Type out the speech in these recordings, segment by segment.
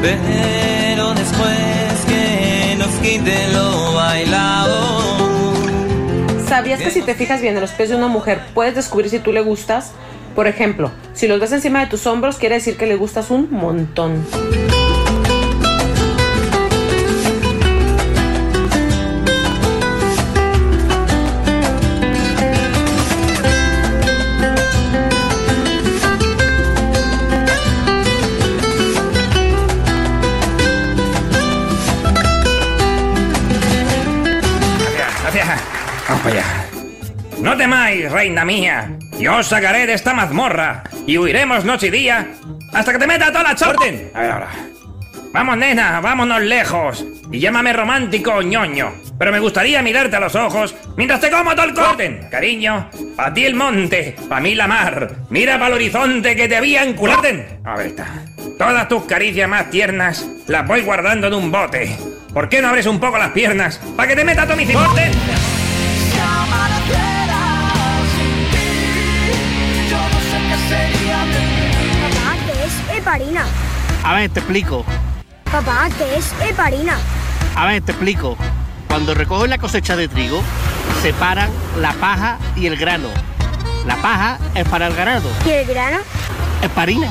pero después que nos quiten lo bailado. ¿Sabías que si te fijas bien en los pies de una mujer puedes descubrir si tú le gustas? Por ejemplo, si los ves encima de tus hombros quiere decir que le gustas un montón. Temáis, reina mía. Yo os sacaré de esta mazmorra y huiremos noche y día hasta que te meta toda la chorden. A ver ahora. Vamos, nena, vámonos lejos. Y llámame romántico o ñoño. Pero me gustaría mirarte a los ojos mientras te como todo el corten. Cariño, pa' ti el monte, pa' mí la mar. Mira para el horizonte que te había encularte. A ver está. Todas tus caricias más tiernas las voy guardando en un bote. ¿Por qué no abres un poco las piernas para que te meta todo mi cipote? Heparina? A ver, te explico. Papá, ¿qué es heparina? A ver, te explico. Cuando recogen la cosecha de trigo, separan la paja y el grano. La paja es para el ganado, ¿Y el grano? es parina.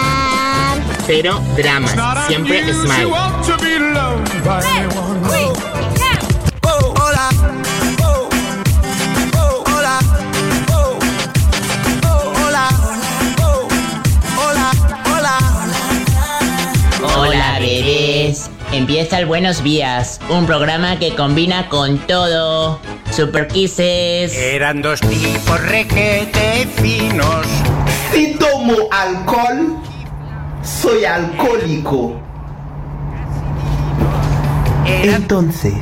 Cero dramas. Siempre smile. Hola, bebés. Empieza el Buenos Días, un programa que combina con todo. Super Kisses. Eran dos tipos requete finos. Si tomo alcohol, soy alcohólico. Entonces,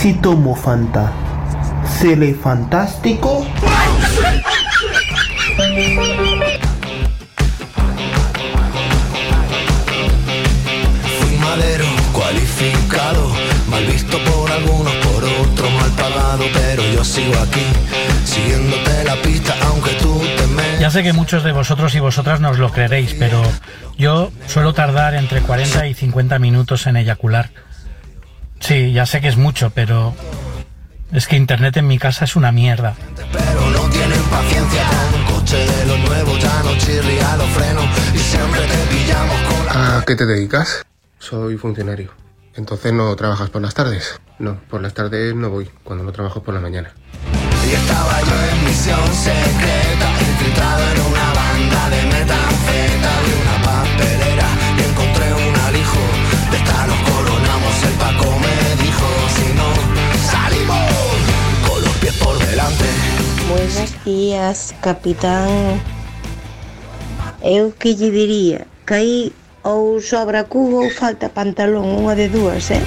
si tomo Fanta, ¿seré fantástico? Fui madero cualificado, mal visto por algunos, por otros mal pagado, pero yo sigo aquí, siguiéndote la pista, aunque tú te. Ya sé que muchos de vosotros y vosotras no os lo creeréis, pero yo suelo tardar entre 40 y 50 minutos en eyacular. Sí, ya sé que es mucho, pero es que internet en mi casa es una mierda. Pero no tienen paciencia con un coche de los nuevos, ya no chirría los frenos y siempre te pillamos con la... ¿A qué te dedicas? Soy funcionario. Entonces no trabajas por las tardes. No, por las tardes no voy, cuando no trabajo por la mañana. Y estaba yo en misión secreta, infiltrado en una banda de metanfeta de una papelera y encontré un alijo. De esta nos coronamos, el Paco me dijo, si no, salimos con los pies por delante. Buenos días, capitán. Eu que lle diría que aí ou sobra cubo ou falta pantalón, unha de dúas, eh?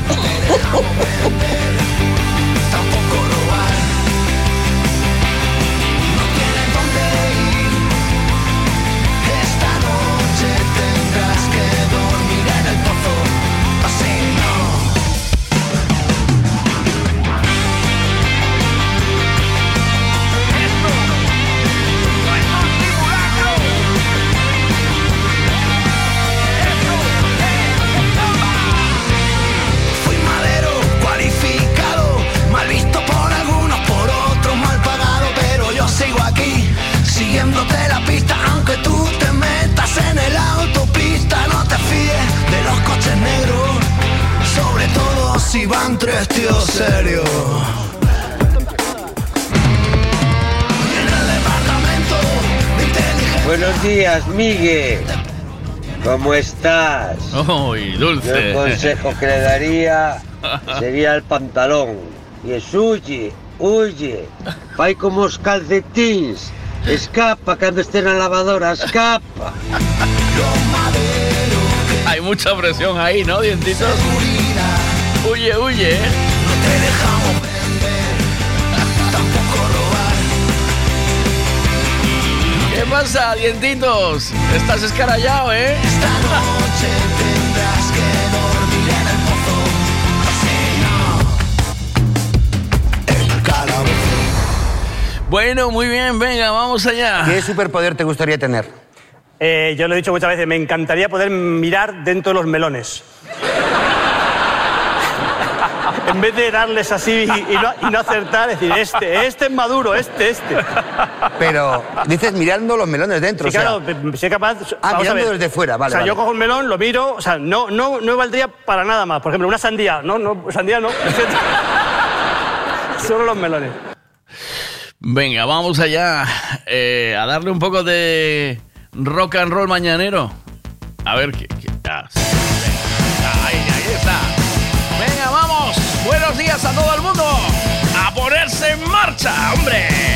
Días, Miguel. ¿Cómo estás? ¡Uy, dulce! El consejo que le daría sería el pantalón. Y es huye, huye. Vai como os calcetins. Escapa cando esté na lavadora, escapa. Hay mucha presión ahí, ¿no, dientitos? Huye, huye. ¿Qué pasa, dientitos? Estás escarallado, ¿eh? Bueno, muy bien, venga, vamos allá. ¿Qué superpoder te gustaría tener? Eh, yo lo he dicho muchas veces, me encantaría poder mirar dentro de los melones. En vez de darles así y, y no, y no acertar, decir, este, este es maduro, este, este. Pero dices mirando los melones dentro. Sí, o sea, claro, soy capaz. Ah, vamos a mirando ver. desde fuera, vale, O sea, vale. yo cojo el melón, lo miro, o sea, no, no, no valdría para nada más. Por ejemplo, una sandía. No, no, sandía no. Solo los melones. Venga, vamos allá eh, a darle un poco de rock and roll mañanero. A ver qué. qué- ah, sí, venga. Ahí, ahí está. Buenos días a todo el mundo. A ponerse en marcha, hombre.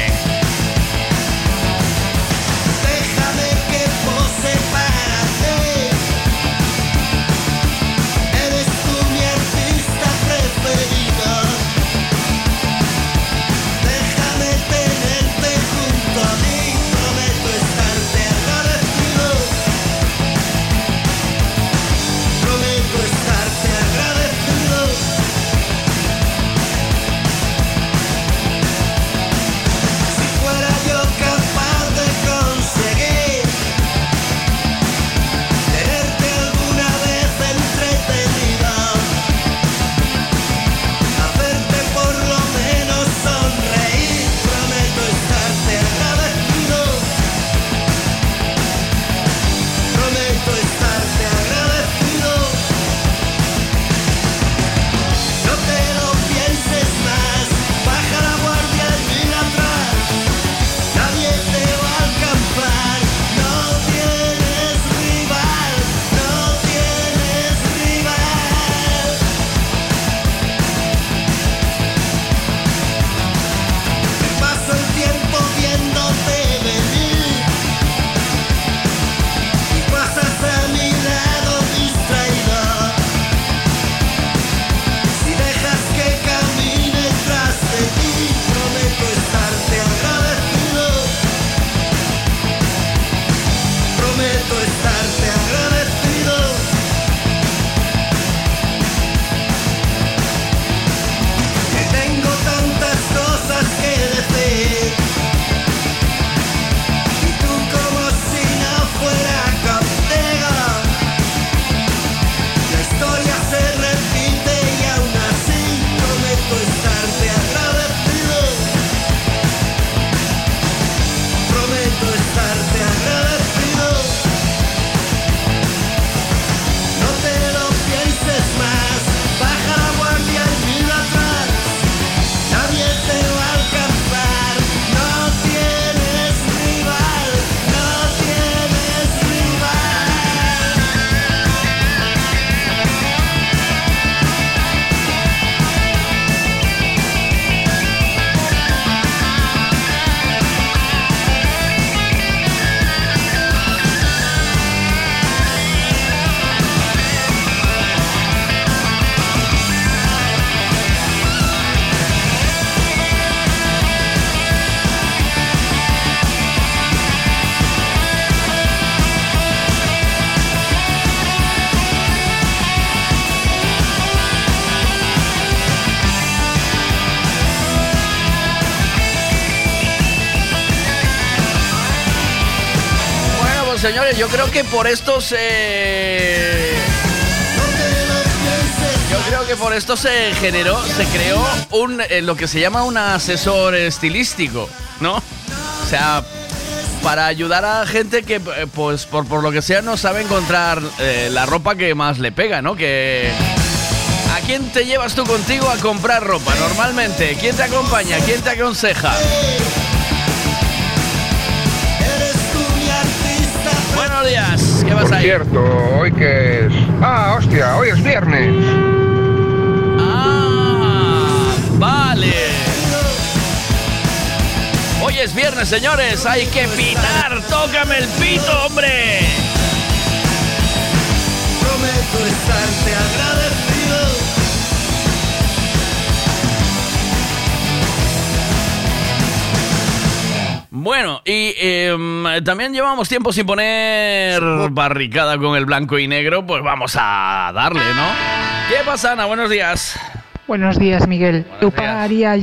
Creo que por esto se. Yo creo que por esto se generó, se creó un eh, lo que se llama un asesor estilístico, ¿no? O sea, para ayudar a gente que, eh, pues, por, por lo que sea, no sabe encontrar eh, la ropa que más le pega, ¿no? Que. ¿A quién te llevas tú contigo a comprar ropa normalmente? ¿Quién te acompaña? ¿Quién te aconseja? Días, ¿qué vas a? Cierto, hoy que es. Ah, hostia, hoy es viernes. Ah, vale. Oye, es viernes, señores. Hay que pitar. Tócame el pito, hombre. Bueno, y em, también llevamos tiempo sin poner barricada con el blanco y negro, pues vamos a darle, ¿no? ¿Qué pasa, Ana? Buenos días. Buenos días, Miguel. Eu pagaría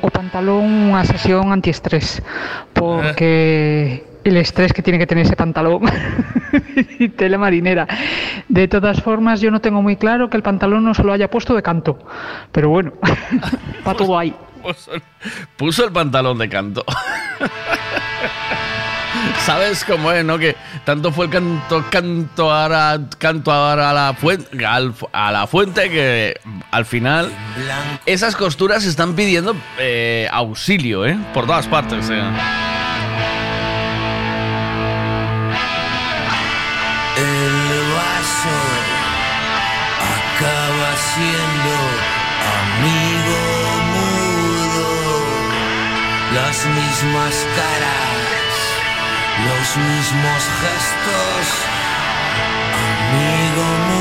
o pantalón unha sesión antiestrés porque el estrés que tiene que tener ese pantalón y tela marinera. De todas formas, yo no tengo muy claro que el pantalón no se lo haya puesto de canto, pero bueno, va todo ahí. Puso el, puso el pantalón de canto. ¿Sabes cómo es, no? Que tanto fue el canto, canto ahora, canto ahora a la fuente, al- a la fuente que al final esas costuras están pidiendo eh, auxilio, ¿eh? Por todas partes. ¿eh? Las mismas caras, los mismos gestos. Amigo mudo.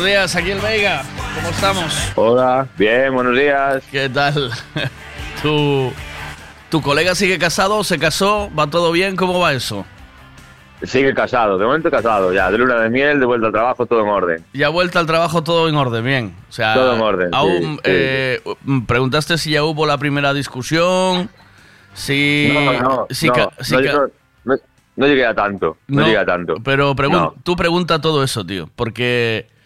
Buenos días, aquí el Veiga. ¿Cómo estamos? Hola, bien, buenos días. ¿Qué tal? ¿Tu, ¿Tu colega sigue casado? ¿Se casó? ¿Va todo bien? ¿Cómo va eso? Sigue casado, de momento casado, ya, de luna de miel, de vuelta al trabajo, todo en orden. Ya vuelta al trabajo todo en orden, bien. O sea, Todo en orden, Aún, sí, sí. eh, preguntaste si ya hubo la primera discusión. Si. no, no, si no, ca- si no, ca- no, no- no llegué a tanto, no, llegué a tanto. Pero pregun- tú pregunta todo eso, tío, porque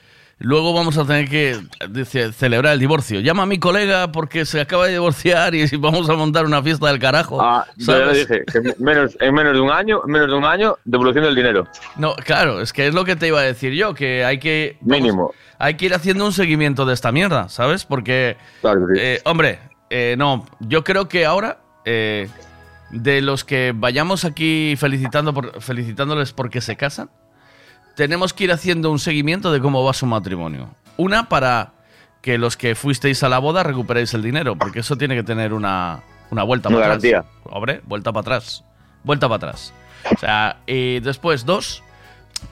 luego vamos a tener que dice, celebrar el divorcio. Llama a mi colega porque se acaba de divorciar y vamos a montar una fiesta del carajo. Ah, yo ya dije, que menos, en menos de un año, en menos de un año, devolución del dinero. No, claro, es que es lo que te iba a decir yo, que hay que... vamos, Mínimo. Hay que ir haciendo un seguimiento de esta mierda, ¿sabes? Porque, eh, hombre, eh, no, yo creo que ahora, eh, de los que vayamos aquí felicitando por, felicitándoles porque se casan, tenemos que ir haciendo un seguimiento de cómo va su matrimonio. Una para que los que fuisteis a la boda recuperéis el dinero, porque eso tiene que tener una, una vuelta Una para garantía. atrás. Hombre, vuelta para atrás. Vuelta para atrás. O sea, y después, dos,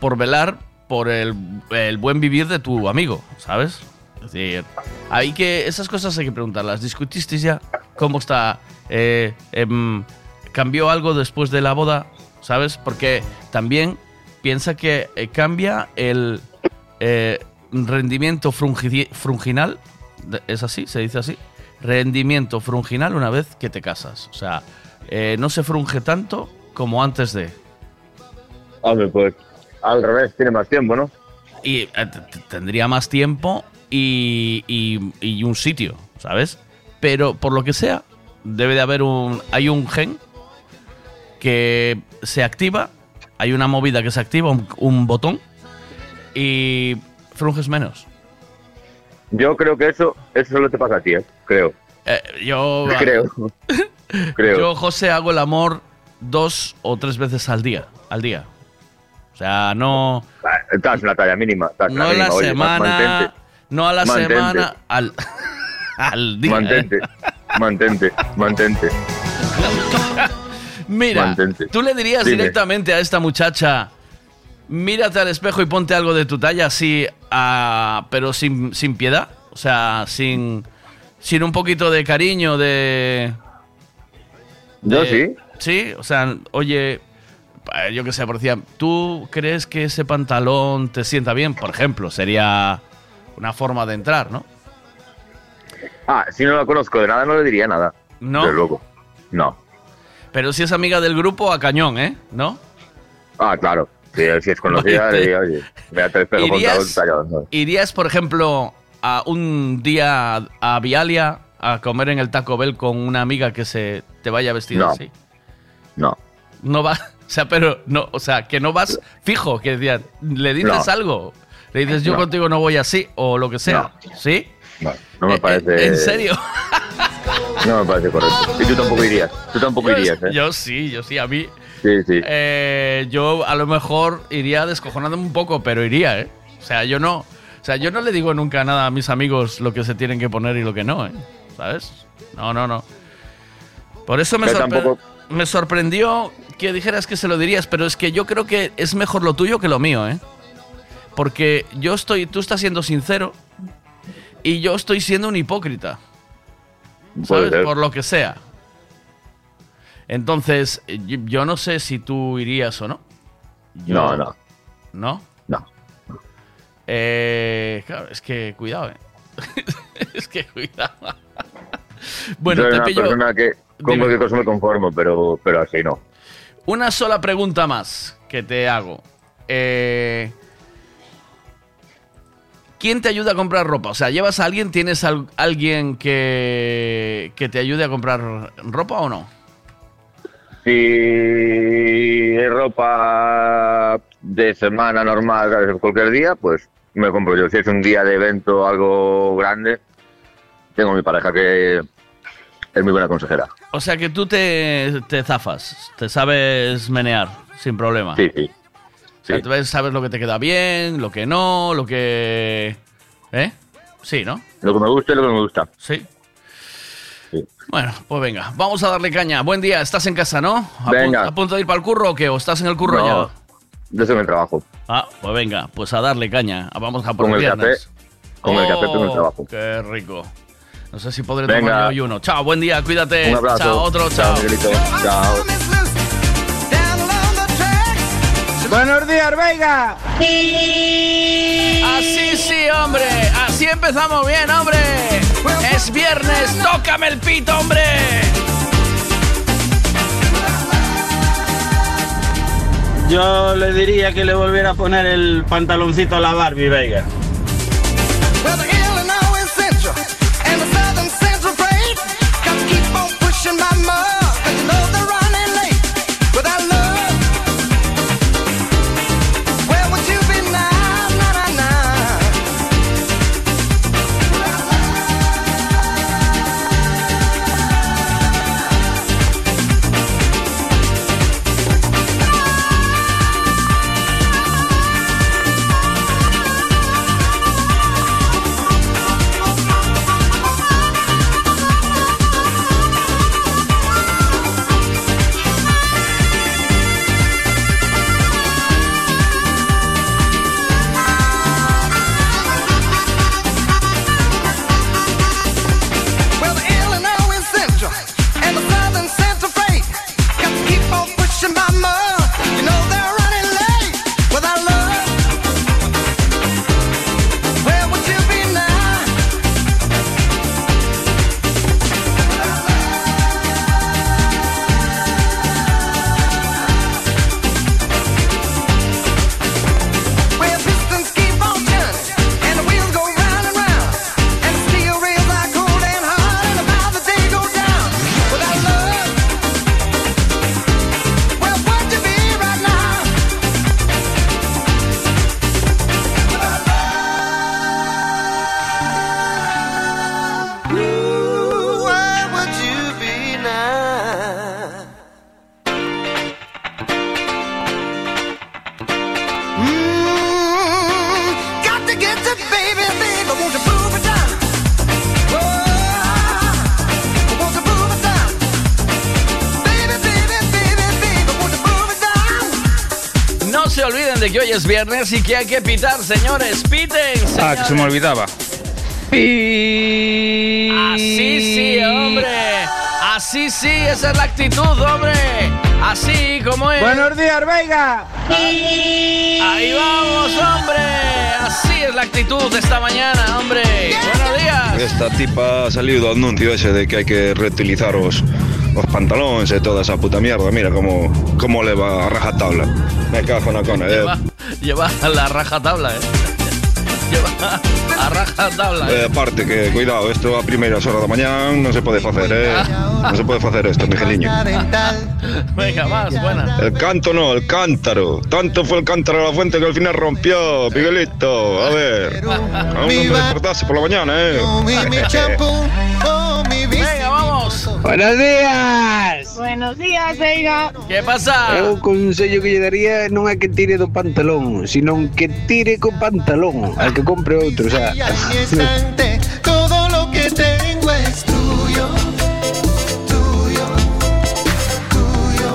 por velar por el, el buen vivir de tu amigo, ¿sabes? Es decir, hay que, esas cosas hay que preguntarlas. ¿Discutisteis ya? ¿Cómo está? Eh, em, ¿Cambió algo después de la boda? ¿Sabes? Porque también piensa que eh, cambia el eh, rendimiento frungi- frunginal. ¿Es así? ¿Se dice así? Rendimiento frunginal una vez que te casas. O sea, eh, no se frunge tanto como antes de. Hombre, pues al revés, tiene más tiempo, ¿no? y tendría más tiempo y, y- y un sitio, ¿sabes? Pero por lo que sea, debe de haber un. Hay un gen que se activa, hay una movida que se activa, un, un botón, y frunges menos. Yo creo que eso, eso solo te pasa a ti, ¿eh? Creo. Eh, yo. Creo. creo. Yo, José, hago el amor dos o tres veces al día. Al día. O sea, no. Estás en la talla mínima. Estás No a la mínima, oye, semana. No a la Mantente. semana. Al, al día. ¿eh? Mantente, mantente, mantente. Mira, Mantente. tú le dirías Dime. directamente a esta muchacha, mírate al espejo y ponte algo de tu talla así, pero sin, sin piedad, o sea, sin, sin un poquito de cariño, de... Yo sí. Sí, o sea, oye, yo qué sé, por decía, ¿tú crees que ese pantalón te sienta bien? Por ejemplo, sería una forma de entrar, ¿no? Ah, si no la conozco de nada, no le diría nada. No. De luego. No. Pero si es amiga del grupo, a cañón, ¿eh? ¿No? Ah, claro. Si, si es conocida, le diría, oye, espejo ¿Irías? ¿Irías, por ejemplo, a un día a Vialia a comer en el Taco Bell con una amiga que se te vaya vestida No. así? No. No va, o sea, pero no, o sea, que no vas fijo, que decían, le dices No. algo, le dices yo No. contigo no voy así o lo que sea, ¿sí? No, no me parece. Eh, ¿En serio? No me parece correcto. Y tú tampoco irías. Tú tampoco Yo, irías, ¿eh? yo sí, yo sí, a mí. Sí, sí. Eh, yo a lo mejor iría descojonándome un poco, pero iría, ¿eh? O sea, yo no. O sea, yo no le digo nunca nada a mis amigos lo que se tienen que poner y lo que no, ¿eh? ¿Sabes? No, no, no. Por eso me, Pero sorpre- tampoco- me sorprendió que dijeras que se lo dirías, pero es que yo creo que es mejor lo tuyo que lo mío, ¿eh? Porque yo estoy. Tú estás siendo sincero y yo estoy siendo un hipócrita. Por lo que sea. Entonces, yo, yo no sé si tú irías o no. Yo- No, no. ¿No? No. Eh, claro, es que cuidado, eh. es que cuidado. bueno, Soy te una pillo. persona que con cualquier cosa me conformo, pero, pero así no. Una sola pregunta más que te hago. Eh, ¿Quién te ayuda a comprar ropa? O sea, ¿llevas a alguien? ¿Tienes al- alguien que, que te ayude a comprar ropa o no? Si es ropa de semana normal, cualquier día, pues me compro yo. Si es un día de evento, algo grande, tengo mi pareja que es muy buena consejera. O sea que tú te, te zafas, te sabes menear sin problema. Sí, sí. O sea, tú ves- sabes lo que te queda bien, lo que no, lo que... ¿Eh? Sí, ¿no? Lo que me gusta y lo que no me gusta. Sí. Bueno, pues venga, vamos a darle caña. Buen día, estás en casa, ¿no? ¿A, Venga. a punto de ir para el curro o qué? ¿O estás en el curro No, ya? Yo estoy en el trabajo. Ah, pues venga, pues a darle caña. Ah, Vamos a por Con el viernes. Con el café tengo el Oh, trabajo. Qué rico. No sé si podré Venga. tomar yo hoy uno. Chao, buen día, cuídate. Un abrazo. Chao, otro, chao. Chao. Buenos días, Veiga. Así sí, hombre. Así empezamos bien, hombre. Es viernes, tócame el pito, hombre. Yo le diría que le volviera a poner el pantaloncito a la Barbie, Veiga. Viernes y que hay que pitar, señores. Piten, Ah, que se me olvidaba. Así sí, hombre. Así sí, esa es la actitud, hombre. Así como es. Buenos días, Veiga. Ahí vamos, hombre. Así es la actitud de esta mañana, hombre. Buenos días. Esta tipa ha salido do anuncio ese de que hai que reutilizar os, os pantalóns e toda esa puta mierda. Mira como, como leva a rajatabla. Me cago na cona. Lleva, lleva la raja tabla, eh. Lleva a raja tabla. eh, Eh. aparte que, cuidado, isto a primeiras horas da mañán non se pode facer, eh. Non se pode facer isto, Migueliño. Venga, más, buena. El canto no, el cántaro. Tanto fue el cántaro a la fuente que al final rompió, Miguelito. A ver. Aún no me despertaste por la mañana, eh. Venga, vamos. Buenos días. Buenos días, Veiga. ¿Qué pasa? Eu consello que daría non é que tire do pantalón, sino que tire co pantalón, al que compre outro, o sea. Todo lo que tengo es tuyo, tuyo, tuyo.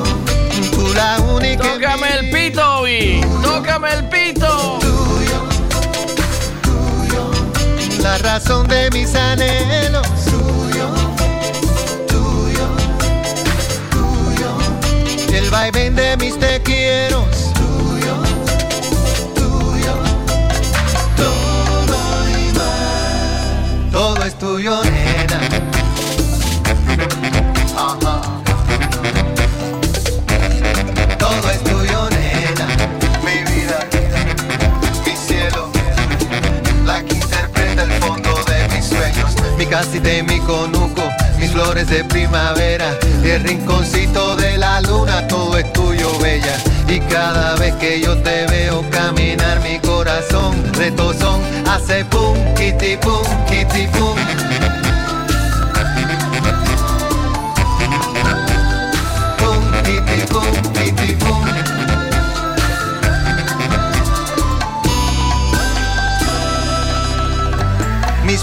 Tú la única. Tócame el pito, Vi. Tócame el pito. La razón de mis anhelos. De mis te quiero. Tuyo, tuyo. Todo y más. Todo es tuyo, nena. Ajá. Todo es tuyo, nena. Mi vida, mi cielo. La que interpreta el fondo de mis sueños. Mi casita y mi conuco. Flores de primavera. Y el rinconcito de la luna. Todo es tuyo, bella. Y cada vez que yo te veo caminar, mi corazón retozón hace pum, kitty pum, kitty pum. Pum.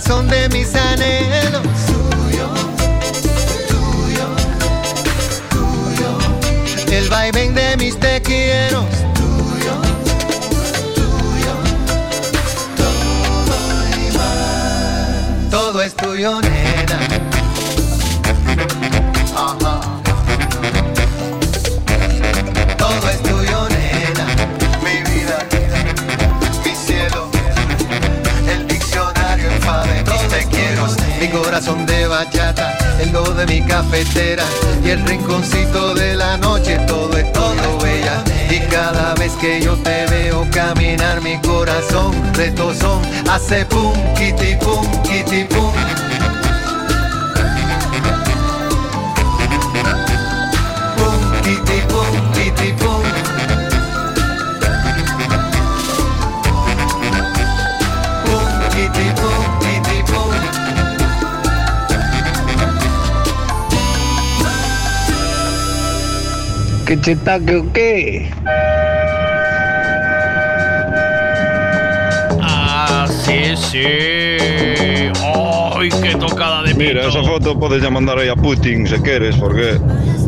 tuyo, la razón de mis anhelos, Corazón de bachata, el do de mi cafetera. Y el rinconcito de la noche, todo es todo bella. Y cada vez que yo te veo caminar, mi corazón retozón hace pum, kitty pum, pum. Pum, Que chetaque o qué? Ah, sí, sí. ¡Ay, qué tocada de Mira, esa foto podes ya mandar aí a Putin se queres, porque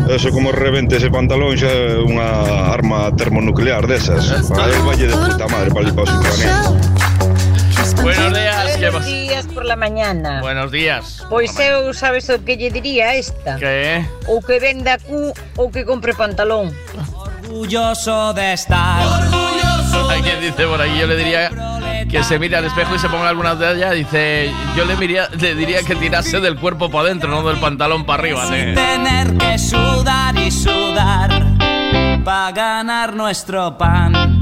eso como revente ese pantalón xa é unha arma termonuclear desas. Aí valle de puta madre para para os ucranianos. Buenos días, ¿qué días por la mañana. Buenos días. Pois eu sabes o que lle diría a esta? ¿Qué? Ou que venda cu ou que compre pantalón. Orgulloso de estar. Alguien dice por aquí, yo le diría que se mire al espejo y se ponga algunas de ellas. Dice, yo le, miría- le diría que tirase del cuerpo para adentro, no del pantalón para arriba. Sin tener que sudar y sudar para ganar nuestro pan.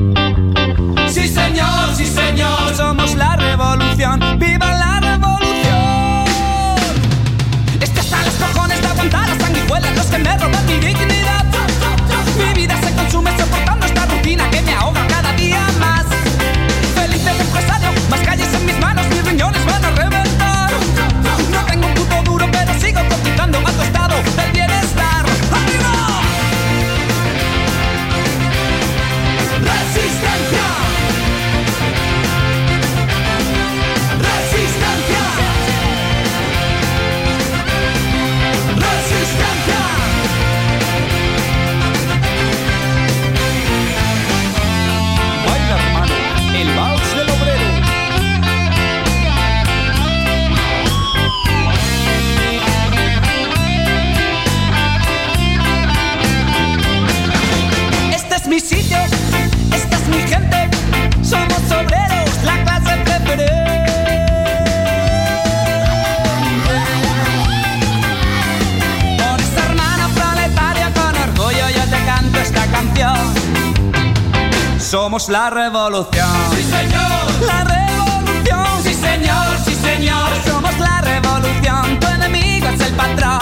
Sí, señor, sí, señor. Somos la revolución. ¡Viva la revolución! Este hasta los cojones de aguantar las sanguijuelas, los que me roban mi dignidad. Somos la revolución. Sí, señor. La revolución. Sí, señor, sí, señor. Somos la revolución. Tu enemigo es el patrón.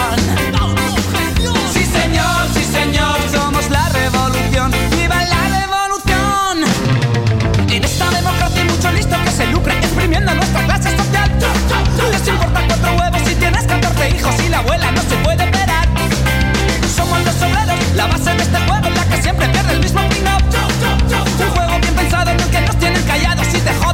Sí, señor, sí, señor. Somos la revolución. ¡Viva la revolución! En esta democracia hay mucho listo que se lucra exprimiendo nuestra clase social. Les importa cuatro huevos si tienes 14 hijos y la abuela no se puede esperar. Somos los obreros, la base de este juego la que siempre pierde el mismo pin dejó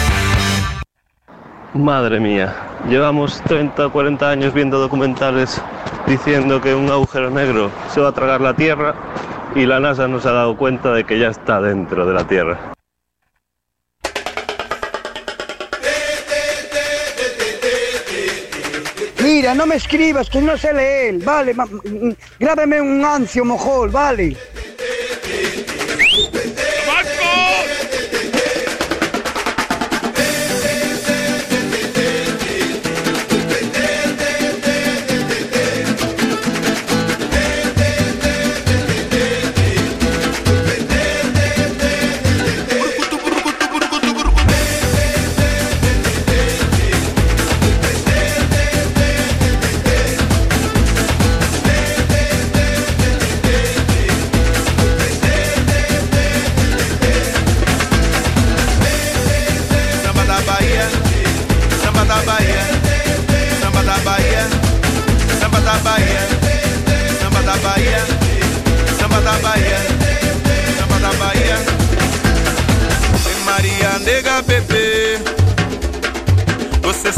Madre mía, llevamos 30 o 40 años viendo documentales diciendo que un agujero negro se va a tragar la Tierra y la NASA nos ha dado cuenta de que ya está dentro de la Tierra. Mira, no me escribas, que no sé leer, vale, grábame un ancio mojol, vale.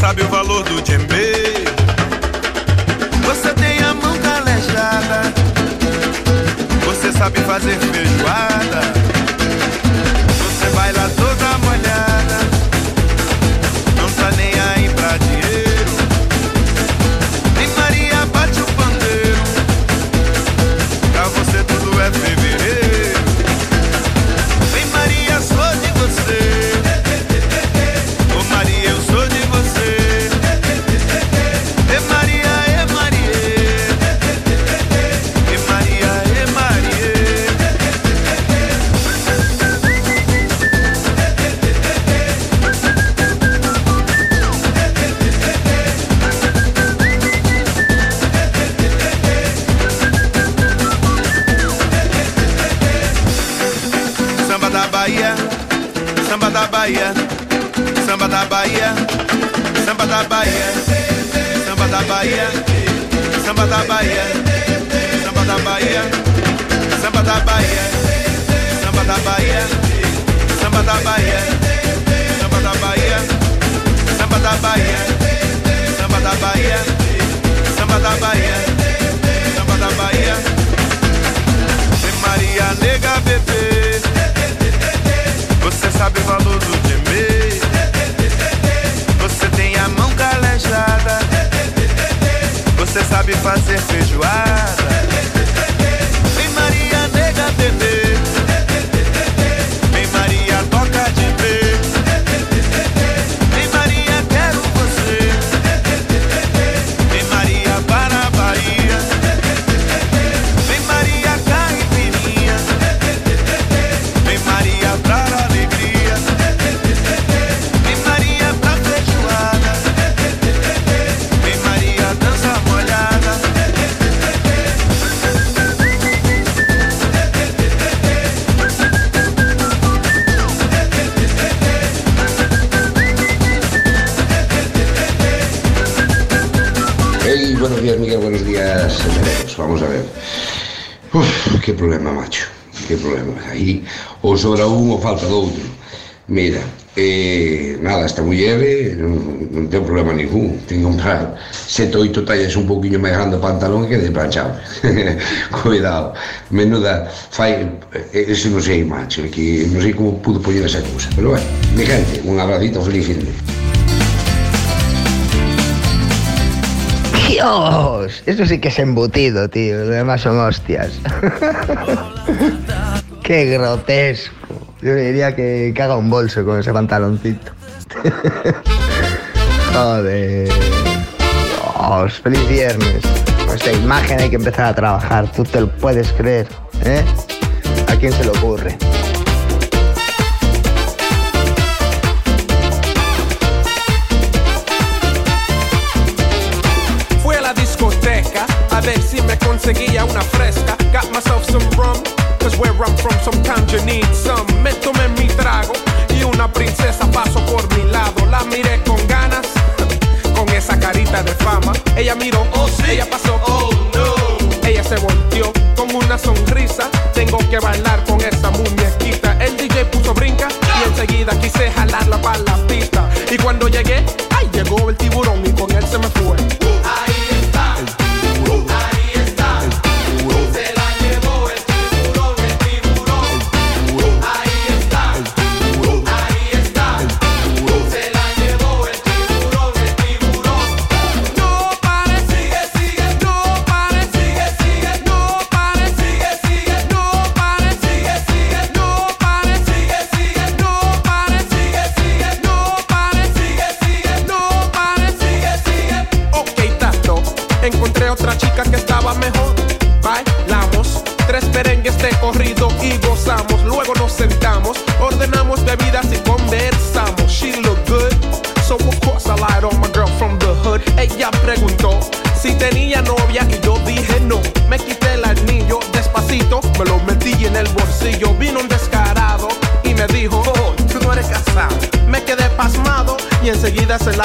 Sabe o valor do djembe. Você tem a mão calejada, você sabe fazer comprar sete oito tallas un poquinho máis grande o pantalón que de planchado cuidado menuda fai eso non sei macho que non sei como pudo poñer esa cousa pero bueno mi gente un abracito feliz fin de Dios, eso sí que es embutido, tío. Lo demás son hostias. Qué grotesco. Yo diría que caga un bolso con ese pantaloncito. Joder. Feliz viernes. Con esta imagen hay que empezar a trabajar, tú te lo puedes creer, ¿eh? ¿A quién se le ocurre? Fui a la discoteca a ver si me conseguía una fresca. Got myself some rum, cause where I'm from sometimes you need some. Me tomé mi trago y una princesa pasó por mi lado. La miré con ganas, con esa carita de ella miró, oh, sí. ella pasó, oh, no. Ella se volteó con una sonrisa. Tengo que bailar con él that's a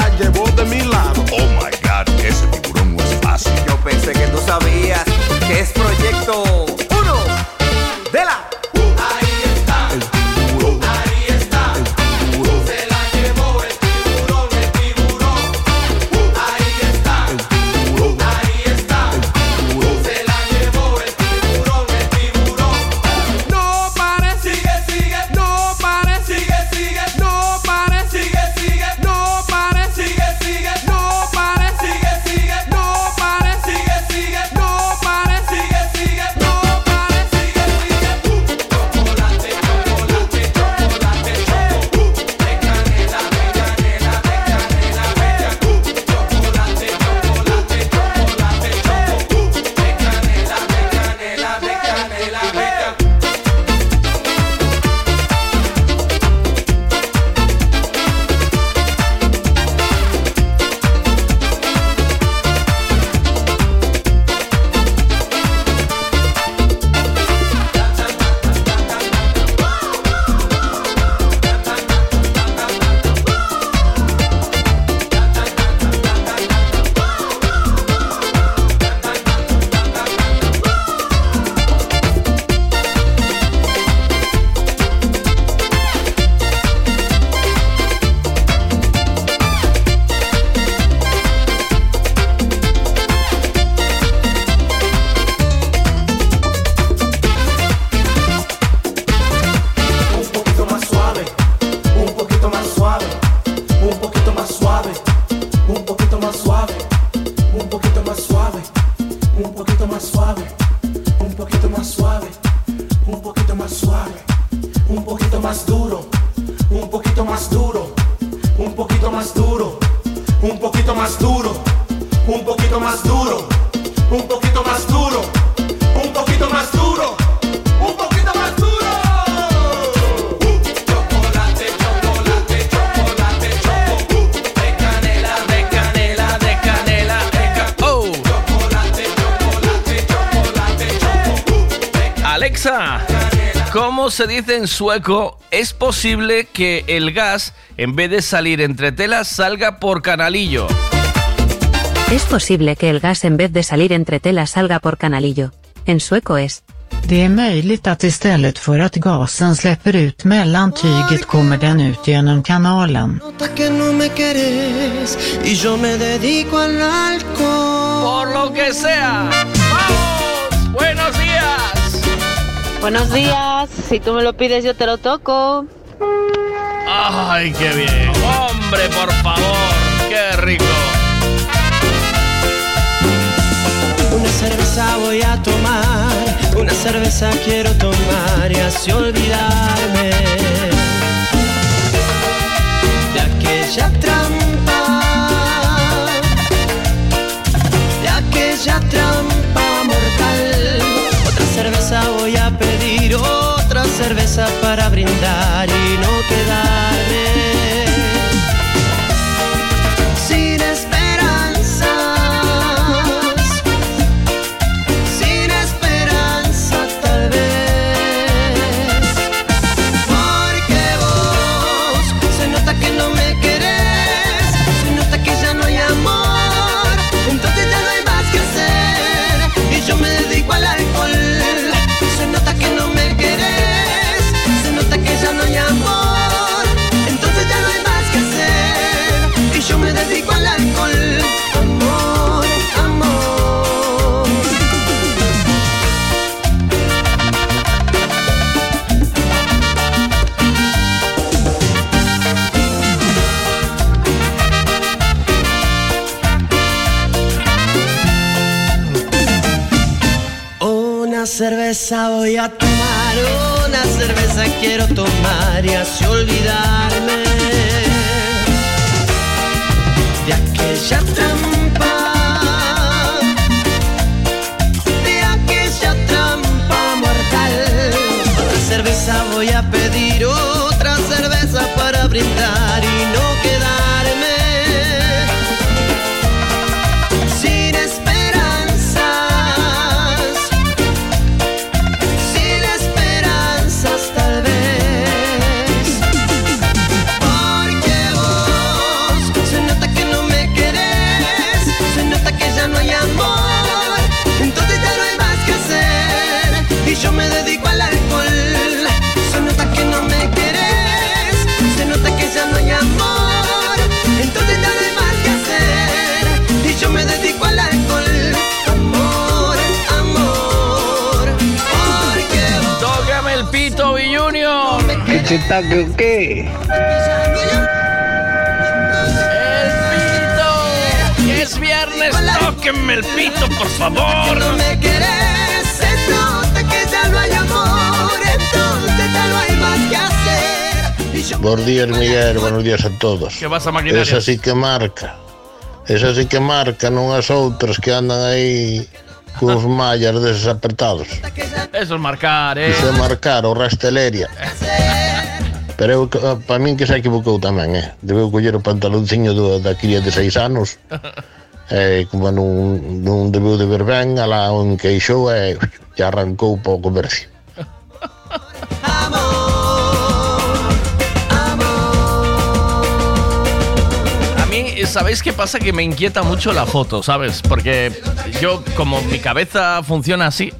se dice en sueco, es posible que el gas, en vez de salir entre telas, salga por canalillo. Es posible que el gas en vez de salir entre telas salga por canalillo. En sueco es. Det är möjligt att istället för att gasen släpper ut mellan tyget kommer den ut genom kanalen. Por lo que sea. Vamos! Buenos días. Buenos días. Si tú me lo pides, yo te lo toco. ¡Ay, qué bien! ¡Hombre, por favor! ¡Qué rico! Una cerveza voy a tomar, una cerveza quiero tomar y así olvidarme de aquella trampa, de aquella trampa mortal. Otra cerveza voy a pedir hoy cerveza para brindar y no quedarme. Cerveza quiero tomar y así olvidarme. De aquella chetaque o qué? Que es viernes, tóquenme el pito, por favor. no me querés, se nota que ya no hay amor, entonces ya no hay más que hacer. Buenos días, Miguel. Buenos días a todos. ¿Qué pasa, maquinaria? Esa sí que marca. Esa sí que marca, non as outras que andan aí cos mallas deses. Eso es marcar, eh. Iso é marcar o rasteleria. Pero eu, para min que se equivocou tamén, eh. Debeu coller o pantalonciño do, da cría de seis anos. E como non, non debeu de ver ben, alá o enqueixou e e arrancou para o comercio. A mí, ¿sabéis qué pasa? Que me inquieta mucho la foto, ¿sabes? Porque yo, como mi cabeza funciona así,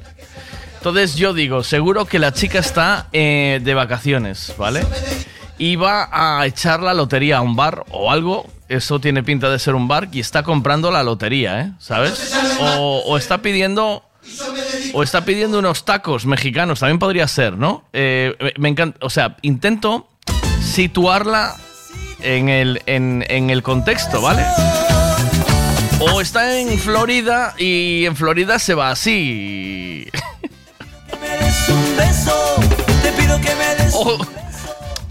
entonces yo digo, seguro que la chica está eh, de vacaciones, ¿vale? Y va a echar la lotería a un bar o algo, eso tiene pinta de ser un bar, y está comprando la lotería, ¿eh? ¿Sabes? O, está pidiendo... O está pidiendo unos tacos mexicanos, también podría ser, ¿no? Eh, me- me encanta, o sea, intento situarla en el, en, en el contexto, ¿vale? O está en Florida y en Florida se va así. Un beso, te pido que me des O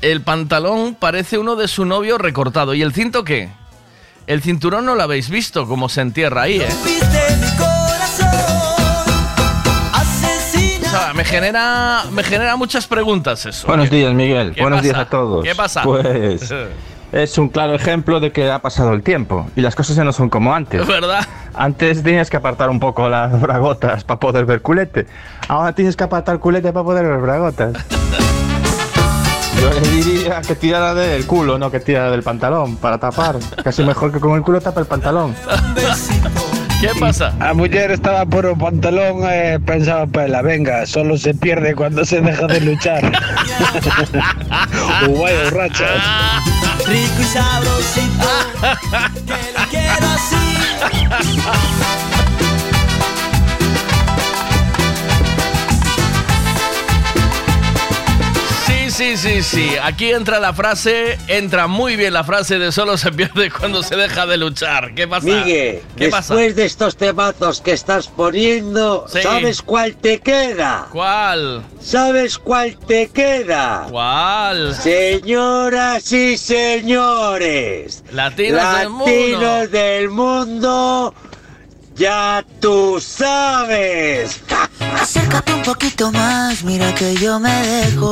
el pantalón parece uno de su novio recortado. ¿Y el cinto qué? El cinturón no lo habéis visto como se entierra ahí, ¿eh? O sea, me genera, me genera muchas preguntas eso. Buenos días, Miguel. ¿Qué Buenos pasa? días a todos. ¿Qué pasa? Pues es un claro ejemplo de que ha pasado el tiempo y las cosas ya no son como antes. ¿Verdad? Antes tenías que apartar un poco las bragotas para poder ver culete. Ahora tienes que apartar culete para poder ver bragotas. Yo le diría que tirara del culo, no que tirara del pantalón para tapar. Casi mejor que con el culo tapa el pantalón. ¿Qué pasa? A muller estaba por o pantalón e pensaba pela, venga, solo se pierde cuando se deja de luchar. vai borrachas. Rico y sabrosito, que lo quiero así. Sí, sí, sí. Aquí entra la frase, entra muy bien la frase de solo se pierde cuando se deja de luchar. ¿Qué pasa? Migue, ¿Qué pasa? después de estos temazos que estás poniendo, Sí. ¿sabes cuál te queda? ¿Cuál? ¿Sabes cuál te queda? ¿Cuál? Señoras y señores, Latinos del mundo. latinos del mundo, ya tú sabes. Acércate un poquito más, mira que yo me dejo.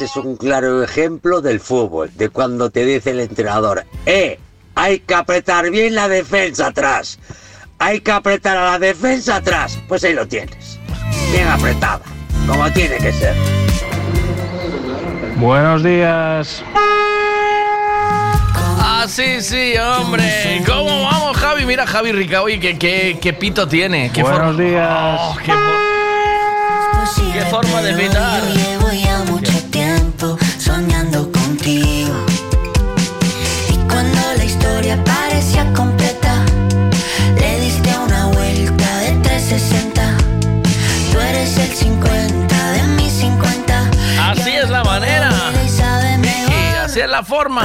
es un claro ejemplo del fútbol, de cuando te dice el entrenador, ¡eh! Hay que apretar bien la defensa atrás. Hay que apretar a la defensa atrás. Pues ahí lo tienes. Bien apretada. Como tiene que ser. Buenos días. Ah, sí, sí, hombre. ¿Cómo vamos, Javi? Mira, Javi Rica, oye, qué, qué, qué pito tiene. Qué Buenos forma- días. Oh, qué, qué forma de pitar. La forma.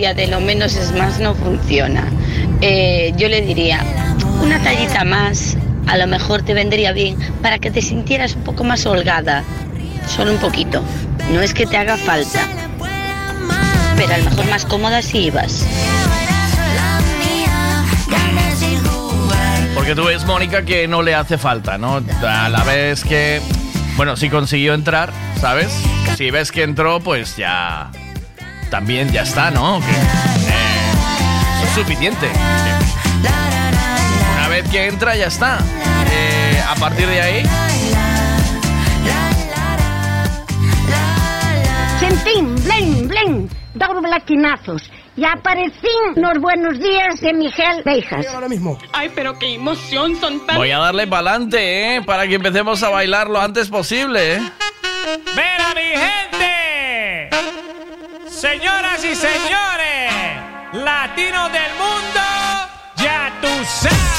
de lo menos es más no funciona. Eh, yo le diría, una tallita más a lo mejor te vendría bien para que te sintieras un poco más holgada. Solo un poquito. No es que te haga falta. Pero a lo mejor más cómoda si ibas. Porque tú ves, Mónica, que no le hace falta, ¿no? A la vez que. Bueno, si consiguió entrar, ¿sabes? Si ves que entró, pues ya. También ya está, ¿no? Que, eh, eso es suficiente. Una vez que entra, ya está. Eh, a partir de ahí. Sentín, blen, blen, dos blaquinazos. Y aparecí los buenos días de Miguel Beijas. Ahora mismo. Ay, pero qué emoción, son tan... Voy a darle para adelante, ¿eh? Para que empecemos a bailar lo antes posible, ¿eh? ¡Mira mi gente! Señoras y señores, latinos del mundo, ya tú sabes.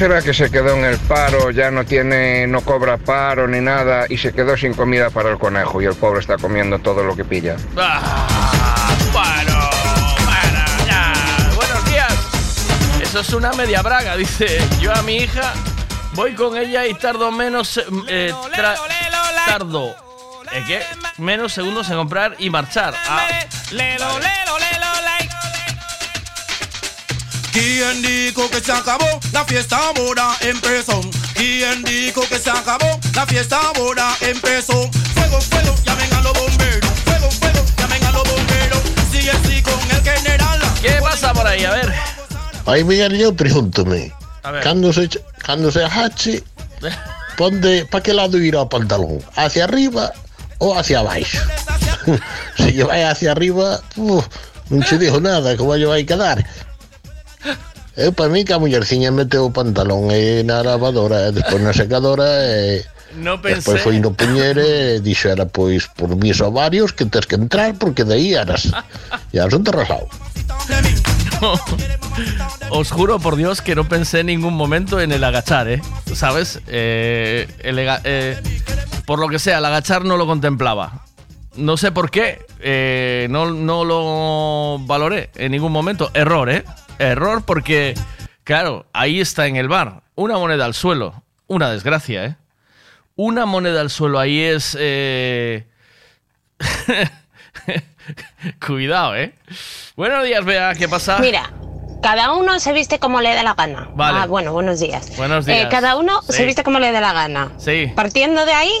Será que se quedó en el paro, ya no tiene, no cobra paro ni nada y se quedó sin comida para el conejo y el pobre está comiendo todo lo que pilla? Ah, bueno, bueno, ya. Buenos días. Eso es una media braga, dice. Yo a mi hija voy con ella y tardo menos. eh, tardo. ¿eh, ¿Qué? Menos segundos en comprar y marchar. Ah, ¿Quién dijo que se acabó? La fiesta ahora empezó. ¿Quién dijo que se acabó? La fiesta ahora empezó. Fuego, fuego, llamen a los bomberos. Fuego, fuego, llamen a los bomberos. Sigue así con el general. ¿Qué pasa por ahí? A ver. Aí Miguel, eu pregúntome, A ver. cando se, cando se agache, ponde, pa que lado irá o pantalón? Hacia arriba ou hacia abaixo? se lle vai hacia arriba, uf, non che digo nada, como lle vai quedar? Eu, para mí, que a mullerciña meteu o pantalón eh, na lavadora, e despois na secadora, e No despois pensé. foi no puñere e dixera, pois, por mis ovarios que tes que entrar porque de aí eras. E asunto arrasado. Os juro por Dios que no pensé en ningún momento en el agachar, ¿eh? ¿Sabes? Eh, el eh, por lo que sea, el agachar no lo contemplaba. No sé por qué, eh, no, no lo valoré en ningún momento. Error, ¿eh? Error porque, claro, ahí está en el bar. Una moneda al suelo. Una desgracia, ¿eh? Una moneda al suelo ahí es... eh, Cuidado, ¿eh? Buenos días, Bea, ¿qué pasa? Mira, cada uno se viste como le dé la gana. Vale. Ah, bueno, buenos días. Buenos Eh, días. cada uno Sí. se viste como le dé la gana. Sí. Partiendo de ahí,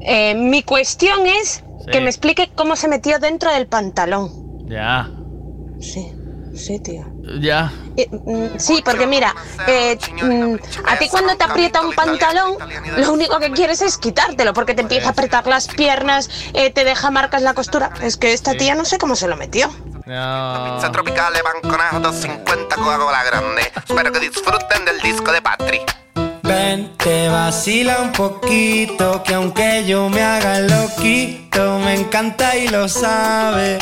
eh, mi cuestión es Sí. que me explique cómo se metió dentro del pantalón. Ya, Sí, sí, tío. ya. Eh, mm, sí, porque mira, eh, mm, a ti cuando te aprieta un pantalón, lo único que quieres es quitártelo, porque te empieza a apretar las piernas, eh, te deja marcas la costura. Es que esta tía no sé cómo se lo metió. Pizza tropicales, banconazo 250 Coca-Cola grande. Espero que disfruten del disco de Patri. Ven, te vacila un poquito, que aunque yo me haga el loquito, me encanta y lo sabe.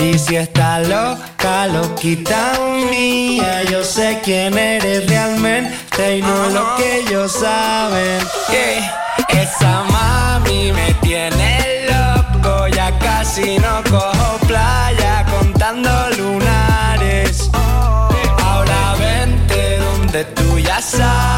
Y si está loca, loquita mía, yo sé quién eres realmente y no lo que ellos saben. Que esa mami me tiene loco, ya casi no cojo playa contando lunares. Ahora vente donde tú ya sabes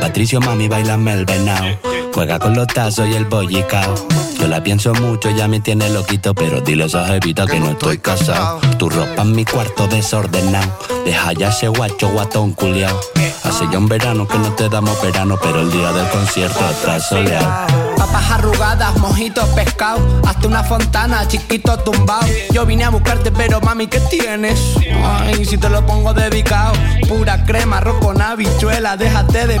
Patricio, mami, bailame el venao. Juega con los tazos y el bollicao. Yo la pienso mucho, ya me tiene loquito, pero dile a esa jevita que no estoy casado. Tu ropa en mi cuarto desordenado. Deja ya ese guacho guatón culiao. Hace ya un verano que no te damos verano, pero el día del concierto está soleado. Papas arrugadas, mojitos, pescado, hasta una fontana, chiquito tumbado. Yo vine a buscarte, pero mami, ¿qué tienes? Ay, si te lo pongo dedicado, pura crema, arroz con déjate de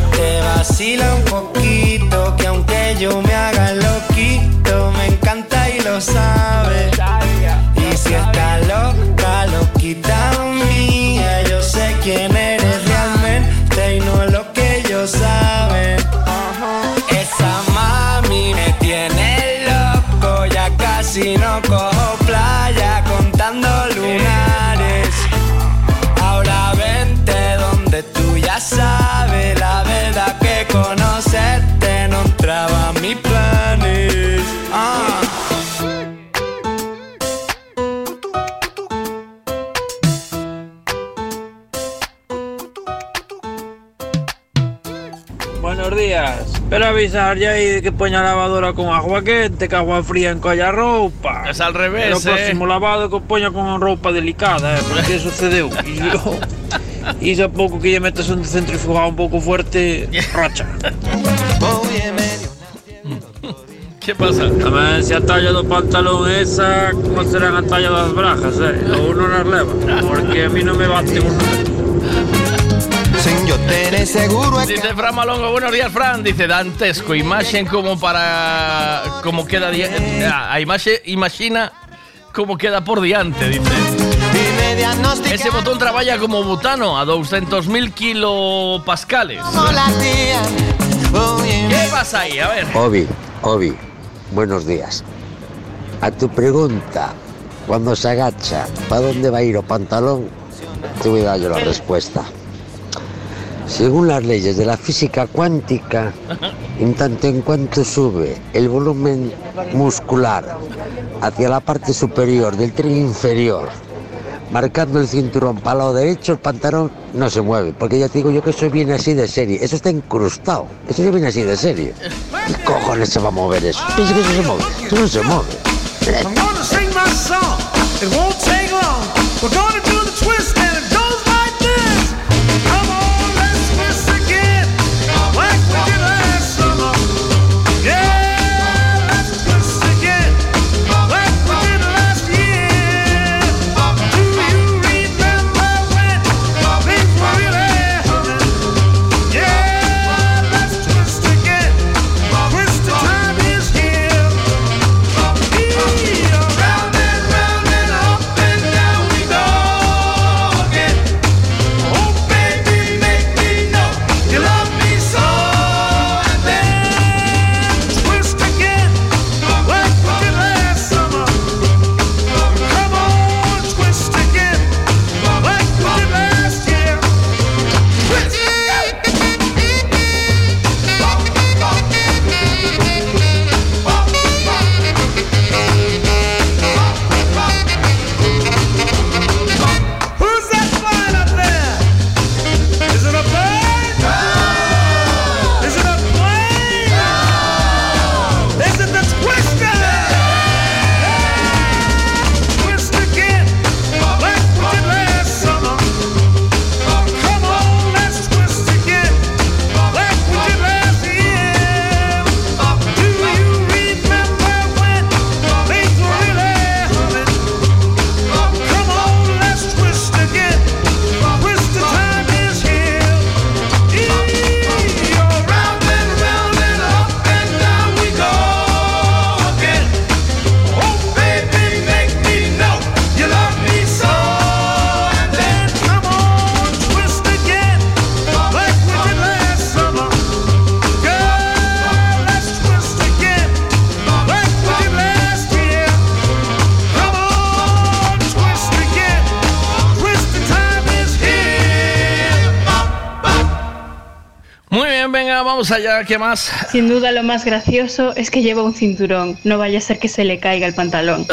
te vacila un poquito, que aunque yo me haga loquito, me encanta y lo sabe. Y si está loca, loquita mía, yo sé quién días. Pero avisar ya de que poña lavadora con agua quente, que agua fría encolla roupa. Es al revés, Pero o eh. próximo lavado que poña con roupa delicada, eh, porque sucedeu. E yo, e xa pouco que lle metes un centrifugado un pouco fuerte, racha. ¿Qué pasa? Tamén se a talla do pantalón esa, como serán a talla das brajas, eh? Ou non as leva, porque a mí non me bate un yo tener seguro es Dice Fran Malongo, buenos días Fran, dice dantesco, imagen como para como queda ah, imagina como queda por diante, dice. Ese botón traballa como butano a 200.000 kilopascales. ¿Qué pasa ahí? A ver. Obi, Obi, buenos días. A tu pregunta, cuando se agacha, ¿para dónde va a ir o pantalón? Te voy a dar yo la respuesta. Según las leyes de la física cuántica, en tanto en cuanto sube el volumen muscular hacia la parte superior del tren inferior, marcando el cinturón para el lado derecho, el pantalón no se mueve. Porque ya te digo yo que eso viene así de serie. Eso está incrustado. Eso ya viene así de serie. ¿Qué cojones se va a mover eso? Piensa que eso se mueve. Eso no se mueve. Vamos allá, ¿qué más? Sin duda lo más gracioso es que lleva un cinturón. No vaya a ser que se le caiga el pantalón.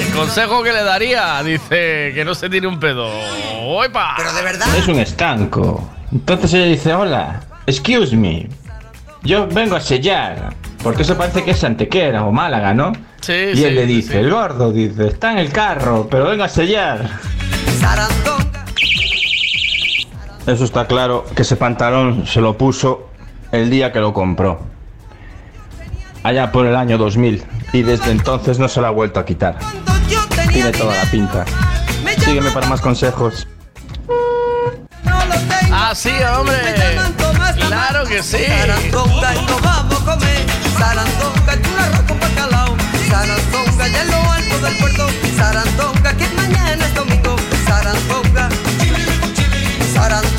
El consejo que le daría, dice que no se tire un pedo. ¡Oipa! Pero de verdad. Es un estanco. Entonces ella dice, hola, excuse me. Yo vengo a sellar. Porque eso parece que es Antequera o Málaga, ¿no? Sí, Y sí, él le dice, sí. el gordo dice, está en el carro, pero vengo a sellar. Eso está claro que ese pantalón se lo puso el día que lo compró. Allá por el año 2000. Y desde entonces no se lo ha vuelto a quitar. Tiene toda la pinta. Sígueme para más consejos. Ah, sí, hombre. Claro que sí. Sarandonga y en lo alto del puerto. Sarandonga que mañana es domingo. Sarandonga. Sarandonga.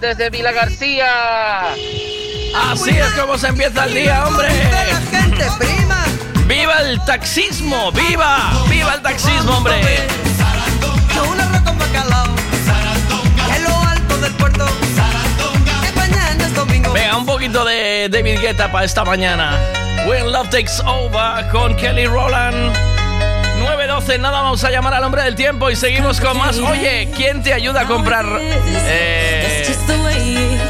Desde Vila García. Así es como se empieza el día, hombre. ¡Viva el taxismo! ¡Viva! ¡Viva el taxismo, hombre! Venga, un poquito de David Guetta para esta mañana. When Love Takes Over con Kelly Rowland. 9.12, nada, vamos a llamar al hombre del tiempo y seguimos con más. Oye, ¿quién te ayuda a comprar? Eh,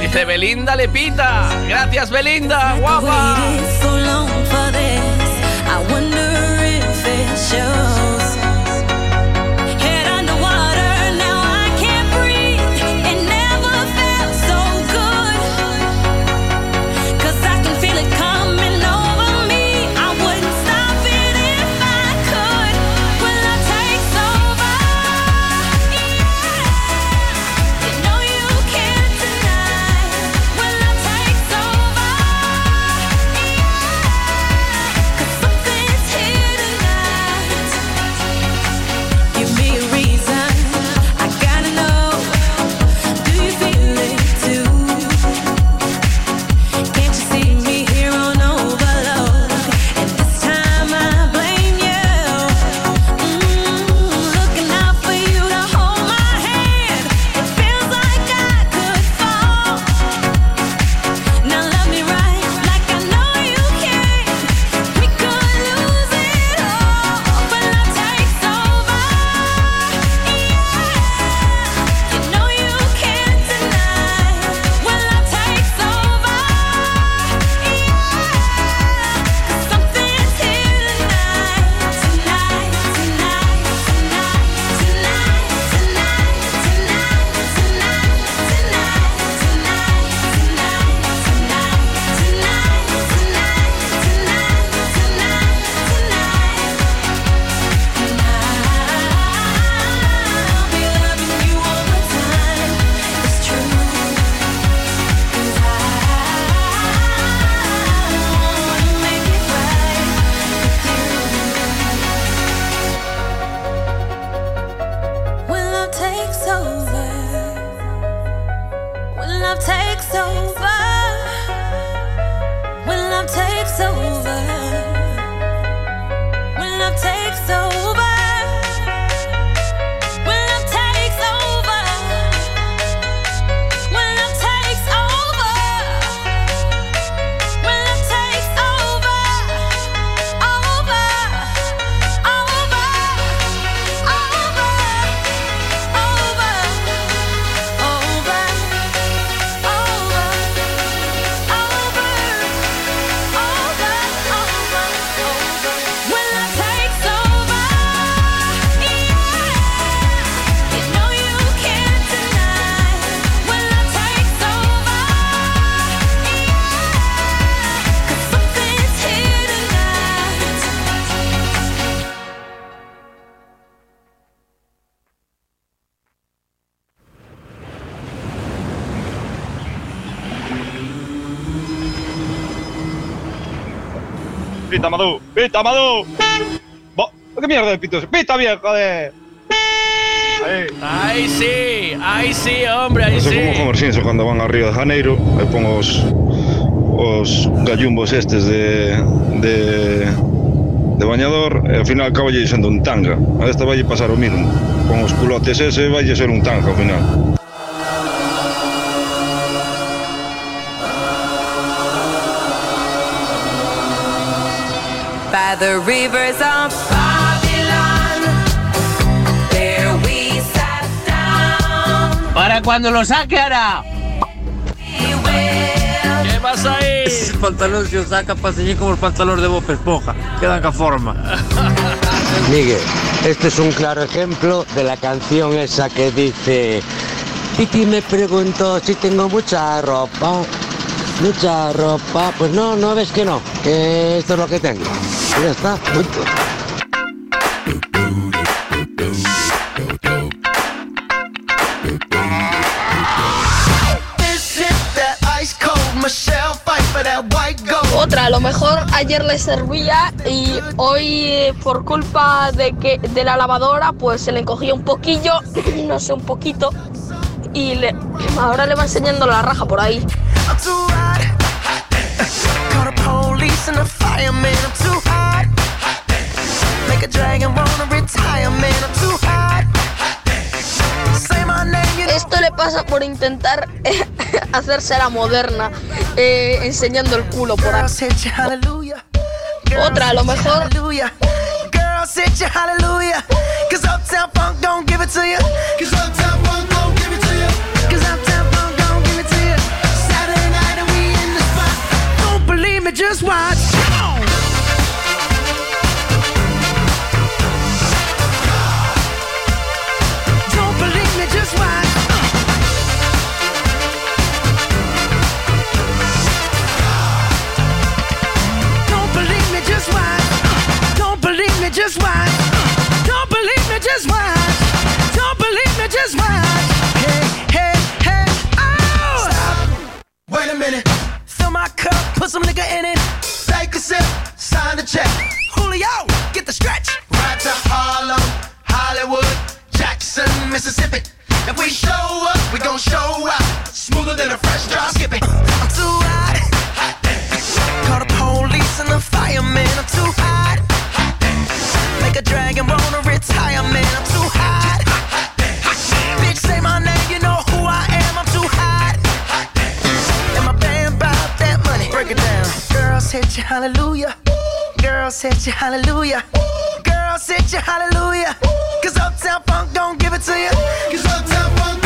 dice Belinda Lepita. Gracias, Belinda, guapa. ¡Pita, Madu! ¡Pita, Madu! ¿Qué mierda de pito es? ¡Pita bien, joder! Ahí. Ahí sí, ahí sí, hombre, ahí Eso sí. como comerciantes cuando van a Río de Janeiro, aí pon os, os gallumbos estes de, de, de bañador e ao final acaba lle sendo un tanga. A esta vai pasar o mismo. Con os culotes ese vai ser un tanga ao final. By the rivers of Babylon, there we sat down. Para cuando lo saque hará. ¿Qué pasa ahí? Ese pantalón se os saca para seguir como el pantalón de Bob Esponja. Quedan ca forma. Miguel, este es un claro ejemplo de la canción esa que dice Titi me preguntó si tengo mucha ropa. Mucha ropa. Pues no, no ves que no, que esto es lo que tengo. Y ya está, punto. This hit that ice cold Michelle fight for that white gold. Otra, a lo mejor ayer le servía y hoy eh, por culpa de que de la lavadora pues se le encogía un poquillo, no sé, un poquito y le- ahora le va enseñando la raja por ahí. A dragon wanna retire, man. I'm too hot. Esto le pasa por intentar eh, hacerse la moderna, eh, enseñando el culo por ahí. Otra, a lo mejor Hallelujah. Girls just watch. Don't believe me, just watch. Hey, hey, hey, oh! Stop. Wait a minute. Fill my cup, put some nigga in it. Take a sip, sign the check. Julio, get the stretch. Right to Harlem, Hollywood, Jackson, Mississippi. If we show up, we gon' show out. Smoother than a fresh drop skipping. I'm too hot. Call the police and the fireman. I'm too retire, man. I'm too hot. Bitch, say my name, you know who I am. I'm too hot. And my band bought that money. Break it down. Girls hit you, hallelujah. Girls hit you, hallelujah. Girls hit you, hallelujah. Cause Uptown Funk don't give it to you. Cause Uptown Funk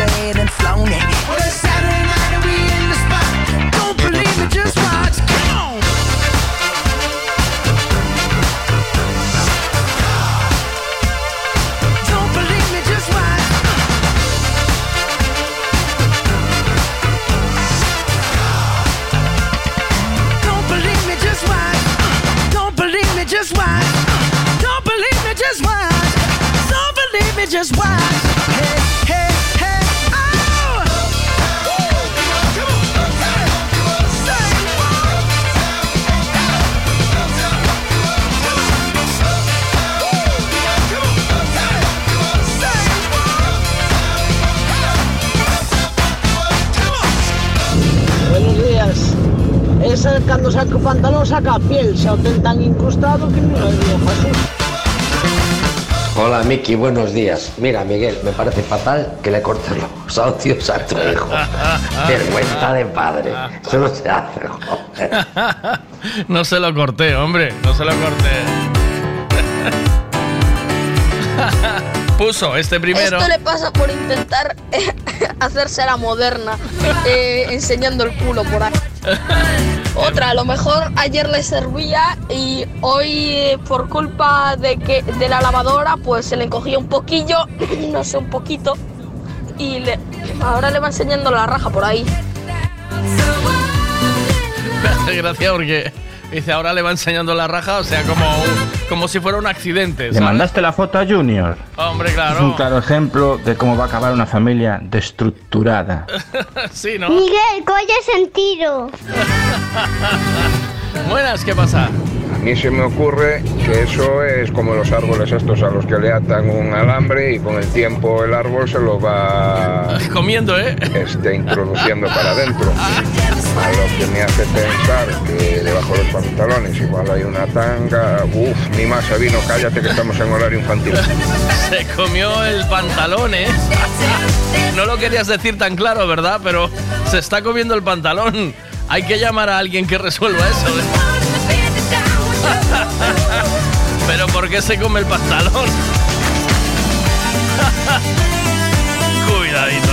and flown it. Well, it's Saturday night and we in the spot. Don't believe me, just watch. Come on. Don't believe me, just watch. Don't believe me, just watch. Don't believe me, just watch. Don't believe me, just watch. Don't believe me, just watch. Hey, Esa cuando saca o pantalón saca a piel, xa o ten tan incrustado que non é Jesús. Hola Miki, buenos días. Mira Miguel, me parece fatal que le cortes los audios a tu hijo. Vergüenza de padre. Eso no se hace, joder. no se lo corté, hombre, no se lo corté. Puso este primero. Esto le pasa por intentar hacerse la moderna, eh, enseñando el culo por ahí. Otra, a lo mejor ayer le servía y hoy por culpa de que de la lavadora pues se le encogía un poquillo, no sé, un poquito, y le- ahora le va enseñando la raja por ahí. Me hace gracia porque dice ahora le va enseñando la raja, o sea, como, como si fuera un accidente. ¿Le mandaste la foto a Junior? Hombre, Es un claro. claro ejemplo de cómo va a acabar una familia destructurada. sí, ¿no? Miguel, colle sentido. Buenas, ¿qué pasa? Mí se me ocurre que eso es como los árboles estos a los que le atan un alambre y con el tiempo el árbol se lo va comiendo, ¿eh? Este, introduciendo para adentro. A lo que me hace pensar que debajo de los pantalones igual hay una tanga. Uf, ni más vino, cállate que estamos en horario infantil. Se comió el pantalón, ¿eh? No lo querías decir tan claro, ¿verdad? Pero se está comiendo el pantalón. Hay que llamar a alguien que resuelva eso. ¿eh? Pero ¿por qué se come el pantalón? Cuidadito.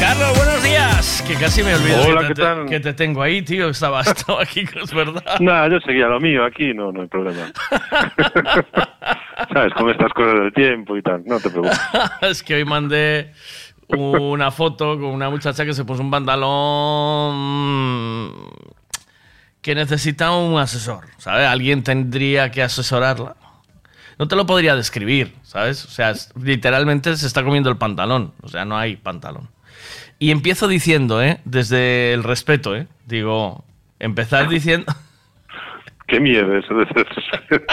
Carlos, buenos días. Que casi me olvido Hola, que, ¿qué te, tal? que te tengo ahí, tío. Estaba, estaba aquí, es verdad. Nada, yo seguía lo mío aquí, no, no hay problema. ¿Sabes? Con estas cosas del tiempo y tal, no te preocupes. es que hoy mandé una foto con una muchacha que se puso un pantalón que necesita un asesor, ¿sabes? Alguien tendría que asesorarla. No te lo podría describir, ¿sabes? O sea, es- literalmente se está comiendo el pantalón, o sea, no hay pantalón. Y empiezo diciendo, ¿eh? Desde el respeto, ¿eh? Digo, empezar diciendo... Qué miedo eso de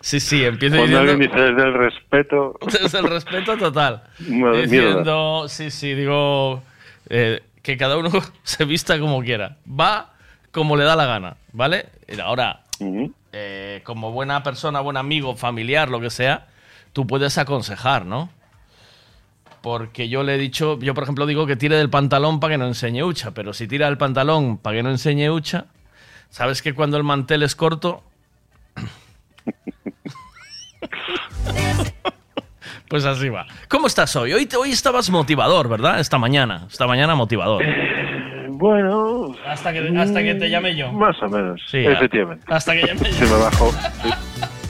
Sí, sí, empiezo Cuando diciendo... alguien dice desde el respeto, Desde el respeto total. Madre Diciendo, sí, sí, digo, eh, que cada uno se vista como quiera. Va como le da la gana, ¿vale? Ahora, eh, como buena persona, buen amigo, familiar, lo que sea, tú puedes aconsejar, ¿no? Porque yo le he dicho, yo por ejemplo digo que tire del pantalón para que no enseñe hucha, pero si tira el pantalón para que no enseñe hucha, ¿sabes que cuando el mantel es corto, Pues así va. ¿Cómo estás hoy? Hoy, hoy estabas motivador, ¿verdad? Esta mañana. Esta mañana motivador. Bueno... Hasta que, hasta que te llame yo. Más o menos, Sí, efectivamente. Hasta que llame Se me bajó.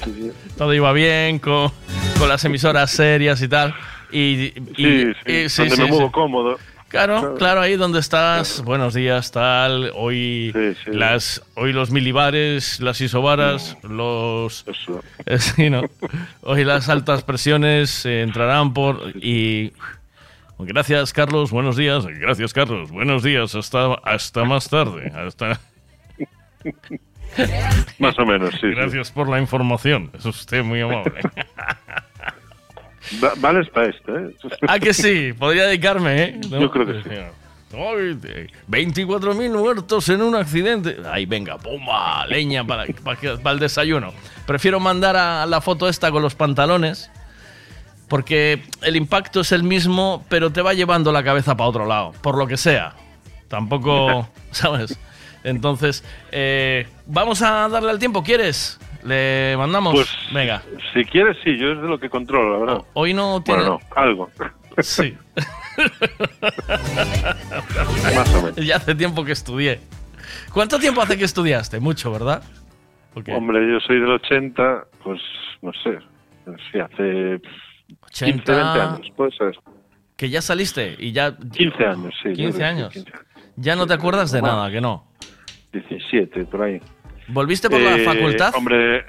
Sí, sí, sí. Todo iba bien con, con las emisoras serias y tal. Y, y- Sí, sí, y- donde me muevo cómodo. Claro, claro, ahí donde estás. Buenos días, tal. Hoy las, hoy los milibares, las isobaras, los. Eh, sí, ¿no? Hoy las altas presiones eh, entrarán por y. Gracias, Carlos. Buenos días. Gracias, Carlos. Buenos días. Hasta, hasta más tarde. Hasta. Más o menos, sí. sí. Gracias por la información. Es usted muy amable. Va- Vales para esto, ¿eh? Ah, que sí, podría dedicarme, ¿eh? ¿No? Yo creo que sí. Ay, de- 24.000 muertos en un accidente. Ahí, venga, ¡pumba! Leña para, para, para el desayuno. Prefiero mandar a la foto esta con los pantalones porque el impacto es el mismo, pero te va llevando la cabeza para otro lado, por lo que sea. Tampoco, ¿sabes? Entonces, eh, vamos a darle al tiempo, ¿quieres? Le mandamos. Pues, venga. Si quieres, sí, yo es de lo que controlo, la verdad. Hoy no tiene. Bueno, no, algo. Sí. Más o menos. Ya hace tiempo que estudié. ¿Cuánto tiempo hace que estudiaste? Mucho, ¿verdad? Hombre, yo soy del 80, pues no sé. Sí, hace 15, 20 años, puede ser. Que ya saliste y ya. 15 años, sí. 15 yo- años. 15 Ya no te acuerdas de Bueno. nada, que no. 17, por ahí. ¿Volviste por la Eh, facultad? Hombre,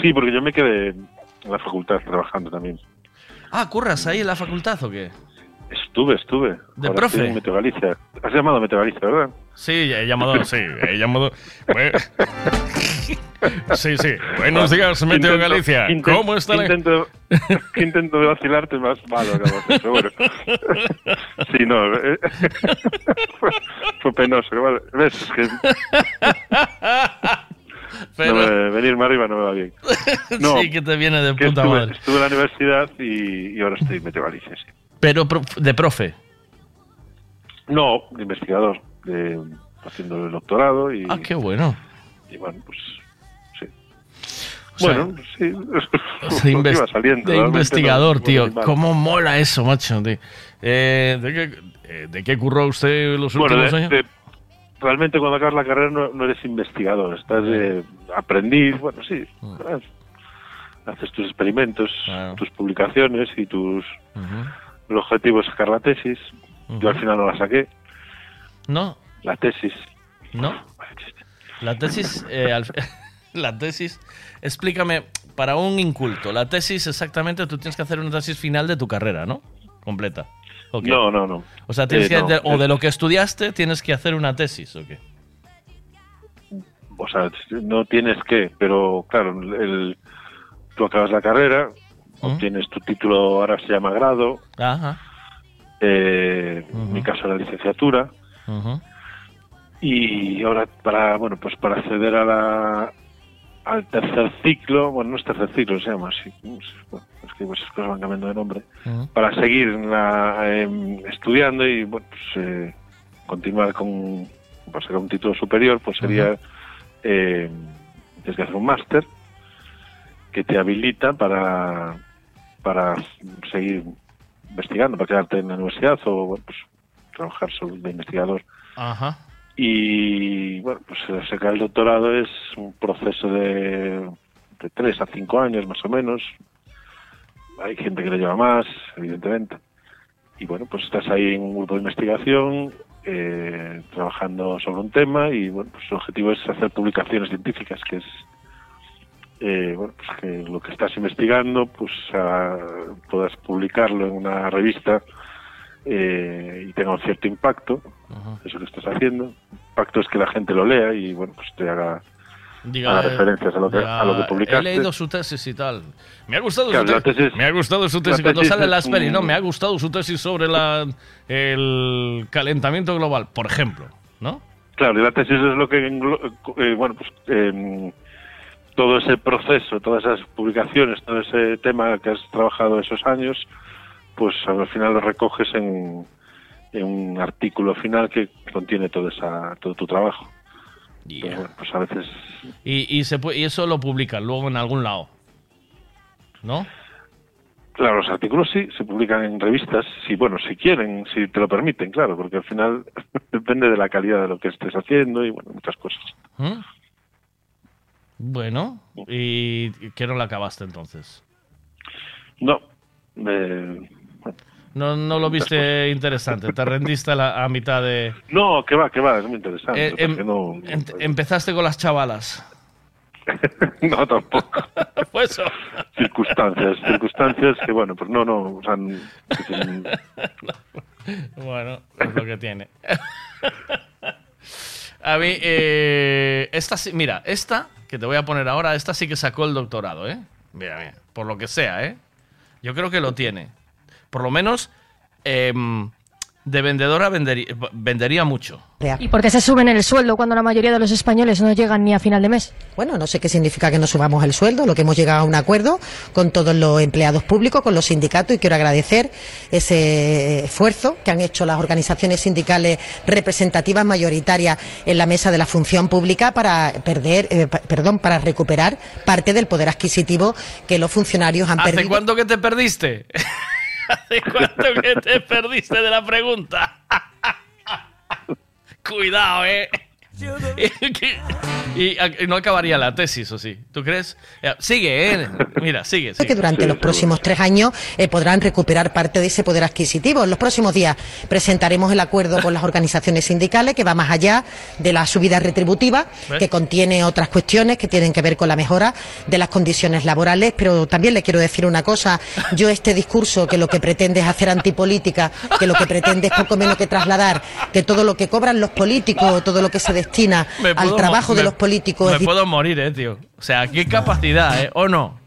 sí, porque yo me quedé en la facultad trabajando también. Ah, ¿curras ahí en la facultad o qué? Estuve, estuve. ¿De profe? Meteo Galicia. Has llamado a Meteo Galicia, ¿verdad? Sí, he llamado, sí, he llamado. Sí, sí. Buenos días, Meteo Intento- Galicia. ¿Cómo está. Intento, que intento de vacilarte más malo, acabo, pero bueno. Sí, no. eh, fue, fue penoso. Vale. ¿Ves? Es que Pero- no me- venirme arriba no me va bien. No, sí, que te viene de que puta estuve, madre. estuve en la universidad y, y ahora estoy metido a Galicia, sí. Pero de profe. No, de investigador, de, haciendo el doctorado y, Ah, qué bueno. y bueno, pues sí. O sea, bueno, sí, O sea, lo que inves- iba saliendo, de investigador, no- tío. ¿Cómo mola eso, macho? De, eh, ¿de, qué, eh, de qué curró usted los Bueno, últimos de- años? realmente cuando acabas la carrera no, no eres investigador, estás de aprendiz, bueno, sí, Ah. haces tus experimentos, tus publicaciones y tus... El objetivo es sacar la tesis, yo al final no la saqué, No, la tesis. no. La tesis, eh, al- la tesis, explícame, para un inculto, la tesis exactamente, tú tienes que hacer una tesis final de tu carrera, ¿no? Completa. No, no, no. O sea, tienes Eh, que, no, de- o es- de lo que estudiaste, tienes que hacer una tesis, ¿o qué? o sea, no tienes que, pero claro, el, tú acabas la carrera, obtienes tu título, ahora se llama grado, Ajá. eh, en mi caso la licenciatura, y ahora para, bueno, pues para acceder a la, al tercer ciclo, bueno, no es tercer ciclo, se llama así, es que esas cosas van cambiando de nombre, para seguir la- em, estudiando y bueno, pues, eh, continuar con, para sacar un título superior, pues sería, eh, tienes que hacer un máster que te habilita para, para seguir investigando, para quedarte en la universidad o bueno, pues, trabajar sobre de investigador. Ajá. Y bueno, pues sacar el doctorado es un proceso de, de tres a cinco años más o menos. Hay gente que lo lleva más, evidentemente. Y bueno, pues estás ahí en un grupo de investigación, eh, trabajando sobre un tema y bueno, pues el objetivo es hacer publicaciones científicas, que es eh, bueno, pues que lo que estás investigando, pues ah, puedas publicarlo en una revista eh, y tenga un cierto impacto, eso que estás haciendo. Impacto es que la gente lo lea y bueno, pues te haga, Diga, eh, referencias a lo que, diga, a lo que He publicaste. leído su tesis y tal. Me ha gustado Claro, su tesis. Me ha gustado su tesis. Cuando tesis sale las pelis, ¿no? un- Me ha gustado su tesis sobre la, el calentamiento global, por ejemplo, ¿no? Claro, y la tesis es lo que, eh, bueno, pues em, todo ese proceso, todas esas publicaciones, todo ese tema que has trabajado esos años, pues al final lo recoges en, en un artículo final que contiene todo, esa, todo tu trabajo. Pues, bueno, pues a veces Y, y, se y eso lo publican luego en algún lado, ¿no? Claro, los artículos sí se publican en revistas, si bueno, si quieren, si te lo permiten, claro, porque al final depende de la calidad de lo que estés haciendo y bueno, muchas cosas. ¿Mm? Bueno, ¿y qué no la acabaste entonces? No, eh, No, no lo viste interesante, te rendiste a, la- a mitad de... no, que va, que va, es muy interesante. Eh, em- no, em- empezaste con las chavalas. no, tampoco. Pues. Circunstancias, circunstancias que bueno, pues no, no, o sea, n- que se- Bueno, es lo que tiene. A mí, eh, esta sí, mira, esta que te voy a poner ahora, esta sí que sacó el doctorado, ¿eh? Mira, mira, por lo que sea, ¿eh? Yo creo que lo tiene. Por lo menos, em, de vendedora vendería, vendería mucho. ¿Y por qué se suben el sueldo cuando la mayoría de los españoles no llegan ni a final de mes? Bueno, no sé qué significa que no subamos el sueldo, lo que hemos llegado a un acuerdo con todos los empleados públicos, con los sindicatos, y quiero agradecer ese esfuerzo que han hecho las organizaciones sindicales representativas mayoritarias en la mesa de la función pública para perder, eh, perdón, para recuperar parte del poder adquisitivo que los funcionarios han ¿Hace perdido. cuánto que te perdiste? ¿Hace cuánto que te perdiste de la pregunta? Cuidado, ¿eh? Y, y no acabaría la tesis, ¿o sí? ¿Tú crees? Sigue, ¿eh? Mira, sigue, sigue. que durante los próximos tres años eh, podrán recuperar parte de ese poder adquisitivo. En los próximos días presentaremos el acuerdo con las organizaciones sindicales que va más allá de la subida retributiva, ¿Ves? que contiene otras cuestiones que tienen que ver con la mejora de las condiciones laborales. Pero también le quiero decir una cosa. Yo este discurso que lo que pretende es hacer antipolítica, que lo que pretende es poco menos que trasladar que todo lo que cobran los políticos, todo lo que se destina al trabajo de los políticos Me puedo morir, ¿eh, tío? O sea, qué capacidad, ¿eh? ¿O no?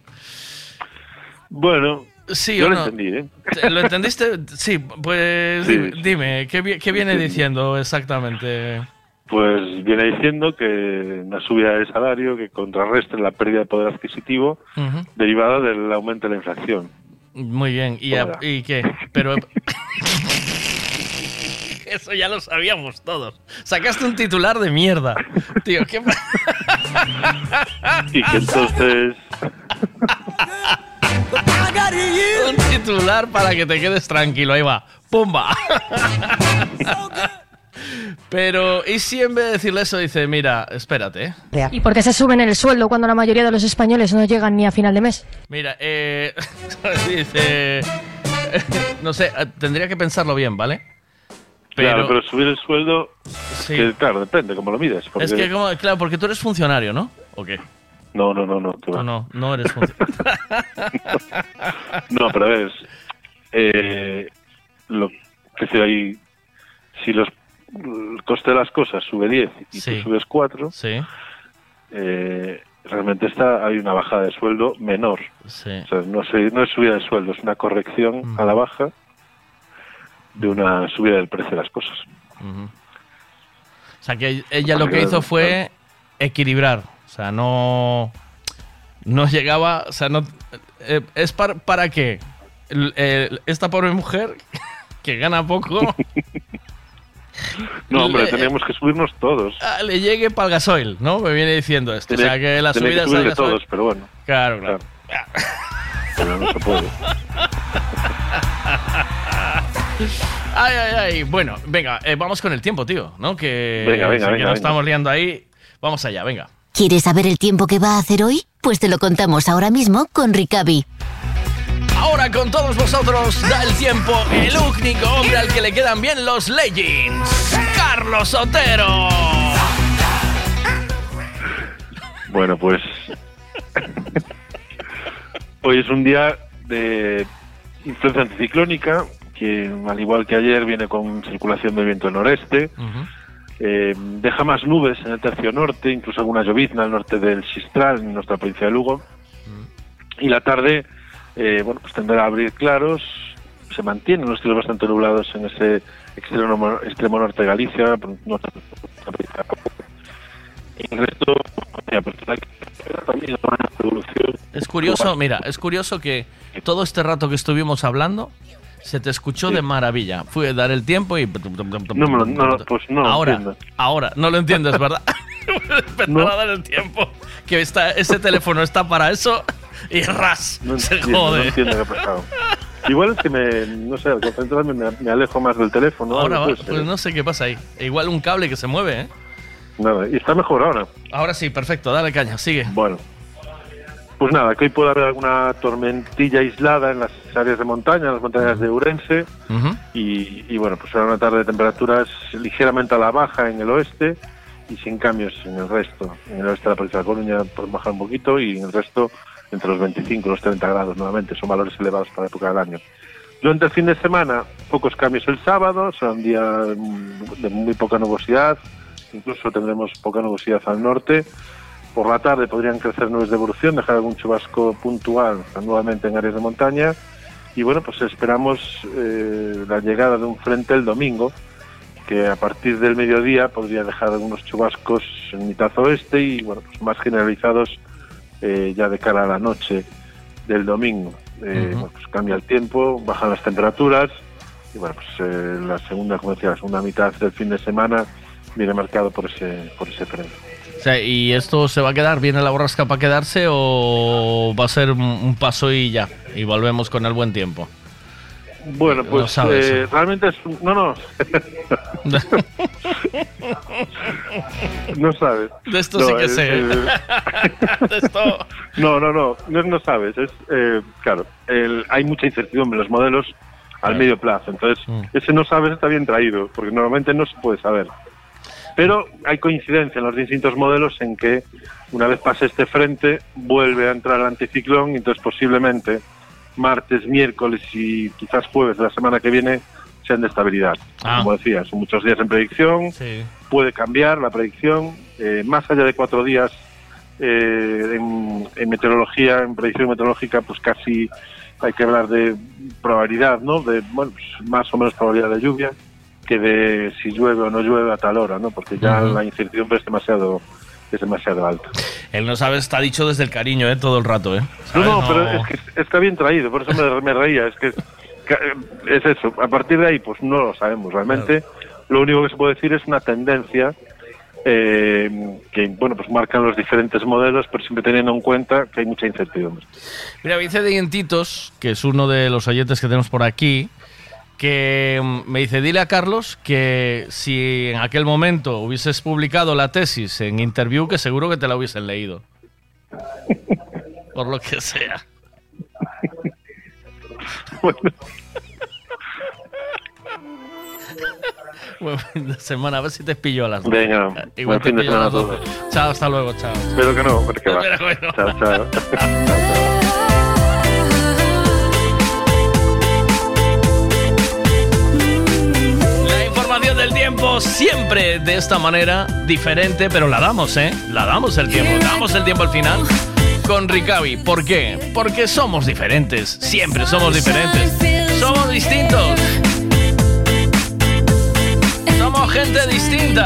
Bueno, Sí, yo lo no. entendí, ¿eh? ¿Te- ¿Lo entendiste? Sí, pues Sí. dime, ¿qué, qué viene diciendo exactamente? pues viene diciendo que una subida del salario que contrarreste la pérdida de poder adquisitivo derivada del aumento de la inflación. Muy bien. ¿Y, a-. ¿y qué? Pero... Eso ya lo sabíamos todos. Sacaste un titular de mierda. Tío, ¿qué Y que entonces Un titular para que te quedes tranquilo. Ahí va. ¡Pumba! Pero, ¿y si en vez de decirle eso dice, mira, espérate? ¿Y por qué se suben el sueldo cuando la mayoría de los españoles no llegan ni a final de mes? Mira, eh, dice, no sé, tendría que pensarlo bien, ¿vale? Claro, pero subir el sueldo, Sí. que, claro, depende cómo lo mides. porque- Es que, como, claro, porque tú eres funcionario, ¿no? ¿O qué? No, no, no, no. No, no, no eres funcionario. No, pero a ver, es, eh, lo que sea ahí, si los el coste de las cosas sube 10 y Sí. tú subes 4, Sí, eh, realmente está hay una bajada de sueldo menor. sí. O sea, no, se- no es subida de sueldo, es una corrección a la baja de una subida del precio de las cosas. Ujú. O sea, que ella lo que hizo fue equilibrar. O sea, no. No llegaba. O sea, no. eh, ¿Es para, para qué? El- el- esta pobre mujer que gana poco No, hombre, Le- teníamos que subirnos todos. ah, le llegue para el gasoil, ¿no? Me viene diciendo esto. O sea, que la subida que gasoil. todos, pero bueno, Claro, claro. pero no se puede. Ay, ay, ay. Bueno, venga, eh, vamos con el tiempo, tío, ¿no? Que, Venga, venga, que venga, nos estamos liando ahí. Vamos allá, venga. ¿Quieres saber el tiempo que va a hacer hoy? Pues te lo contamos ahora mismo con Ricavi. Ahora con todos vosotros da el tiempo el único hombre al que le quedan bien los leggings, Carlos Otero. Bueno, pues hoy es un día de influencia anticiclónica que al igual que ayer viene con circulación de viento noreste. Eh, deja más nubes en el tercio norte, incluso alguna llovizna al norte del Sistral, en nuestra provincia de Lugo. Y la tarde, eh, bueno, pues tendrá a abrir claros. Se mantienen los cielos bastante nublados en ese extremo, extremo norte de Galicia. norte el resto, pues, evolución. Es curioso, mira, es curioso que todo este rato que estuvimos hablando se te escuchó de maravilla. Fui a dar el tiempo y... No, lo- no, pues no lo ahora, entiendo. ahora, no lo entiendes, ¿verdad? Empezar a dar el tiempo. Que está, ese teléfono está para eso y ras, No se entiendo, jode. no entiendo qué ha pasado. Igual es que me, no sé, al concentrarme me, me alejo más del teléfono. Ahora va, pues no sé qué pasa ahí. Igual un cable que se mueve, ¿eh? Nada, y está mejor ahora. Ahora sí, perfecto, dale caña, sigue. Bueno, pues nada, que hoy puede haber alguna tormentilla aislada en las áreas de montaña, en las montañas de Urense, y, y bueno, pues será una tarde de temperaturas ligeramente a la baja en el oeste y sin cambios en el resto. En el oeste de la provincia de Coruña pueden bajar un poquito y en el resto entre los 25 y los 30 grados nuevamente, son valores elevados para la época del año. Durante el fin de semana, pocos cambios el sábado, será un día de muy poca nubosidad, incluso tendremos poca nubosidad al norte. Por la tarde podrían crecer nubes de evolución, dejar algún chubasco puntual nuevamente en áreas de montaña. Y bueno, pues esperamos eh, la llegada de un frente el domingo, que a partir del mediodía podría dejar algunos chubascos en mitad oeste y bueno, pues más generalizados eh, ya de cara a la noche del domingo. Eh, pues cambia el tiempo, bajan las temperaturas y bueno, pues la segunda, como decía, la segunda mitad del fin de semana viene marcado por ese, por ese frente. O sea, ¿y esto se va a quedar? ¿Viene la borrasca para quedarse o va a ser un, paso y ya? Y volvemos con el buen tiempo. Bueno, No pues sabes, eh, ¿eh? realmente es... No, no. no sabes. De esto No, sí que sé. el- De esto... No, no, no, no, no sabes. Es, eh, claro, el- hay mucha incertidumbre en los modelos al medio plazo. Entonces, Mm. ese no sabes está bien traído, porque normalmente no se puede saber. Pero hay coincidencia en los distintos modelos en que una vez pase este frente, vuelve a entrar el anticiclón y entonces posiblemente martes, miércoles y quizás jueves de la semana que viene sean de estabilidad. Ah. Como decía, son muchos días en predicción, Sí. puede cambiar la predicción. eh, más allá de cuatro días eh, en, en meteorología, en predicción meteorológica, pues casi hay que hablar de probabilidad, ¿no? De, bueno, pues, más o menos probabilidad de lluvia, que de si llueve o no llueve a tal hora, ¿no? Porque ya la incertidumbre es demasiado es demasiado alta. Él no sabe, está dicho desde el cariño, ¿eh? Todo el rato, ¿eh? No, no, pero es que está bien traído, por eso me, me reía. Es que es eso. A partir de ahí, pues no lo sabemos. Realmente, lo único que se puede decir es una tendencia eh, que, bueno, pues marcan los diferentes modelos, pero siempre teniendo en cuenta que hay mucha incertidumbre. Mira, dice Dientitos, que es uno de los oyentes que tenemos por aquí, que mm, me dice, dile a Carlos que si en aquel momento hubieses publicado la tesis en Interview, que seguro que te la hubiesen leído. Por lo que sea. Buen fin de semana, a ver si te pillo a las dos. Venga, Igual buen te fin de semana a. Chao, hasta luego, chao. Espero que no, porque va. Pero bueno. Chao, chao. La siempre de esta manera, diferente, pero la damos, ¿eh? La damos el tiempo, damos el tiempo al final con Ricavi. ¿Por qué? Porque somos diferentes, siempre somos diferentes. Somos distintos. Somos gente distinta.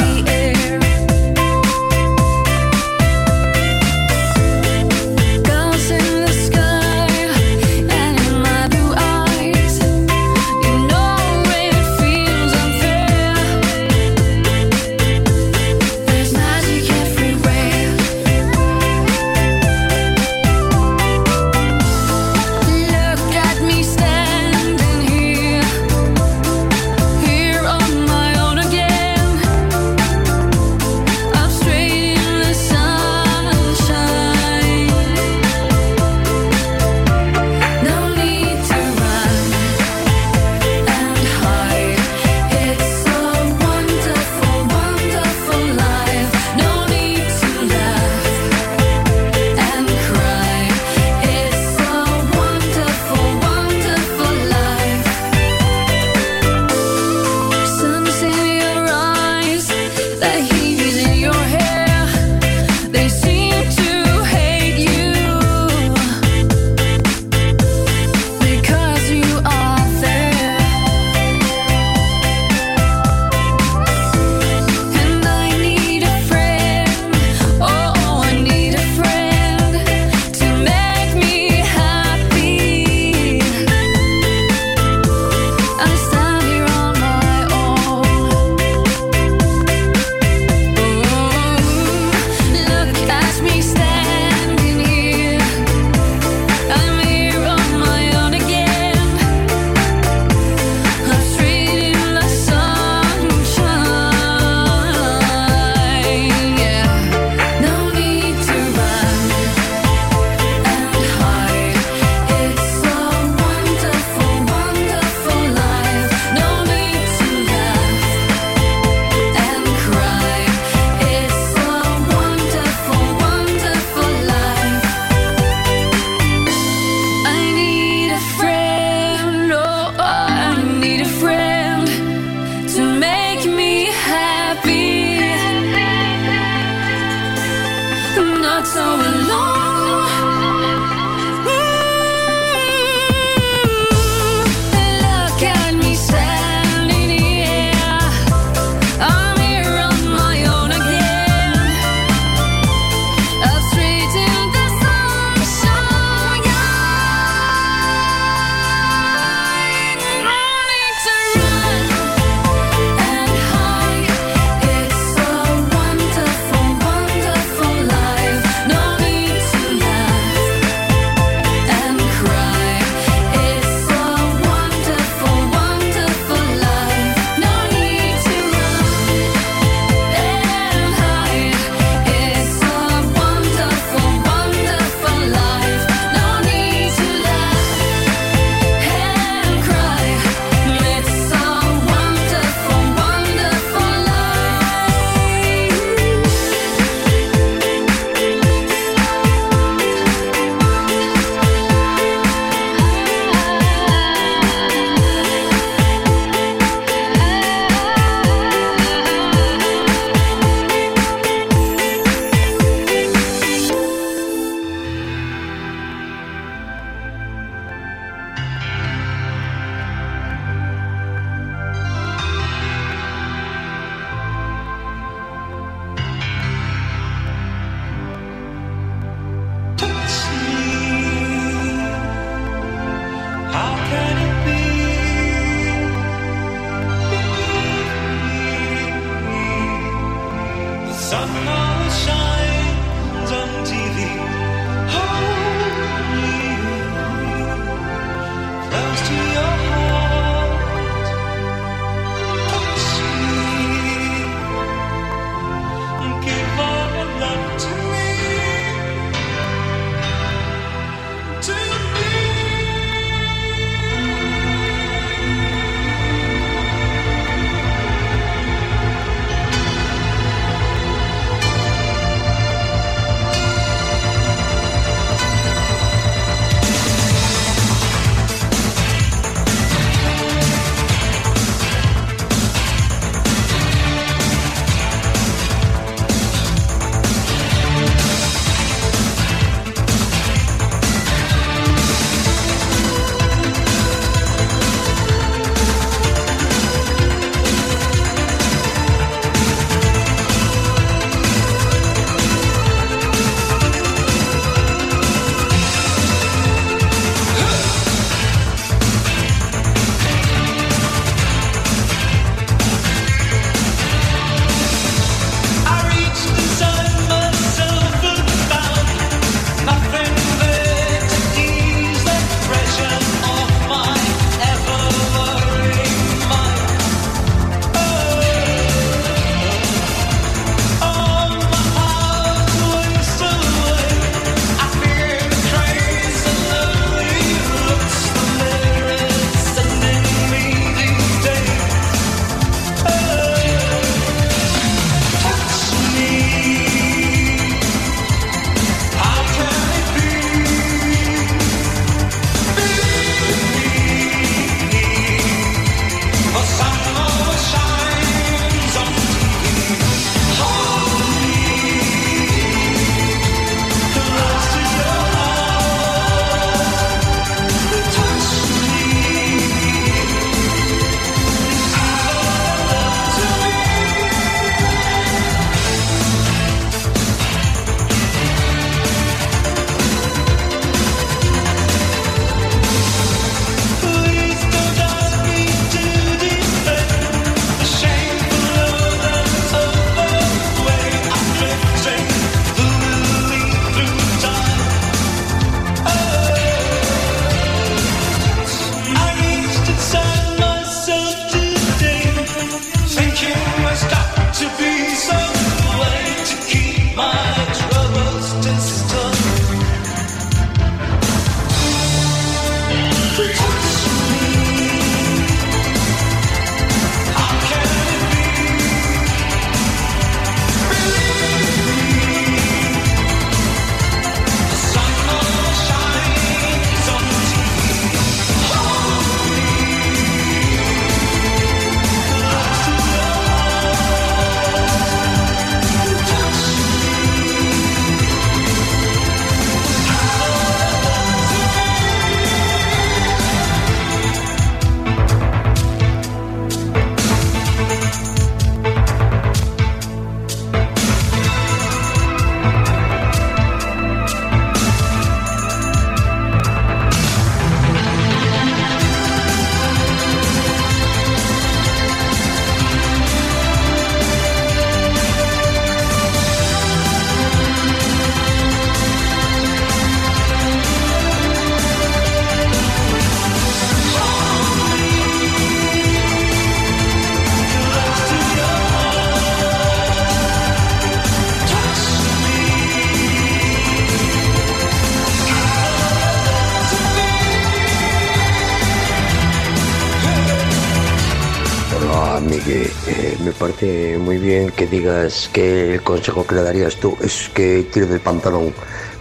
Que digas que el consejo que le darías tú es que tire del pantalón,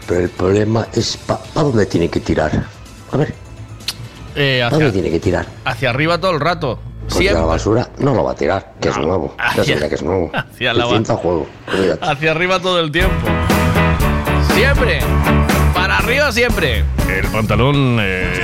pero el problema es ¿para dónde tiene que tirar? A ver, Eh, ¿para hacia, dónde tiene que tirar? hacia arriba todo el rato. Porque Siempre. la basura no lo va a tirar, que es nuevo. Ya Hacia- sabía que es nuevo. hacia la al juego. Hacia arriba todo el tiempo. Siempre. Para arriba siempre. El pantalón eh,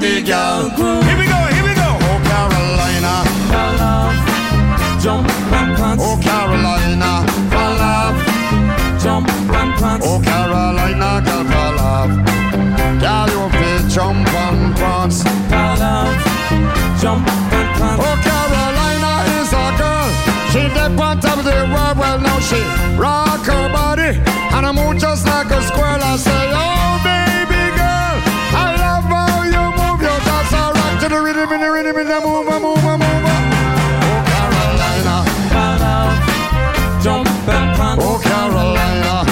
girl groove. Here we go, here we go. Oh, Carolina. Jump and prance. Oh, Carolina, for love. Jump and prance. Oh, Carolina, girl, for love. Girl, you fit jump and prance. For love. Jump and prance. Oh, Carolina is a girl. She the on top of the world. Well, now she rock her body. And I move just like a squirrel. I say, oh, rhythm, the rhythm, the move, I move, move. Oh, Carolina. Jump and prance. Oh, Carolina.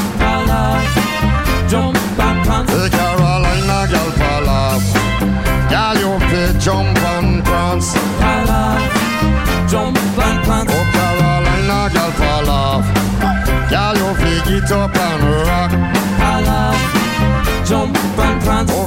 Jump and prance. Hey, Carolina, girl, for love. Girl, you fit jump and prance. Jump and prance. Oh, Carolina, girl, for love. Girl, you fit get up and rock. Jump and prance.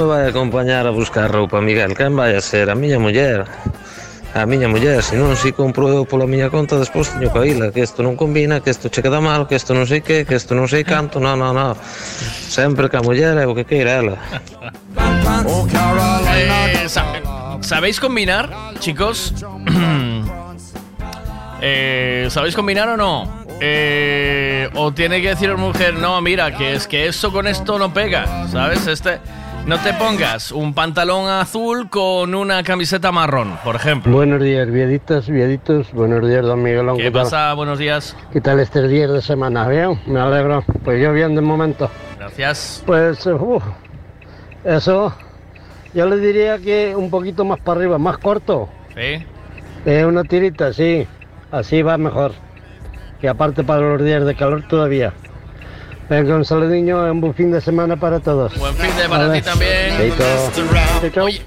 Me vai acompañar a buscar roupa, Miguel? Quen vai a ser? A miña muller. A miña muller, se non si compro eu pola miña conta, despois teño oíla, que isto non combina, que isto che queda mal, que isto non sei que, que isto non sei canto, no, no, no. Sempre que a muller é o que queira ela. Eh, sa- ¿Sabéis combinar, chicos? Eh, ¿Sabéis combinar o no? Eh, o tiene que decir la mujer, no, mira, que es que esto con esto no pega, ¿sabes? Este, no te pongas un pantalón azul con una camiseta marrón, por ejemplo. Buenos días, vieditos, vieditos. Buenos días, don Miguelón. ¿Qué tal? pasa? Buenos días. ¿Qué tal este día de semana? ¿Bien? Me alegro. Pues yo bien de momento. Gracias. Pues, eso, yo le diría que un poquito más para arriba, más corto. ¿Sí? Eh, una tirita, sí. Así va mejor. Y aparte para los días de calor todavía. Venga, un saludinho, un buen fin de semana para todos. Buen fin de para Vale. ti también. Chaito. Oye,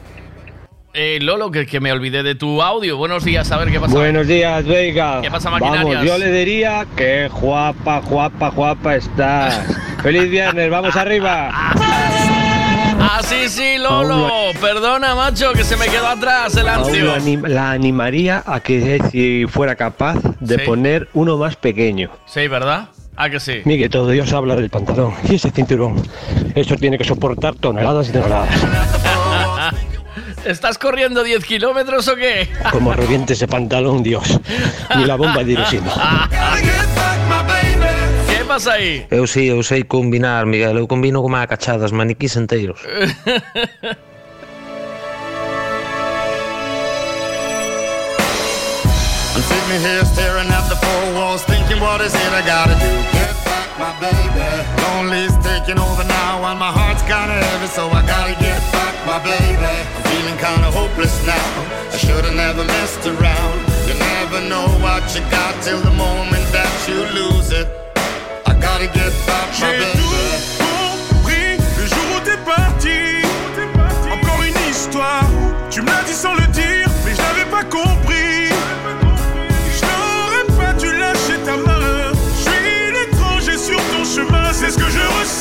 eh, Lolo, que, que me olvidé de tu audio. Buenos días, a ver qué pasa. Buenos días, Veiga. ¿Qué pasa, maquinarias? Vamos, yo le diría que guapa, guapa, guapa estás. Feliz viernes, vamos arriba. Ah, sí, sí, Lolo. perdona, macho, que se me quedó atrás el ancio. la, anim- la animaría a que si fuera capaz de Sí. poner uno más pequeño. Sí, ¿verdad? Ah, que sí. Miguel, todo Dios habla del pantalón y ese cinturón. Eso tiene que soportar toneladas y toneladas. ¿Estás corriendo 10 kilómetros o qué? Como reviente ese pantalón, Dios. Ni la bomba de Hiroshima. ¿Qué pasa aí? Eu sí, eu sei combinar, Miguel. Eu combino como a cachadas, maniquís enteiros. I'm sitting here staring at the what is it I gotta do? Get back, my baby. Lonely's taking over now, and my heart's kinda heavy, so I gotta get back, my baby. I'm feeling kinda hopeless now. I should've never messed around. You never know what you got till the moment that you lose it. I gotta get back, my baby. compris le jour où t'es parti. Encore une histoire, tu me l'as dit sans le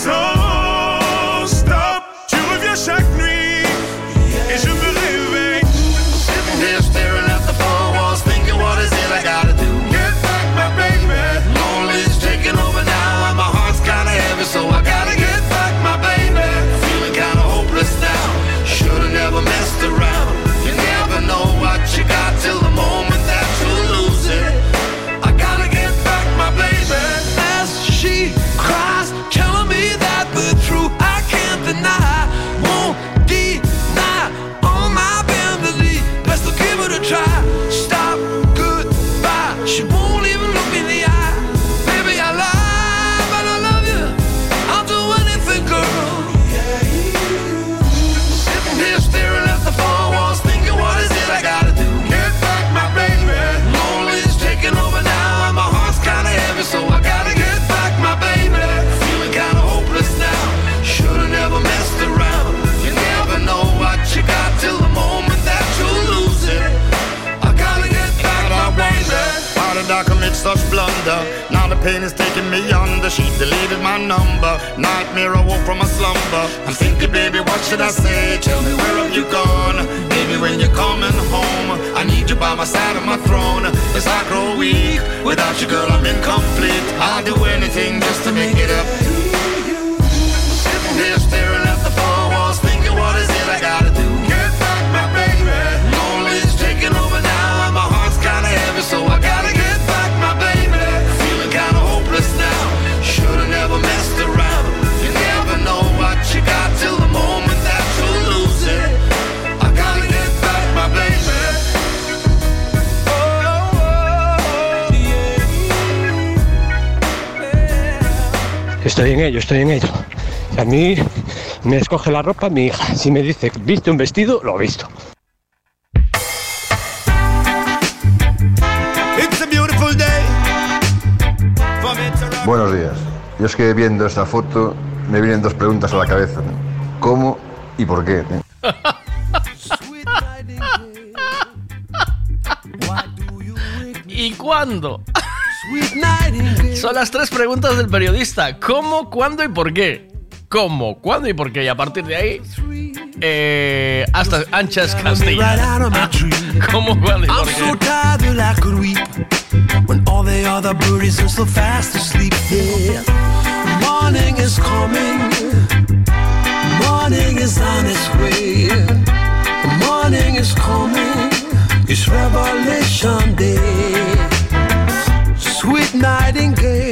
so la ropa mi hija. Si me dice, ¿viste un vestido? Lo he visto. Buenos días. Yo es que viendo esta foto me vienen dos preguntas a la cabeza. ¿Cómo y por qué? ¿Y cuándo? Son las tres preguntas del periodista. ¿Cómo, cuándo y por qué? ¿Cómo, cuándo y por qué? Y a partir de ahí, eh, hasta anchas Castilla. ¿Cómo, cuándo y por qué? morning is coming, morning is on its way. Morning is coming, it's Revelation Day. Sweet nightingale,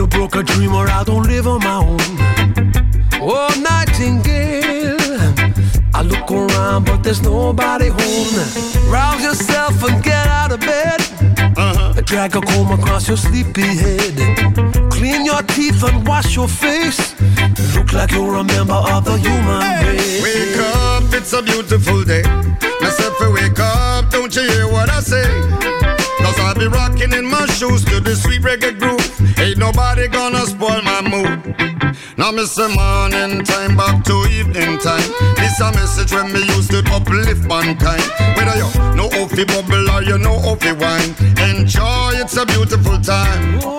You broke a dream or I don't live on my own. Oh, Nightingale. I look around, but there's nobody home. Rouse yourself and get out of bed. Uh-huh. Drag a comb across your sleepy head. Clean your teeth and wash your face. Look like you're a member of the human race. Wake up, it's a beautiful day. Myself, wake up, don't you hear what I say? Cause I'll be rocking in my shoes to the sweet reggae groove. Nobody gonna spoil my mood. Now miss the morning time back to evening time. This a message when me used to uplift mankind. Whether you know how fi bubble or you know fi wine. Enjoy, it's a beautiful time. Oh,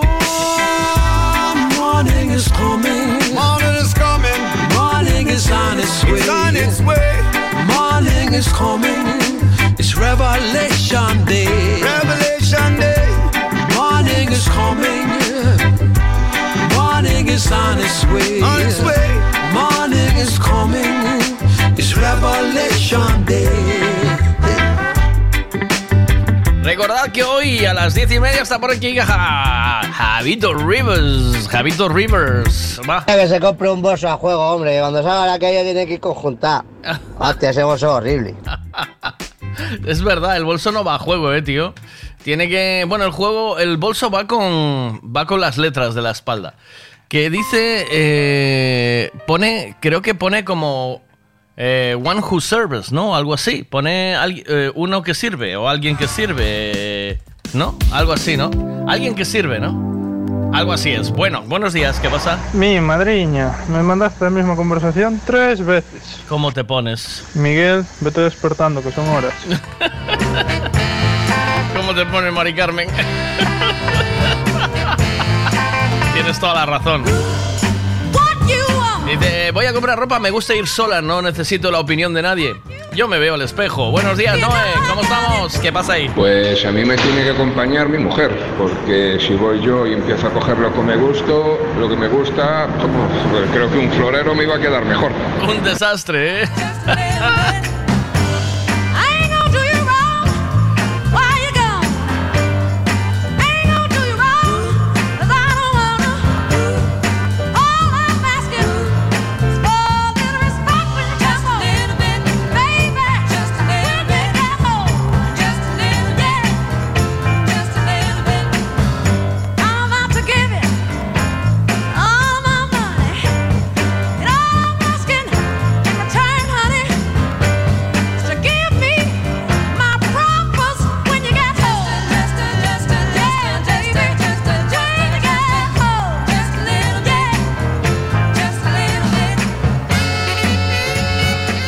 morning is coming. Morning is coming. Morning is on its way. It's on its way. Morning is coming. It's Revelation Day. Is on its way. On its way. Morning is coming. It's Revelation Day. Recordad que hoy a las diez y media está por aquí Ja- Javito Rivers. Javito Rivers. Va. Que se compre un bolso a juego, hombre. Cuando salga a la calle tiene que ir conjuntar. Hostia, ese bolso es horrible. Es verdad, el bolso no va a juego, eh, tío. Tiene que. Bueno, el juego. El bolso va con. Va con las letras de la espalda. Que dice. eh, pone. Creo que pone como. eh, one who serves, ¿no? Algo así. Pone algui- eh, uno que sirve o alguien que sirve. ¿No? Algo así, ¿no? Alguien que sirve, ¿no? Algo así es. Bueno, buenos días, ¿qué pasa? Mi madriña, me mandaste la misma conversación tres veces. ¿Cómo te pones? Miguel, vete despertando, que son horas. ¿Cómo te pones, Mari Carmen? Tienes toda la razón. Dice, voy a comprar ropa, me gusta ir sola, no necesito la opinión de nadie. Yo me veo al espejo. Buenos días, Noé, ¿cómo estamos? ¿Qué pasa ahí? Pues a mí me tiene que acompañar mi mujer, porque si voy yo y empiezo a coger lo que me gusto, lo que me gusta, pues creo que un florero me iba a quedar mejor. Un desastre, ¿eh?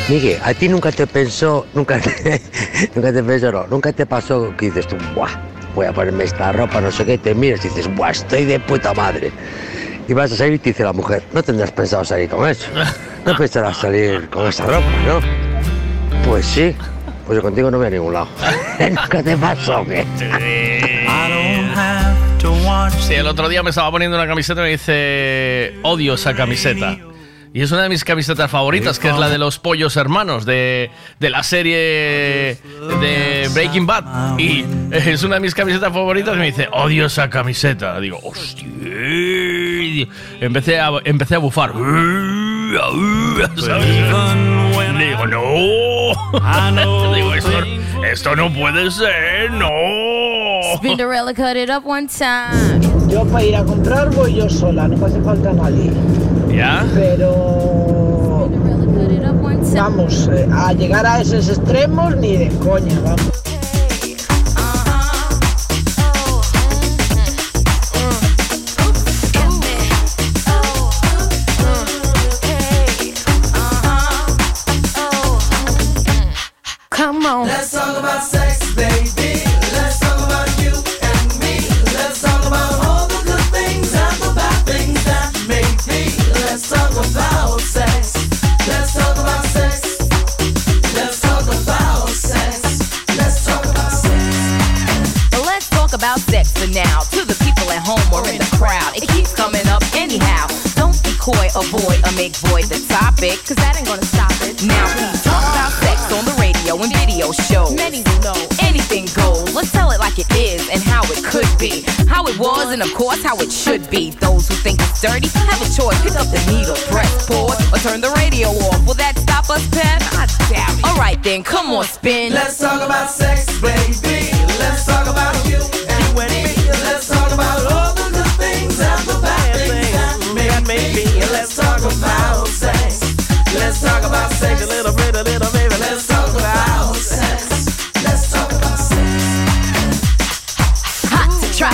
Miguel, a ti nunca te pensó, nunca te, nunca te pensó, no, nunca te pasó que dices tú, buah, voy a ponerme esta ropa, no sé qué, te miras y dices, buah, estoy de puta madre. Y vas a salir y te dice la mujer, no tendrás pensado salir con eso, no pensarás salir con esa ropa, ¿no? Pues sí, pues yo contigo no voy a ningún lado. nunca te pasó, ¿o ¿qué? Sí, el otro día me estaba poniendo una camiseta y me dice, odio esa camiseta. Y es una de mis camisetas favoritas, que es la de los pollos hermanos, de, de la serie de Breaking Bad. Y es una de mis camisetas favoritas y me dice, odio esa camiseta. Digo, hostia. Empecé a, empecé a bufar. ¿sabes? Digo, no. Digo, esto, esto no puede ser, no. Spinderella cut it up one time. Yo para ir a comprar voy yo sola, no me hace falta nadie. ¿Ya? Pero vamos, eh, a llegar a esos extremos ni de coña, vamos. And of course how it should be. Those who think it's dirty have a choice. Pick up the needle, press pause, or turn the radio off. Will that stop us, Pat? I doubt it. Alright then, come on, spin. Let's talk about sex,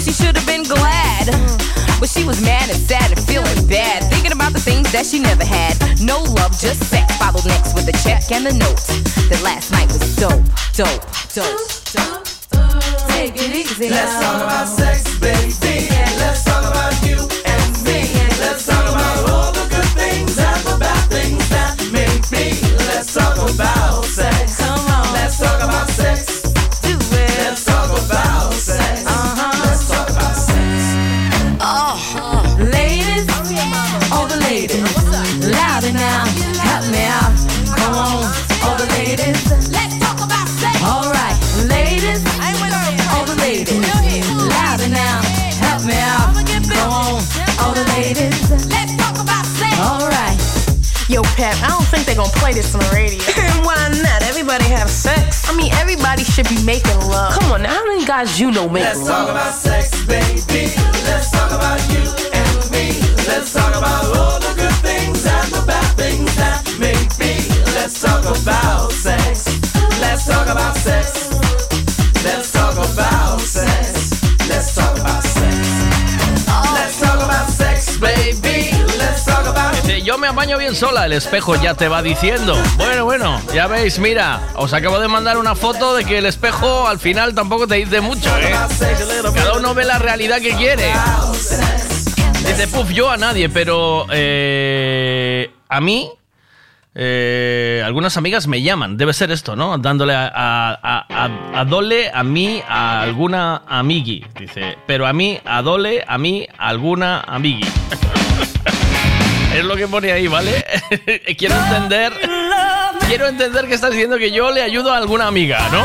she should have been glad. But she was mad and sad and feeling bad, thinking about the things that she never had. No love, just sex. Followed next with the check and the note that last night was dope, dope, dope, dope. Take it easy. Let's talk about sex, baby. Play this on the radio. Why not? Everybody have sex. I mean, everybody should be making love. Come on, now, how many guys you know make Let's love? talk about sex, baby. Let's talk about you and me. Let's talk about all Me apaño bien sola, el espejo ya te va diciendo. Bueno, bueno, ya veis, mira, os acabo de mandar una foto de que el espejo al final tampoco te dice mucho, ¿eh? Cada uno ve la realidad que quiere. Dice, puf, yo a nadie, pero eh, a mí, eh, algunas amigas me llaman, debe ser esto, ¿no? Dándole a, a- a- a dole a mí a alguna amigui, dice, pero a mí, a dole a mí a alguna amigui. Es lo que pone ahí, ¿vale? quiero entender. Quiero entender que estás diciendo que yo le ayudo a alguna amiga, ¿no?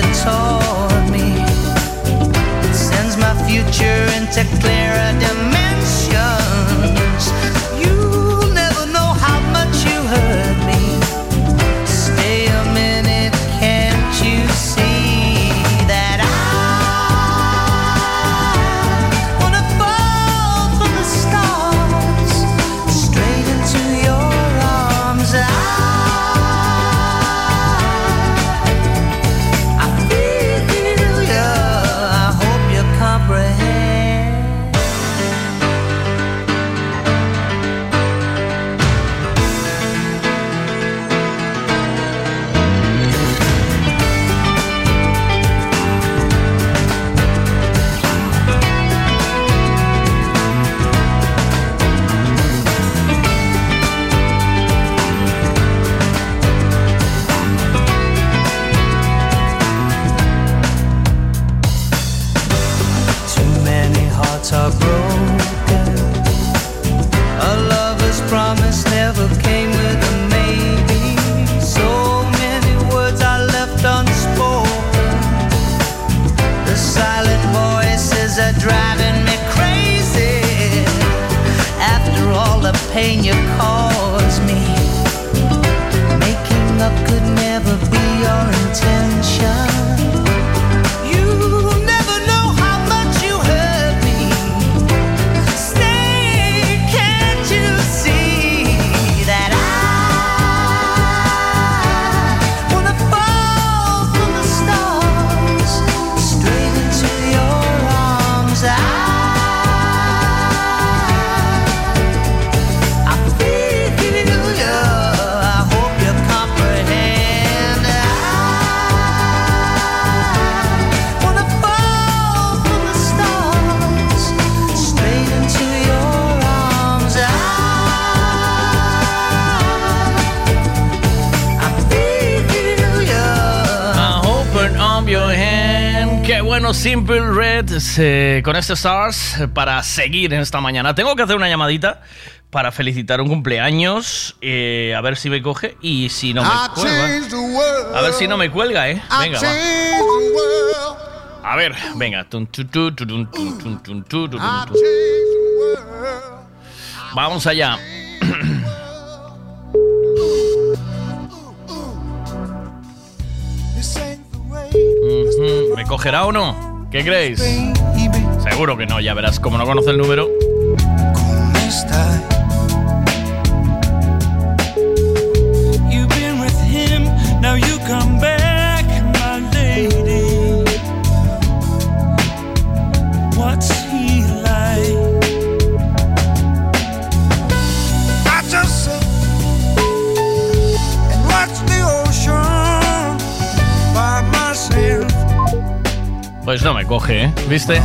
It's all Simple Red eh, con este Stars eh, para seguir en esta mañana. Tengo que hacer una llamadita para felicitar un cumpleaños. Eh, a ver si me coge y si no me cuelga. A ver si no me cuelga, ¿eh? Venga, va. A ver, venga. Vamos allá. ¿Me cogerá o no? ¿Qué creéis? Seguro que no, ya verás, como no conoce el número. Okay, wisst ihr?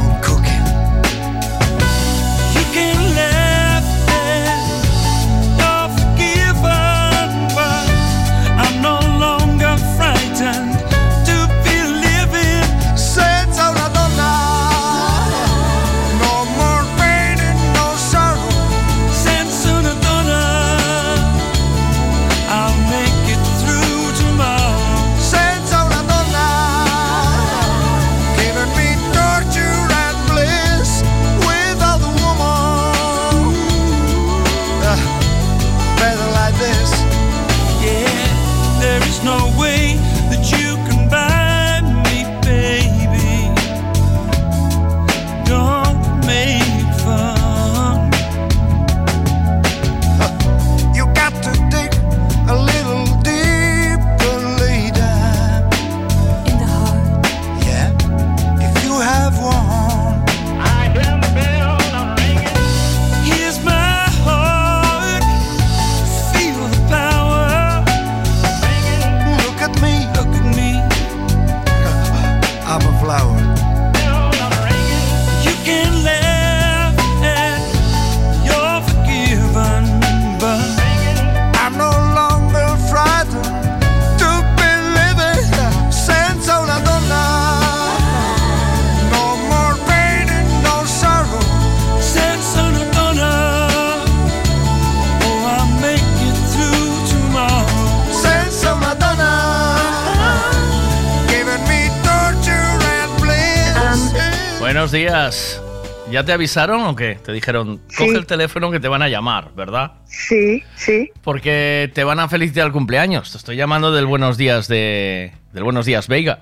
¿Ya te avisaron o qué? Te dijeron, coge Sí. el teléfono que te van a llamar, ¿verdad? Sí, sí. Porque te van a felicitar el cumpleaños. Te estoy llamando del Buenos Días de... Del Buenos Días, Veiga.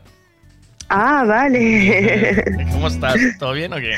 Ah, vale. ¿Cómo estás? ¿Todo bien o qué?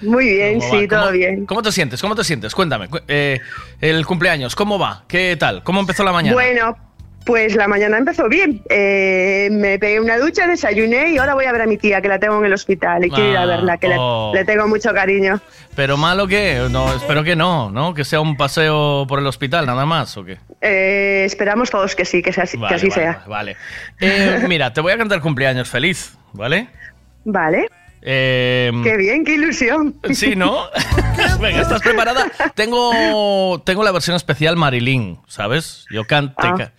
Muy bien, sí, todo ¿Cómo- bien. ¿Cómo te sientes? ¿Cómo te sientes? Cuéntame. cu- eh, el cumpleaños, ¿cómo va? ¿Qué tal? ¿Cómo empezó la mañana? Bueno, pues la mañana empezó bien. Eh, me pegué una ducha, desayuné y ahora voy a ver a mi tía, que la tengo en el hospital y quiero ir a Ah, verla, que le- oh. le, tengo mucho cariño. ¿Pero malo qué? No, espero que no, ¿no? Que sea un paseo por el hospital, nada más, ¿o qué? Eh, esperamos todos que sí, que, sea así- que así vale, sea. Vale. Eh, mira, te voy a cantar cumpleaños feliz, ¿vale? Vale. Eh, Qué bien, qué ilusión. Sí, ¿no? Venga, ¿estás preparada? Tengo, tengo la versión especial Marilyn, ¿sabes? Yo canto. Ah.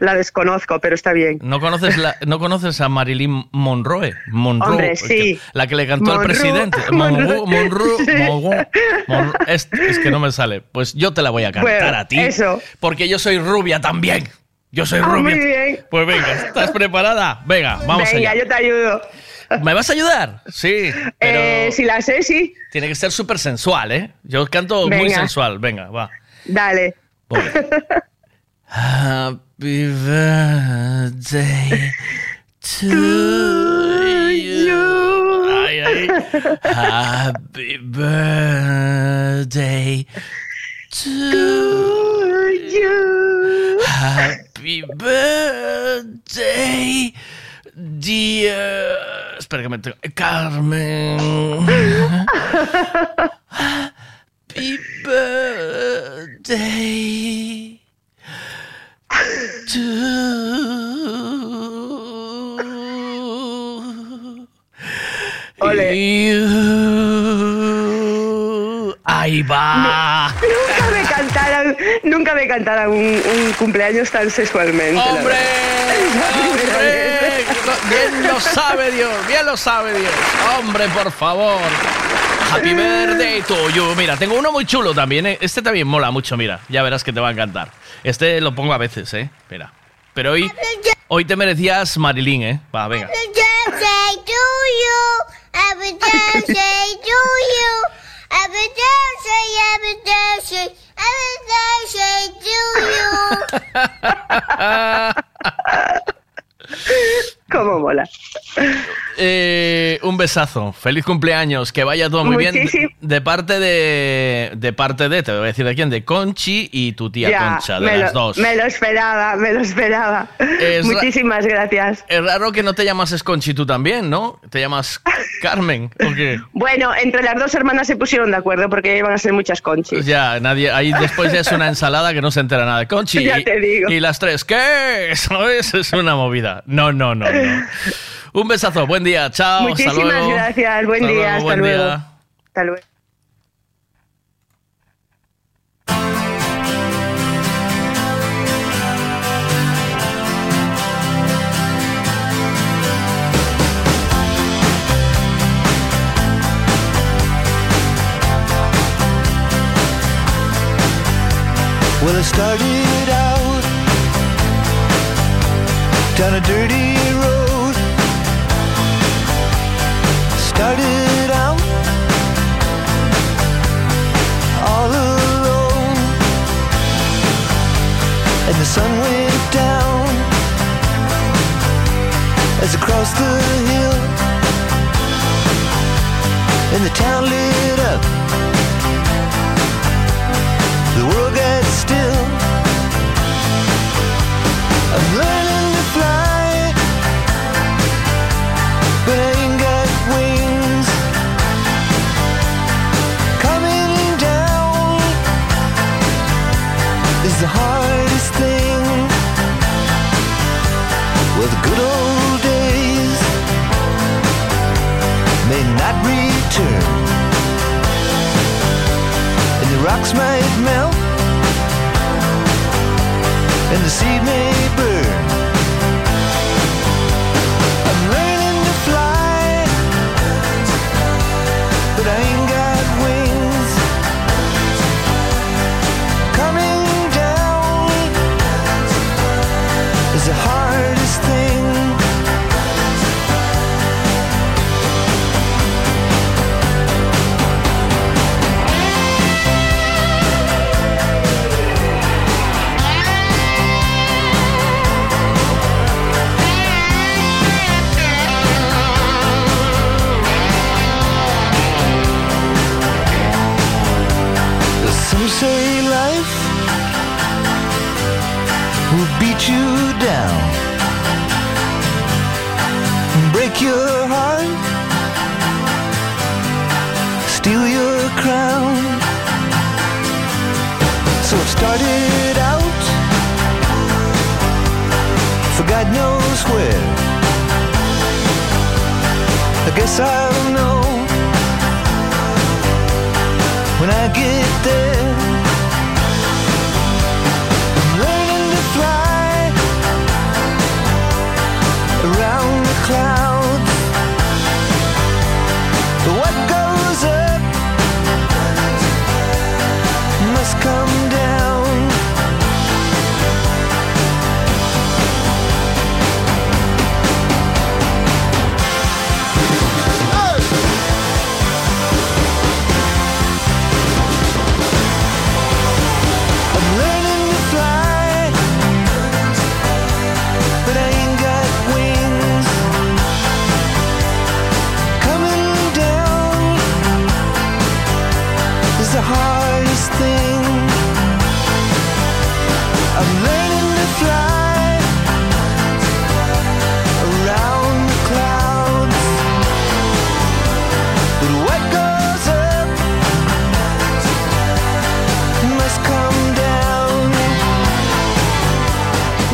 La desconozco, pero está bien. ¿no, conoces la- ¿No conoces a Marilyn Monroe? Monroe Hombre, sí. La que le cantó al presidente. Monroe. Monroe, Sí. Es, es que no me sale. Pues yo te la voy a cantar Bueno, a ti. eso. Porque yo soy rubia también. Yo soy Ah, rubia. muy bien. Pues venga, ¿estás preparada? Venga, vamos Venga, allá. yo te ayudo. ¿Me vas a ayudar? Sí, pero Eh, si la sé, sí. tiene que ser súper sensual, ¿eh? Yo canto muy sensual. Venga, va. Dale. Happy birthday to you. Ay, ay. Happy birthday to you. Happy birthday, dear. Espera que me tengo. Carmen. Happy birthday you. Ahí va. Nunca me cantaran, nunca me cantaran un, un cumpleaños tan sexualmente. ¡Hombre! ¡Hombre! Bien lo sabe Dios, bien lo sabe Dios. Hombre, por favor. Happy birthday to you. Mira, tengo uno muy chulo también. ¿eh? Este también mola mucho, mira. Ya verás que te va a encantar. Este lo pongo a veces, ¿eh? Mira. Pero hoy, hoy te merecías Marilyn, ¿eh? Va, venga. birthday to you. Happy birthday to you. Happy birthday, happy to you. ¿Cómo mola? Eh, un besazo. Feliz cumpleaños. Que vaya todo muy bien. De parte de. De parte de. Te voy a decir de quién. De Conchi y tu tía Ya, Concha. De las lo, dos. me lo esperaba, me lo esperaba. Es ra- Muchísimas gracias. Es raro que no te llamas Conchi tú también, ¿no? Te llamas Carmen. ¿O qué? Bueno, entre las dos hermanas se pusieron de acuerdo porque iban a ser muchas conchis. Ya, nadie. Ahí después ya es una ensalada que no se entera nada de Conchi. Ya y, te digo. y las tres, ¿qué? ¿Sabes? Es una movida. No, no, no, no. Un besazo, buen día, chao. hasta Muchísimas luego. gracias, buen Hasta día, luego, hasta buen luego. día. Hasta luego. Well, I started out down a dirty Started out all alone, and the sun went down as I crossed the hill, and the town lit up. The world got still. Return and the rocks might melt, and the seed may say life will beat you down, break your heart, steal your crown. So it started out for God knows where. I guess I'll know when I get there.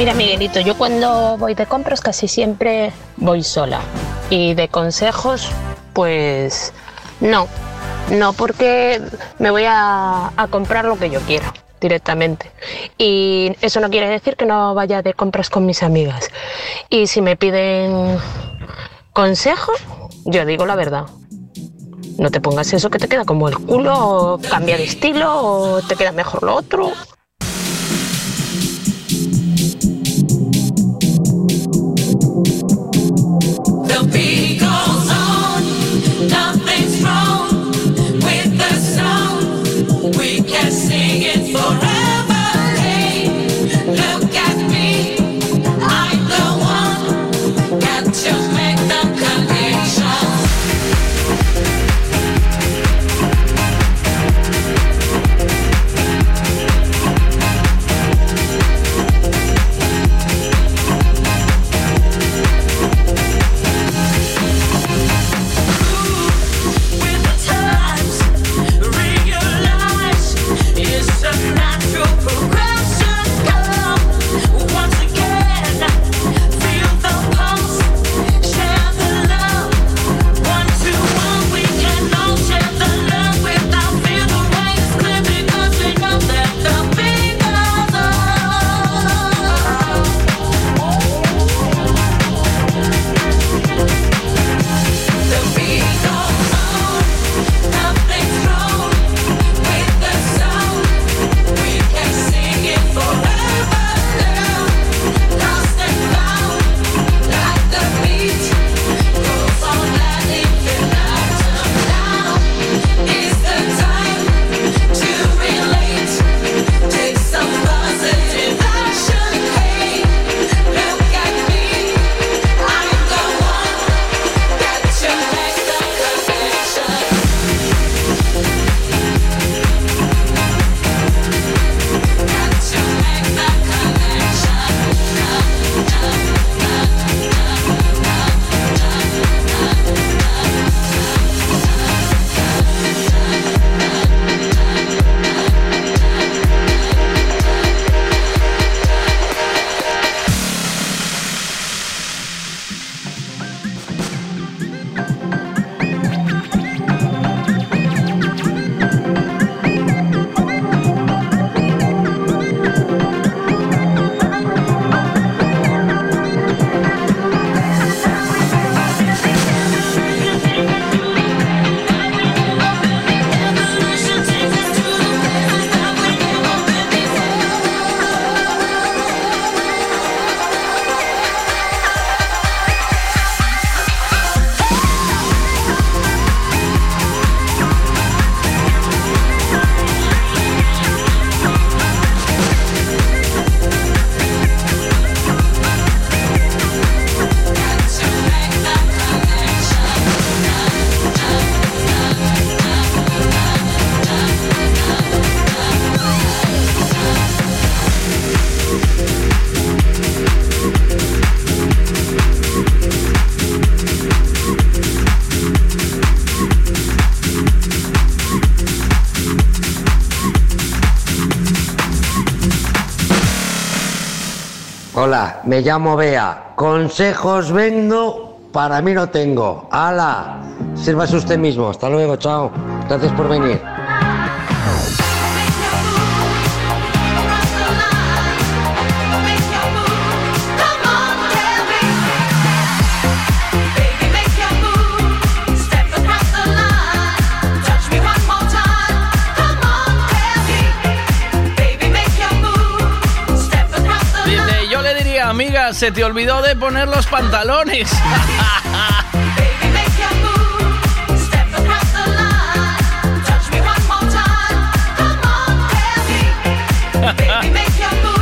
Mira, Miguelito, yo cuando voy de compras casi siempre voy sola. Y de consejos, pues no. No, porque me voy a, a comprar lo que yo quiero directamente. Y eso no quiere decir que no vaya de compras con mis amigas. Y si me piden consejo, yo digo la verdad. No te pongas eso que te queda como el culo, o cambia de estilo, o te queda mejor lo otro. Me llamo Bea. Consejos vendo, para mí no tengo. ¡Hala! Sírvase usted mismo. Hasta luego, chao. Gracias por venir. Se te olvidó de poner los pantalones.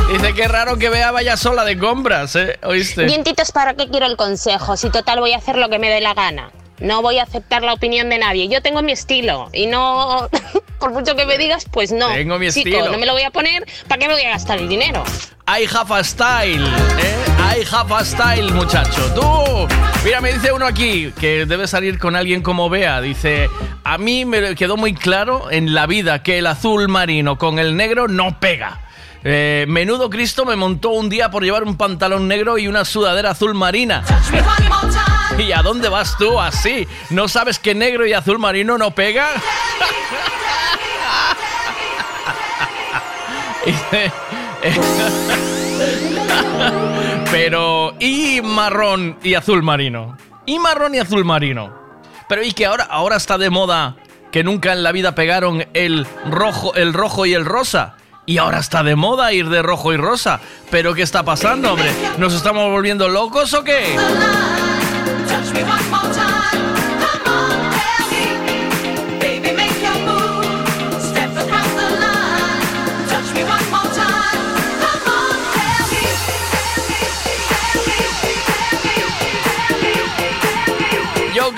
Dice, qué raro que vea vaya sola de compras, ¿eh? ¿Oíste? Dientitos, ¿para qué quiero el consejo? Si total voy a hacer lo que me dé la gana. No voy a aceptar la opinión de nadie. Yo tengo mi estilo y no, por mucho que me digas, pues no. Tengo mi Chico, estilo. no me lo voy a poner. ¿Para qué me voy a gastar el dinero? I have a style, ¿eh? I have a style, muchacho. Tú, mira, me dice uno aquí que debe salir con alguien como Bea. Dice, a mí me quedó muy claro en la vida que el azul marino con el negro no pega. Eh, menudo Cristo me montó un día por llevar un pantalón negro y una sudadera azul marina. ¿Y a dónde vas tú así? ¿No sabes que negro y azul marino no pega? Pero, ¿y marrón y azul marino? ¿Y marrón y azul marino? Pero, ¿y que ahora, ahora está de moda que nunca en la vida pegaron el rojo, el rojo y el rosa? Y ahora está de moda ir de rojo y rosa. ¿Pero qué está pasando, hombre? ¿Nos estamos volviendo locos o qué?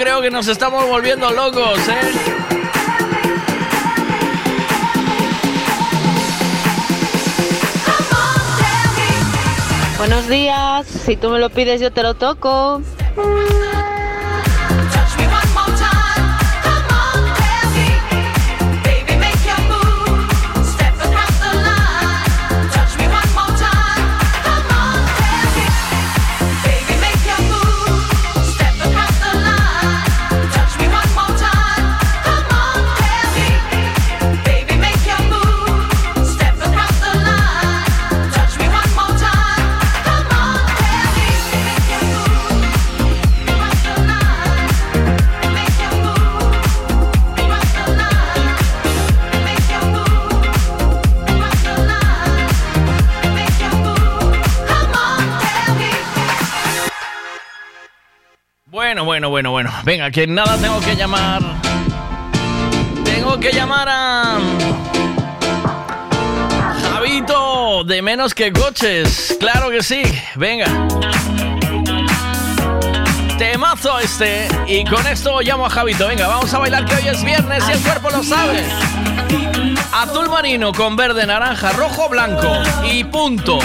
Creo que nos estamos volviendo locos, ¿eh? Buenos días, si tú me lo pides yo te lo toco. Bueno, bueno, bueno, bueno. Venga, que nada tengo que llamar. Tengo que llamar a. Javito, de menos que coches. Claro que sí. Venga. Temazo este. Y con esto llamo a Javito. Venga, vamos a bailar que hoy es viernes y el cuerpo lo sabe. Azul marino con verde, naranja, rojo, blanco. Y punto.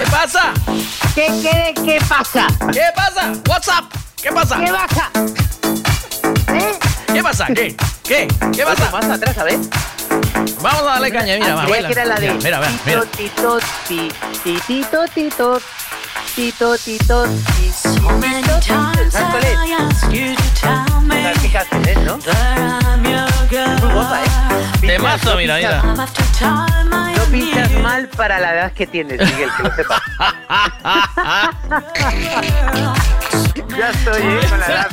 ¿Qué pasa? ¿Qué qué, qué pasa? ¿Qué pasa? What's up? ¿Qué pasa? ¿Qué pasa? ¿Eh? ¿Qué pasa? ¿Qué? ¿Qué? ¿Qué pasa? Más atrás, a ver. Vamos a darle caña, mira, Ah, va, creía baila. que era la de Mira, mira, mira. Tito, ti, ti, tito, tito, tito, tito, ti, tito, ¿Sabes cuál es? ¿Sabes qué canción es, no? Muy guapa, ¿eh? Temazo, mira, mira. No pinchas mal para la edad que tienes, Miguel, que lo sepas. ya estoy, ¿eh? Con la edad,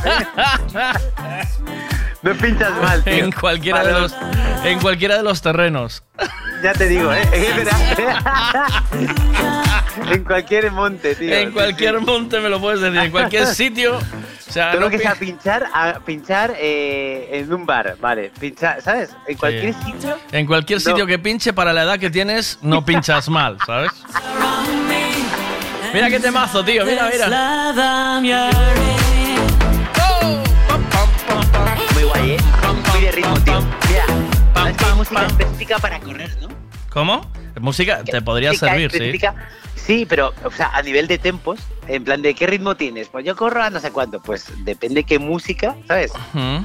No pinchas mal, tío. En cualquiera de los en cualquiera de los terrenos. Ya te digo, ¿eh? Es verdad. en cualquier monte, tío. En cualquier monte me lo puedes decir, en cualquier sitio. O sea, Todo no lo que sea pinchar, a pinchar eh, en un bar, vale. Pinchar, ¿sabes? En cualquier Sí. sitio. En cualquier sitio que pinche para la edad que tienes, no pinchas mal, ¿sabes? Mira qué temazo, tío, mira, mira. Ritmo, tío. Mira, ¿sabes que hay música específica para correr, no? ¿Cómo? Música te podría Música servir, sí. específica. Sí, pero, o sea, a nivel de tempos, en plan de qué ritmo tienes. Pues yo corro a no sé cuánto. Pues depende qué música, ¿sabes?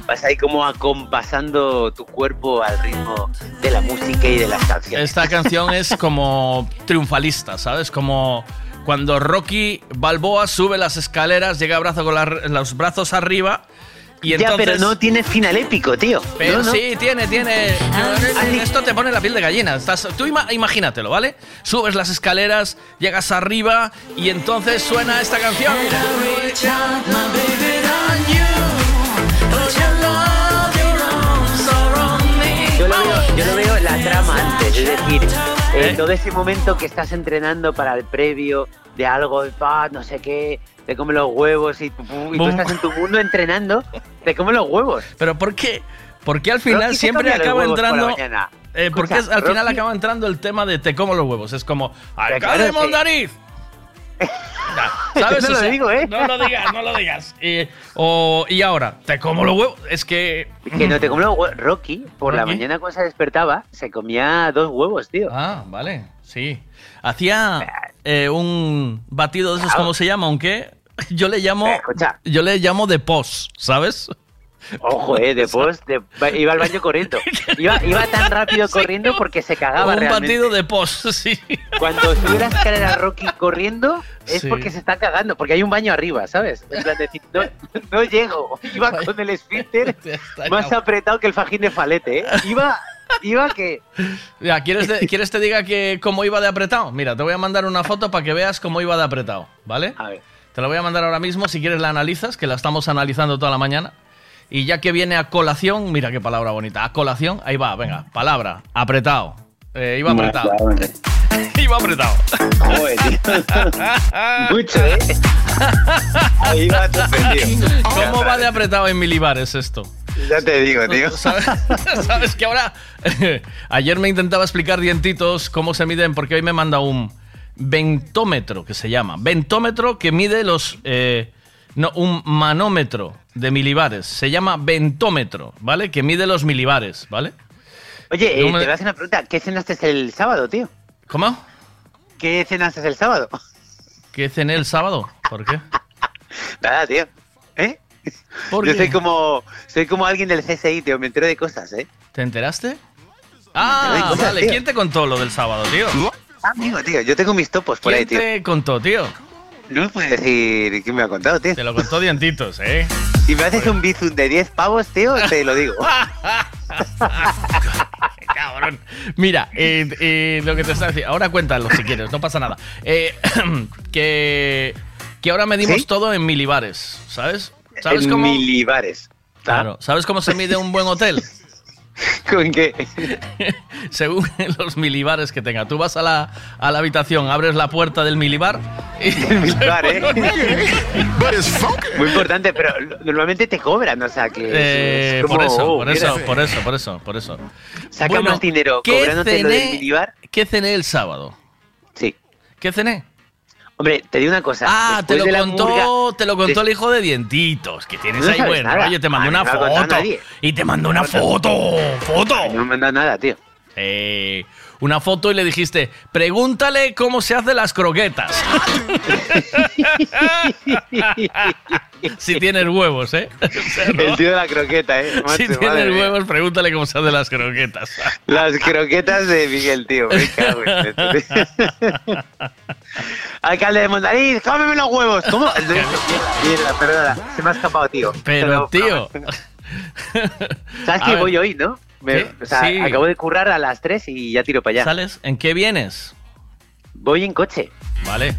Vas ahí como acompasando tu cuerpo al ritmo de la música y de las canciones. Esta canción es como triunfalista, ¿sabes? Como cuando Rocky Balboa sube las escaleras, llega brazo con la- los brazos arriba y ya, pero no tiene final épico, tío. Pero No, no. sí, tiene, tiene. Esto te pone la piel de gallina. Estás, tú ima- imagínatelo, ¿vale? Subes las escaleras, llegas arriba y entonces suena esta canción. Yo lo, veo, yo lo veo la trama antes, es decir, ¿Eh? en todo ese momento que estás entrenando para el previo de algo, pa, no sé qué, te come los huevos y, tú- y tú Bum. estás en tu mundo entrenando, te come los huevos. Pero ¿por qué? Porque al final Rocky siempre acaba por entrando. mañana. Eh, porque Escucha, es- al final Rocky- acaba entrando el tema de te como los huevos. Es como, ¡alcalde. Mondariz! Ya, ¿Sabes? No O lo sea, digo, ¿eh? No lo digas, no lo digas. Y, o, y ahora, te como los huevos. Es que. Que no te come los huevos. Rocky, por la mañana cuando se despertaba, se comía dos huevos, tío. Ah, vale, sí. Hacía eh, un batido de esos, ¿cómo se llama? Aunque yo le llamo. Yo le llamo de pos, ¿sabes? Ojo, eh, después de- iba al baño corriendo. Iba, iba tan rápido corriendo porque se cagaba un realmente. batido de pos, sí. Cuando sube la escalera Rocky corriendo es Sí. porque se está cagando, porque hay un baño arriba, ¿sabes? En plan de decir, no, no llego. Iba con el esfínter más apretado que el fajín de falete, ¿eh? Iba, iba que... Ya, ¿quieres, de- ¿quieres te diga que cómo iba de apretado? Mira, te voy a mandar una foto para que veas cómo iba de apretado, ¿vale? A ver. Te la voy a mandar ahora mismo, si quieres la analizas, que la estamos analizando toda la mañana. Y ya que viene a colación, mira qué palabra bonita, a colación, ahí va, venga, palabra, apretado. Eh, iba apretado. iba apretado. Joder, Mucho, ¿eh? Ahí va sorprendido. ¿Cómo va de apretado en milibares esto? Ya te digo, tío. ¿Sabes, sabes que ahora... Ayer me intentaba explicar dientitos cómo se miden, porque hoy me manda un ventómetro, que se llama. Ventómetro que mide los... eh, no, un manómetro de milibares. Se llama ventómetro, ¿vale? Que mide los milibares, ¿vale? Oye, eh, te voy a hacer una pregunta. ¿Qué cenaste el sábado, tío? ¿Cómo? ¿Qué cenaste el sábado? ¿Qué cené el sábado? ¿Por qué? Nada, tío. ¿Eh? ¿Por Yo qué? soy como, soy como alguien del CSI, tío. Me entero de cosas, ¿eh? ¿Te enteraste? Ah, cosas, vale. tío. ¿Quién te contó lo del sábado, tío? Amigo, tío, yo tengo mis topos por ahí, ¿Quién tío. te contó, tío? No me puedes decir quién me ha contado, tío. Te lo contó Dientitos, ¿eh? Si me haces un bizum de 10 pavos, tío, te lo digo. Cabrón. Mira, eh, eh, lo que te está diciendo. Ahora cuéntalo si quieres, no pasa nada. Eh, que, que ahora medimos ¿Sí? todo en milibares, ¿sabes? ¿Sabes En cómo? milibares. Claro. ¿Sabes cómo se mide un buen hotel? ¿Con qué? Según los milibares que tenga. Tú vas a la, a la habitación, abres la puerta del milibar y... El milibar, ¿eh? Muy importante, pero normalmente te cobran, o sea que. Eh, es como, por eso, oh, por eso, por eso, por eso, por eso. Saca más dinero ¿qué cobrándote lo del cené- milibar. ¿Qué cené el sábado? Sí. ¿Qué cené? Hombre, te digo una cosa. Ah, te lo contó, murga- te lo contó el hijo de dientitos, que tienes No ahí sabes buen nada. rollo, te mandó una no foto. Y te mandó una foto, foto. No me manda nada, tío. Eh, una foto y le dijiste, pregúntale cómo se hacen las croquetas. si tienes huevos, ¿eh? O sea, ¿no? El tío de la croqueta, eh. macho, Si tienes mía. huevos, pregúntale cómo se hacen las croquetas. Las croquetas de Miguel, tío. Me cago en esto, tío. Alcalde de Mondariz, cómeme los huevos. ¿Cómo? Mierda, perdona. Se me ha escapado, tío. Pero, tío. ¿Sabes que voy hoy, no? O sea, Sí. acabo de currar a las 3 y ya tiro para allá. ¿Sales? ¿En qué vienes? Voy en coche. Vale.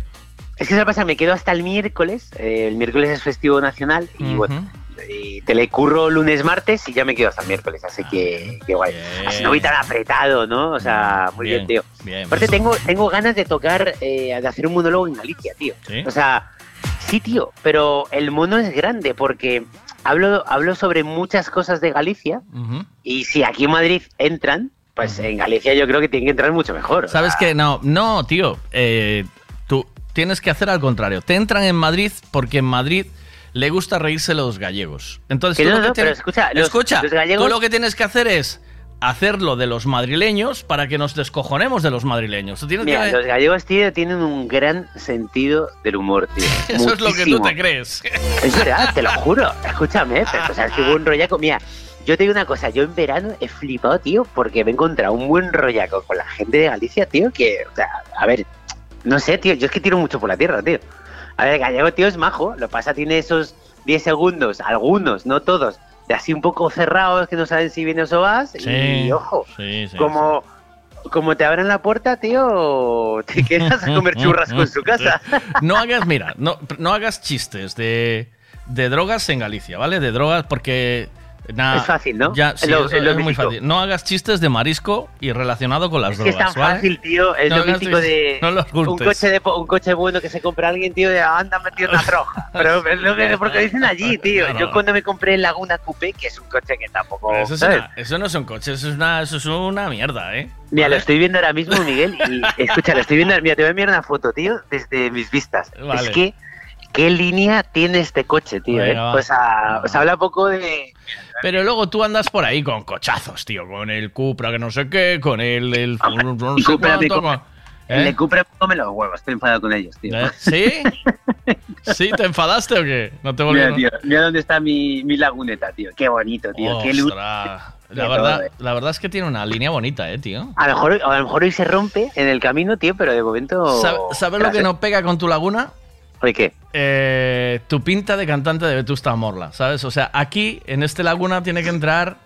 Es que se pasa, me quedo hasta el miércoles. eh, el miércoles es festivo nacional y bueno, y telecurro lunes, martes y ya me quedo hasta el miércoles. Así que, qué guay. Así no voy tan apretado, ¿no? O sea, muy bien, tío. Bien. Aparte, tengo, tengo ganas de tocar, eh, de hacer un monólogo en Galicia, tío. ¿Sí? O sea, sí, tío, pero el mono es grande porque hablo, hablo sobre muchas cosas de Galicia y si aquí en Madrid entran, pues en Galicia yo creo que tienen que entrar mucho mejor. ¿Sabes qué? No, no, tío. eh, tú tienes que hacer al contrario. Te entran en Madrid porque en Madrid le gusta reírse los gallegos. Entonces, Que tú no, lo que no, pero tienes- escucha, los- escucha, los gallegos- tú lo que tienes que hacer es hacerlo de los madrileños para que nos descojonemos de los madrileños. Tú tienes Mira, que- los gallegos, tío, tienen un gran sentido del humor, tío. Eso es lo que tú te crees. Es verdad, te lo juro. Escúchame, pero, o sea, es que buen rollaco. Mira, yo te digo una cosa, yo en verano he flipado, tío, porque me he encontrado un buen rollaco con la gente de Galicia, tío, que, o sea, a ver, no sé, tío, yo es que tiro mucho por la tierra, tío. A ver, el gallego, tío, es majo. Lo pasa, tiene esos 10 segundos, algunos, no todos, de así un poco cerrados que no saben si vienes o vas. Sí, y ojo, sí, sí, como, como te abran la puerta, tío, te quedas a comer churrasco en su casa. No hagas, mira, no, no hagas chistes de, de drogas en Galicia, ¿vale? De drogas porque... Es fácil, ¿no? Ya, sí, Es lo- eso es lo es muy fácil. No hagas chistes de marisco y relacionado con las Es que es drogas, tan ¿vale? fácil, tío. Es No lo mítico de no los un coche de un coche bueno que se compra alguien, tío, de anda metido una troja. Pero es lo que porque dicen allí, tío. No. Yo cuando me compré el Laguna Coupé, que es un coche que tampoco. Eso, es ¿sabes? una- eso no son coches, eso es una, eso es una mierda, ¿eh? Mira, lo estoy viendo ahora mismo, Miguel, y escucha, lo estoy viendo. Mira, te voy a enviar una foto, tío, desde mis vistas. Vale. Es que, ¿qué línea tiene este coche, tío? Venga, eh? Pues a- os habla poco de. Pero luego tú andas por ahí con cochazos, tío, con el Cupra, que no sé qué, con el... el no Y sé Cupra, cuánto, Cupra. con- El ¿Eh? de Cupra come los huevos, estoy enfadado con ellos, tío. ¿Eh? ¿Sí? ¿Sí? ¿Te enfadaste o qué? No te Mira, volvió. tío, mira dónde está mi, mi laguneta, tío. Qué bonito, tío. Qué luz. La verdad, eh. la verdad es que tiene una línea bonita, eh, tío. A lo, mejor, a lo mejor hoy se rompe en el camino, tío, pero de momento. ¿Sabe- ¿Sabes lo que no pega con tu laguna? ¿Oye qué? Eh, tu pinta de cantante de Vetusta Morla, ¿sabes? O sea, aquí, en este laguna, tiene que entrar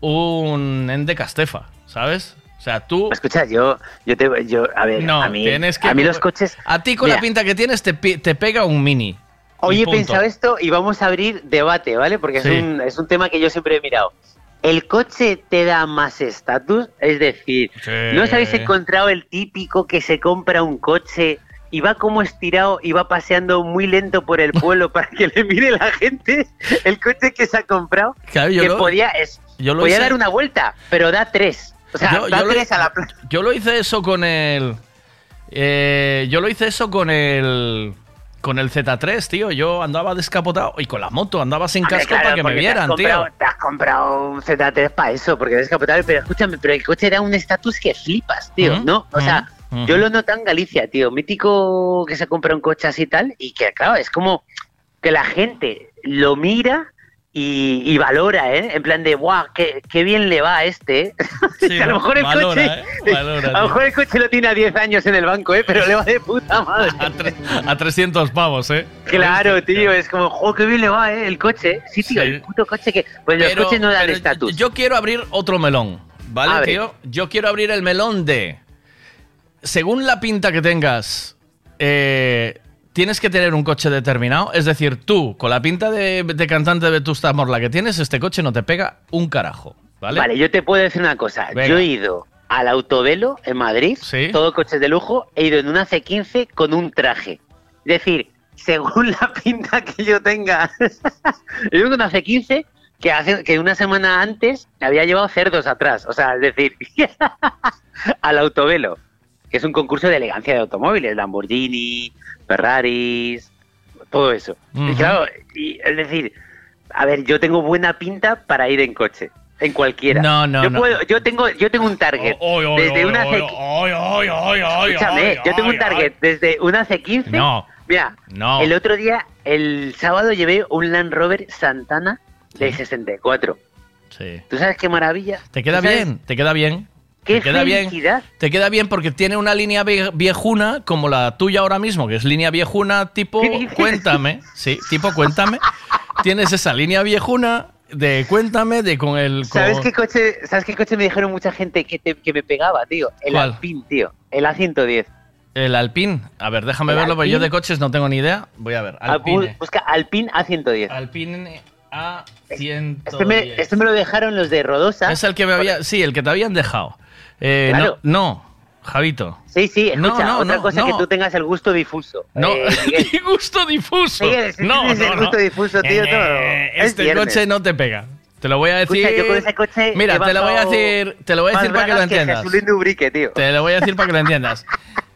un Ende Castefa, ¿sabes? O sea, tú... Escucha, yo, yo te, yo, a ver, No, a mí, tienes que... a mí los coches. A ti con Mira, la pinta que tienes te, te pega un mini. Hoy Y he pensado esto y vamos a abrir debate, ¿vale? Porque es, un, es un tema que yo siempre he mirado. ¿El coche te da más estatus? Es decir, Sí. ¿no os habéis encontrado el típico que se compra un coche y va como estirado y va paseando muy lento por el pueblo para que le mire la gente el coche que se ha comprado? Claro, yo que lo- podía, es, yo lo podía hice- dar una vuelta, pero da tres. O sea, Yo- da yo lo- tres a la plaza. Yo lo hice eso con el. eh, yo lo hice eso con el. Con el Z3, tío. Yo andaba descapotado y con la moto andaba sin Hombre, casco claro, para que me te vieran, comprado- tío. Te has comprado un Z3 para eso, porque es descapotable, pero escúchame, pero el coche da un estatus que flipas, tío, ¿no? O sea, yo lo noto en Galicia, tío, mítico que se compra un coche así y tal, y que, claro, es como que la gente lo mira y, y valora, ¿eh? En plan de, guau, qué, qué bien le va a este, ¿eh? A lo mejor el valora, coche... ¿eh? Valora, a lo mejor el coche lo tiene a 10 años en el banco, ¿eh? Pero le va de puta madre. A 300 pavos, ¿eh? Claro, tío, es como, jo, qué bien le va, ¿eh? El coche. Sí, tío, Sí. el puto coche que... Pues los Pero- coches no dan estatus. Yo quiero abrir otro melón, ¿vale, tío? Yo quiero abrir el melón de. Según la pinta que tengas, eh, tienes que tener un coche determinado. Es decir, tú, con la pinta de, de cantante de Vetusta Morla que tienes, este coche no te pega un carajo, ¿vale? Vale, yo te puedo decir una cosa. Venga. Yo he ido al Autovelo en Madrid, todo coches de lujo, he ido en una C15 con un traje. Es decir, según la pinta que yo tenga, he ido con una C15 que, hace, que una semana antes había llevado cerdos atrás. O sea, es decir, al Autovelo, que es un concurso de elegancia de automóviles, Lamborghini, Ferraris, todo eso. Y Ujú. claro, y, es decir, a ver, yo tengo buena pinta para ir en coche, en cualquiera. No, no, yo no. Puedo, yo tengo, yo tengo un target desde una Escúchame, yo tengo un target desde una C15. No. Mira, No. el otro día, el sábado llevé un Land Rover Santana de 64. Sí. ¿Tú sabes qué maravilla? Te queda ¿Tú sabes bien, te queda bien. Qué te queda felicidad. bien. Te queda bien porque tiene una línea vie- viejuna como la tuya ahora mismo, que es línea viejuna tipo cuéntame, sí, tipo cuéntame. Tienes esa línea viejuna de cuéntame de con el con- ¿Sabes qué coche, ¿sabes qué coche me dijeron mucha gente que, te- que me pegaba, tío? El ¿Cuál? Alpine, tío. El A110. el Alpine. A ver, déjame ¿El verlo, porque yo de coches no tengo ni idea. Voy a ver. Ah, Alpine. Busca Alpine A110. Alpine A110. Este me, este me lo dejaron los de Rodosa. Es el que me había, sí, el que te habían dejado. Eh, Claro. No, no, Javito. Sí, sí, No, escucha, no, otra no, cosa que tú tengas el gusto difuso. No, Eh, mi gusto difuso. Miguel, si no, tienes el no. gusto difuso, tío, Eh, este viernes. coche no te pega. Te lo voy a decir. Escucha, yo con ese coche Mira, te lo voy a decir, te lo voy a decir para que lo entiendas. Ubrique, tío. Te lo voy a decir para que lo entiendas.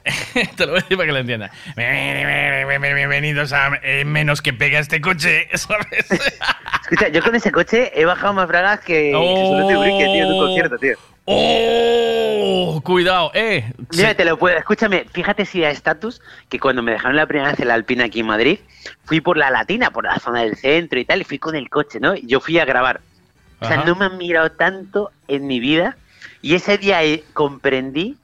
te lo voy a decir para que lo entiendas. Bienvenidos a eh, menos que pega este coche, ¿sabes? Escucha, yo con ese coche he bajado más bragas que de Ubrique, tío, en un concierto, tío. ¡Oh! Cuidado, eh. Mira, Sí. te lo puedo. Escúchame, fíjate si da estatus que cuando me dejaron la primera vez en la Alpina aquí en Madrid, fui por la Latina, por la zona del centro y tal, y fui con el coche, ¿no? Y yo fui a grabar. O sea, Ajá. no me han mirado tanto en mi vida. Y ese día eh, comprendí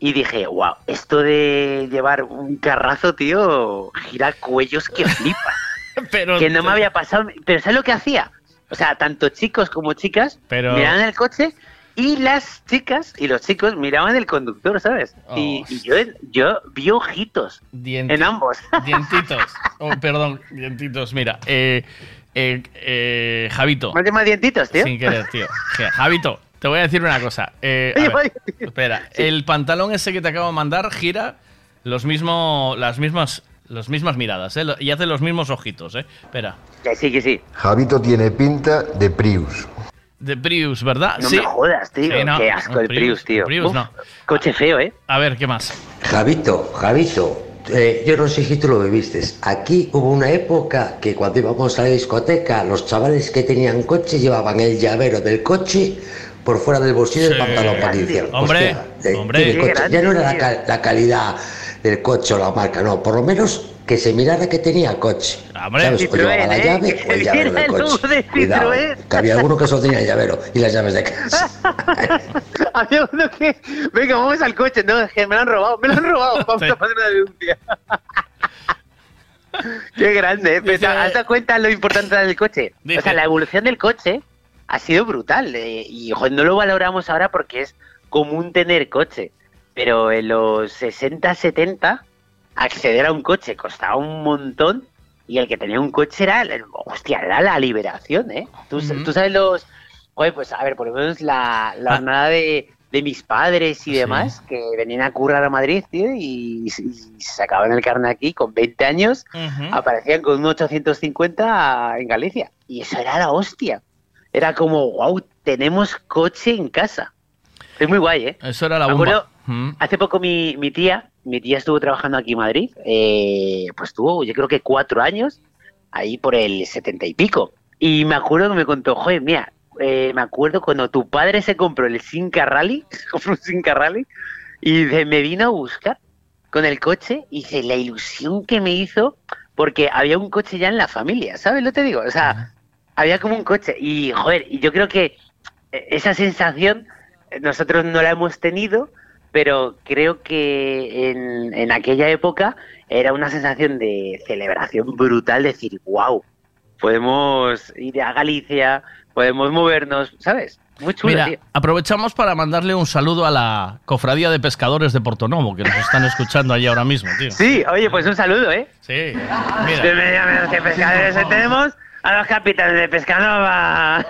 y dije, wow, esto de llevar un carrazo, tío, gira cuellos que flipa. Pero, que no me había pasado. Pero ¿sabes lo que hacía? O sea, tanto chicos como chicas Pero- miraban el coche y las chicas y los chicos miraban el conductor, ¿sabes? Y, y yo, yo vi ojitos en ambos. Dientitos. Oh, perdón, dientitos. Mira, eh, eh, eh, Javito. ¿Me llamado dientitos, tío? Sin querer, tío. Ja- Javito, te voy a decir una cosa. Eh, a ver, espera, el pantalón ese que te acabo de mandar gira los mismo, las mismas, las mismas miradas, ¿eh? Y hace los mismos ojitos, ¿eh? Espera. Que sí, que sí. Javito tiene pinta de Prius. De Prius, ¿verdad? No sí. me jodas, tío. Sí, no, Qué asco el Prius, tío. Prius Uf, no. Coche feo, ¿eh? A ver, ¿qué más? Javito, Javito, eh, yo no sé si tú lo viviste. Aquí hubo una época que cuando íbamos a la discoteca, los chavales que tenían coche llevaban el llavero del coche por fuera del bolsillo del Sí. pantalón para decían, Hombre, "Hostia, eh, hombre. tiene Qué coche". grande, Ya no era la, la calidad del coche o la marca, no, por lo menos que se mirara que tenía coche. Hombre. ¿Sabes? O Citroën, llevaba la ¿eh? llave Que o el llavero del coche. de Cuidado, Citroën. que había alguno que solo tenía el llavero y las llaves de casa. Había uno que. Venga, vamos al coche. No, es que me lo han robado, me lo han robado. Vamos Sí. a poner una denuncia. Qué grande, ¿eh? Pero has dado cuenta lo importante del coche. Dice- O sea, la evolución del coche ha sido brutal. eh, y joder, no lo valoramos ahora porque es común tener coche. Pero en los 60, 70, acceder a un coche costaba un montón. Y el que tenía un coche era, hostia, era la liberación, ¿eh? Tú, sabes los... Joder, pues a ver, por lo menos la, la Ah. jornada de, de mis padres y Sí. demás, que venían a currar a Madrid, tío, y, y se sacaban el carnet aquí con 20 años, aparecían con un 850 en Galicia. Y eso era la hostia. Era como, wow, tenemos coche en casa. Es muy guay, ¿eh? Eso era la bomba. acuerdo- Mm. Hace poco mi, mi tía, mi tía estuvo trabajando aquí en Madrid, eh, pues tuvo yo creo que cuatro años, ahí por el setenta y pico. Y me acuerdo que me contó, joder, mira, eh, me acuerdo cuando tu padre se compró el Sinca Rally, compró un Sinca Rally, y dice, me vino a buscar con el coche, y dice, la ilusión que me hizo, porque había un coche ya en la familia, ¿sabes lo te digo? O sea, había como un coche, y joder, y yo creo que eh, esa sensación eh, nosotros no la hemos tenido, pero creo que en, en aquella época era una sensación de celebración brutal, decir, wow, podemos ir a Galicia, podemos movernos, ¿sabes? Muy chulo, Mira, tío. aprovechamos para mandarle un saludo a la cofradía de pescadores de Portonovo, que nos están escuchando allí ahora mismo, tío. Sí, oye, pues un saludo, ¿eh? Sí, Bienvenidos a pescadores, tenemos a los capitanes de Pescanova.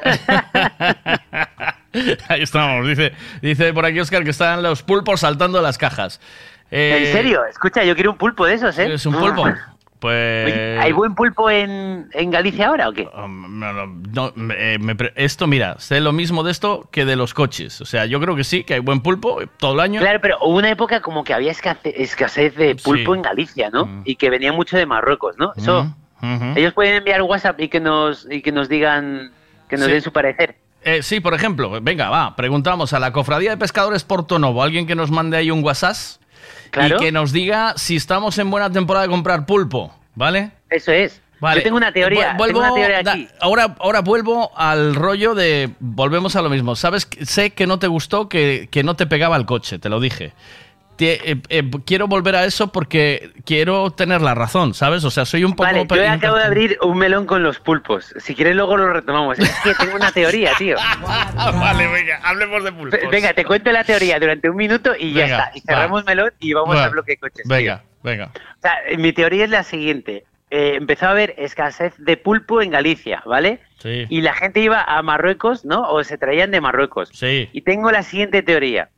Ahí estamos. Dice, dice por aquí Oscar que están los pulpos saltando las cajas. Eh, en serio, escucha, yo quiero un pulpo de esos, ¿eh? ¿Quieres un pulpo? Pues. Oye, ¿Hay buen pulpo en, en Galicia ahora o qué? Um, no, no, no, me- eh, me esto, mira, sé lo mismo de esto que de los coches. O sea, yo creo que sí, que hay buen pulpo todo el año. Claro, pero hubo una época como que había escasez, escasez de pulpo Sí. en Galicia, ¿no? Y que venía mucho de Marruecos, ¿no? Eso, Ellos pueden enviar WhatsApp y que nos y que nos digan, que nos Sí. den su parecer. Eh, sí, por ejemplo, venga, va, preguntamos a la Cofradía de Pescadores Portonovo, alguien que nos mande ahí un WhatsApp Claro. y que nos diga si estamos en buena temporada de comprar pulpo, ¿vale? Eso es. Vale. Yo tengo una teoría, Vu- Vuelvo, tengo una teoría da- aquí. ahora, ahora vuelvo al rollo de. Volvemos a lo mismo. Sabes, sé que no te gustó que, que no te pegaba el coche, te lo dije. Te- eh, eh, quiero volver a eso porque quiero tener la razón, ¿sabes? O sea, soy un poco. Vale, yo acabo de abrir un melón con los pulpos. Si quieres luego lo retomamos. Es que tengo una teoría, tío. vale, venga, hablemos de pulpos. Venga, te cuento la teoría durante un minuto y ya está. Y cerramos melón y vamos Va. al bloque de coches. tío. Venga, venga. O sea, mi teoría es la siguiente. Eh, empezó a haber escasez de pulpo en Galicia, ¿vale? Sí. Y la gente iba a Marruecos, ¿no? O se traían de Marruecos. Sí. Y tengo la siguiente teoría.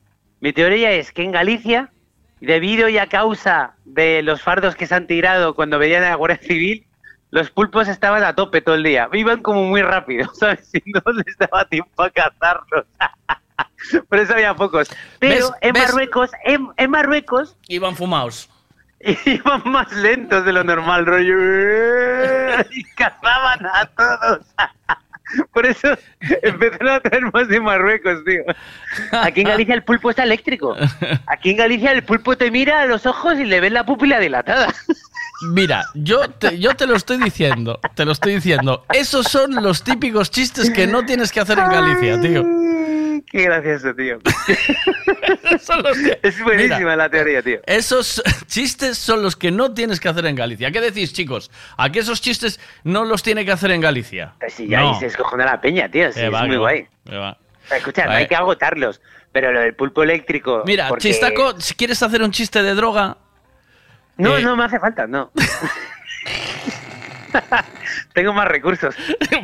Mi teoría es que en Galicia, debido y a causa de los fardos que se han tirado cuando venían a la Guardia Civil, los pulpos estaban a tope todo el día. Iban como muy rápido, ¿sabes? Y no les daba tiempo a cazarlos. Por eso había pocos. Pero ¿Ves? en. Marruecos, en, en Marruecos, Iban fumados. iban más lentos de lo normal, rollo. Y cazaban a todos. Por eso empezaron a traer más de Marruecos, tío. Aquí en Galicia el pulpo está eléctrico. Aquí en Galicia el pulpo te mira a los ojos y le ves la pupila dilatada. Mira, yo te, yo te lo estoy diciendo, te lo estoy diciendo. Esos son los típicos chistes que no tienes que hacer en Galicia, tío. Qué gracioso, tío. Son los que- Es buenísima Mira, la teoría, tío. Esos chistes son los que no tienes que hacer en Galicia. ¿Qué decís, chicos? ¿A qué esos chistes no los tiene que hacer en Galicia? Pues sí, ya No. ahí se escojona la peña, tío. Sí, Eh, es va, muy guay. va. Escucha, no hay que agotarlos. Pero lo del pulpo eléctrico. Mira, porque- Chistaco, si quieres hacer un chiste de droga, No, eh, no me hace falta, no. Tengo más recursos.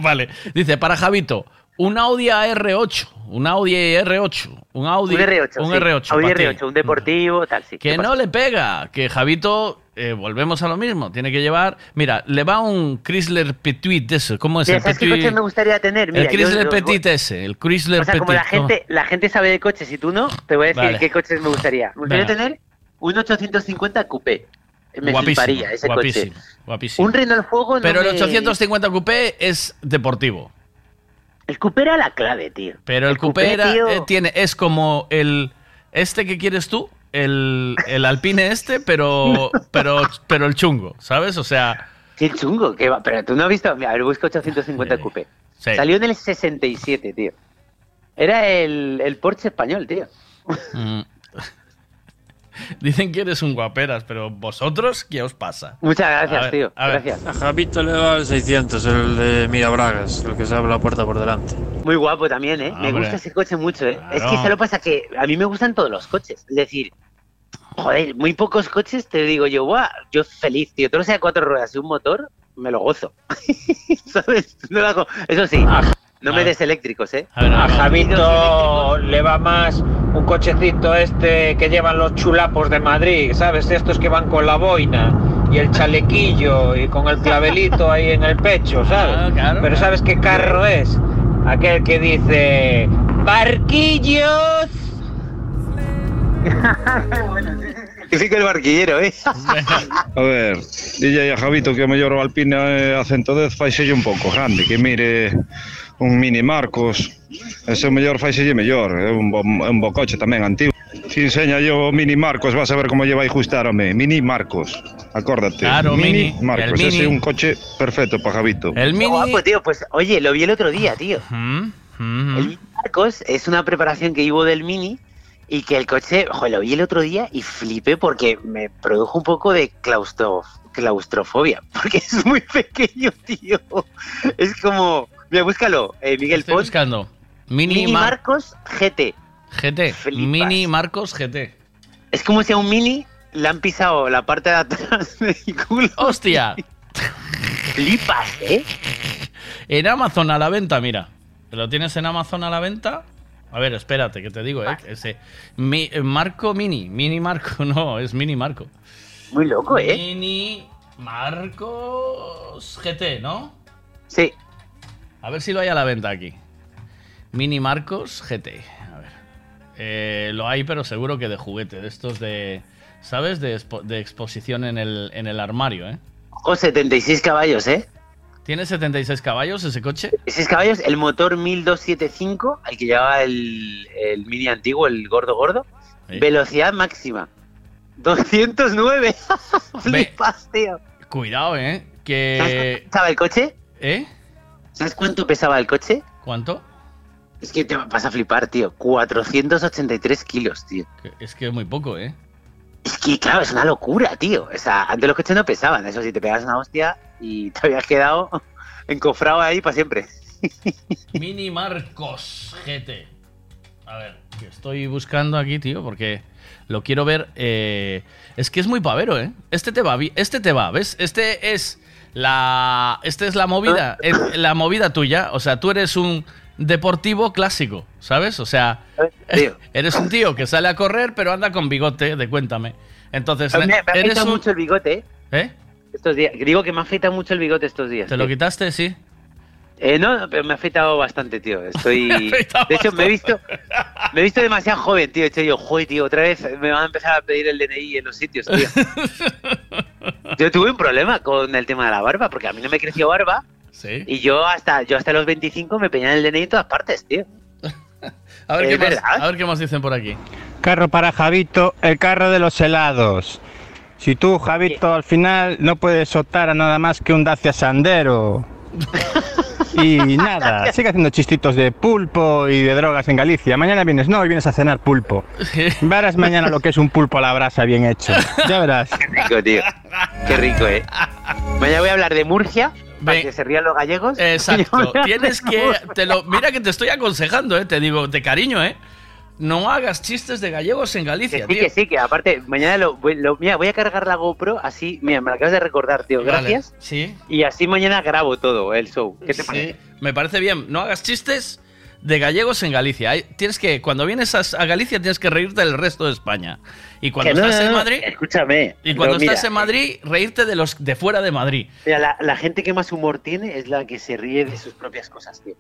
vale. Dice, para Javito, un Audi R8, un Audi R8, un Audi un R8. un sí. R8, Audi pa' ti. R8, un deportivo, tal, sí. Que ¿Qué no pasa? le pega, que Javito, eh, volvemos a lo mismo, tiene que llevar, mira, le va un Chrysler Petit ese, ¿cómo es Mira, el ¿Sabes qué Petit? coche me gustaría tener? Mira, el yo Chrysler los- Petit ese, el Chrysler O sea, Petit. como la ¿cómo? gente, la gente sabe de coches y tú no, te voy a decir Vale. qué coches me gustaría. Me gustaría Venga. tener un 850 coupé. Me guapísimo, ese guapísimo, coche. guapísimo. Un Renault Fuego no Pero el me- 850 Coupé es deportivo. El coupé era la clave, tío. Pero el, Coupé, coupé, era- tío. eh, tiene, es como el este que quieres tú, el, el Alpine este, pero, pero, pero el chungo, ¿sabes? O sea, Sí, el chungo, que va. Pero tú no has visto. Mira, a ver, busca 850 coupé. sí. Salió en el 67, tío. Era el, el Porsche español, tío. Mm. Dicen que eres un guaperas, pero vosotros, ¿qué os pasa? Muchas A gracias, ver, tío. a ver. Gracias. A Javito le va el 600, el de Mirabragas, el que se abre la puerta por delante. Muy guapo también, ¿eh? Me gusta ese coche mucho, ¿eh? Es que se lo pasa que a mí me gustan todos los coches. Es decir, joder, muy pocos coches te digo yo, guau, yo feliz, tío. Todo sea cuatro ruedas y un motor, me lo gozo. ¿Sabes? No lo hago. Eso sí, no me des eléctricos, ¿eh? A Javito le va más un cochecito este que llevan los chulapos de Madrid, ¿sabes? Estos que van con la boina y el chalequillo y con el clavelito ahí en el pecho, ¿sabes? Pero ¿sabes qué carro es? Aquel que dice barquillos. Sí que el barquillero, ¿eh? A ver, DJ a Javito que o mellor o Alpine eh, a 110 faiselle un pouco grande, que mire un Mini Marcos, ese mellor faiselle mellor, é un bo, un bo coche tamén antigo. Si enseña yo Mini Marcos, vas a ver como lle vai ajustar, home. Mini Marcos, acórdate. Claro, Mini, Marcos, el ese é Mini. un coche perfecto para Javito. El Qué guapo, tío. Pues oye, lo vi el otro día, tío. Mm, El Mini Marcos es una preparación que llevo del Mini y que el coche, joder, lo vi el otro día y flipé porque me produjo un poco de claustro, claustrofobia, porque es muy pequeño, tío. Es como, mira, búscalo, eh, Miguel Estoy Pons. buscando. Mini, Mini Mar- Marcos GT. GT. Mini Marcos GT. Es como si a un Mini le han pisado la parte de atrás del culo. ¡Hostia! Flipas, ¿eh? En Amazon a la venta, mira. ¿Lo tienes en Amazon a la venta? A ver, espérate, que te digo, ¿eh? Ese. Mi- eh, Marco Mini. Mini Marco, no, es Mini Marco. Muy loco, ¿eh? Mini Marcos GT, ¿no? Sí. A ver si lo hay a la venta aquí. Mini Marcos GT. A ver. Eh, lo hay, pero seguro que de juguete. De estos de. ¿Sabes? De, expo- de exposición en el, en el armario, ¿eh? Ojo, 76 caballos, ¿eh? ¿Tiene 76 caballos ese coche? 6 caballos, el motor 1275, al que llevaba el, el mini antiguo, el gordo gordo. Velocidad máxima. 209. Flipas, tío. Cuidado, ¿eh? ¿Sabes Que. pesaba el coche? ¿Eh? ¿Sabes cuánto pesaba el coche? ¿Cuánto? Es que te vas a flipar, tío. 483 kilos, tío. Es que es muy poco, ¿eh? Es que, claro, es una locura, tío. O sea, antes los coches no pesaban. Eso sí, te pegas una hostia y te habías quedado encofrado ahí para siempre. Mini Marcos GT. A ver, que estoy buscando aquí, tío, porque lo quiero ver. eh, es que es muy pavero, ¿eh? Este te va, este te va, ¿ves? Este es la, este es la movida, es la movida tuya. O sea, tú eres un deportivo clásico, ¿sabes? O sea, eres un tío que sale a correr, pero anda con bigote, de cuéntame. Entonces, me, me ha eres un, mucho el bigote, ¿eh? ¿eh? Estos días. Digo que me ha afeitado mucho el bigote estos días. ¿Te lo tío. quitaste? Sí. Eh, no, pero me ha afeitado bastante, tío. Estoy. de hecho, me he visto. Me he visto demasiado joven, tío. He dicho yo, joder, tío, otra vez me van a empezar a pedir el DNI en los sitios, tío. Yo tuve un problema con el tema de la barba, porque a mí no me creció barba. Sí. Y yo hasta, yo hasta los 25 me peñaba el DNI en todas partes, tío. A ver, qué más, a ver qué más dicen por aquí. Carro para Javito, el carro de los helados. Si tú, Javito, al final no puedes optar a nada más que un Dacia Sandero. Y nada, sigue haciendo chistitos de pulpo y de drogas en Galicia. Mañana vienes, no, hoy vienes a cenar pulpo. Verás mañana lo que es un pulpo a la brasa bien hecho. Ya verás. Qué rico, tío. Qué rico, eh. Mañana voy a hablar de Murcia, para que se rían los gallegos. Exacto. Tienes que. Te lo, mira que te estoy aconsejando, ¿eh? Te digo, de cariño, ¿eh? No hagas chistes de gallegos en Que Galicia, sí, tío. que sí, que aparte, mañana lo, voy- lo- mira, voy a cargar la GoPro así, mira, me lo acabas de recordar, tío, Vale, gracias. Sí. Y así mañana grabo todo el show. ¿Qué te Sí, parece? me parece bien. No hagas chistes de gallegos en Galicia. Tienes que, cuando vienes a, Galicia, tienes que reírte del resto de España. Y cuando Que no, estás no, en Madrid. Escúchame. Y cuando mira, estás en Madrid, reírte de los de fuera de Madrid. Mira, la, la gente que más humor tiene es la que se ríe de sus propias cosas, tío.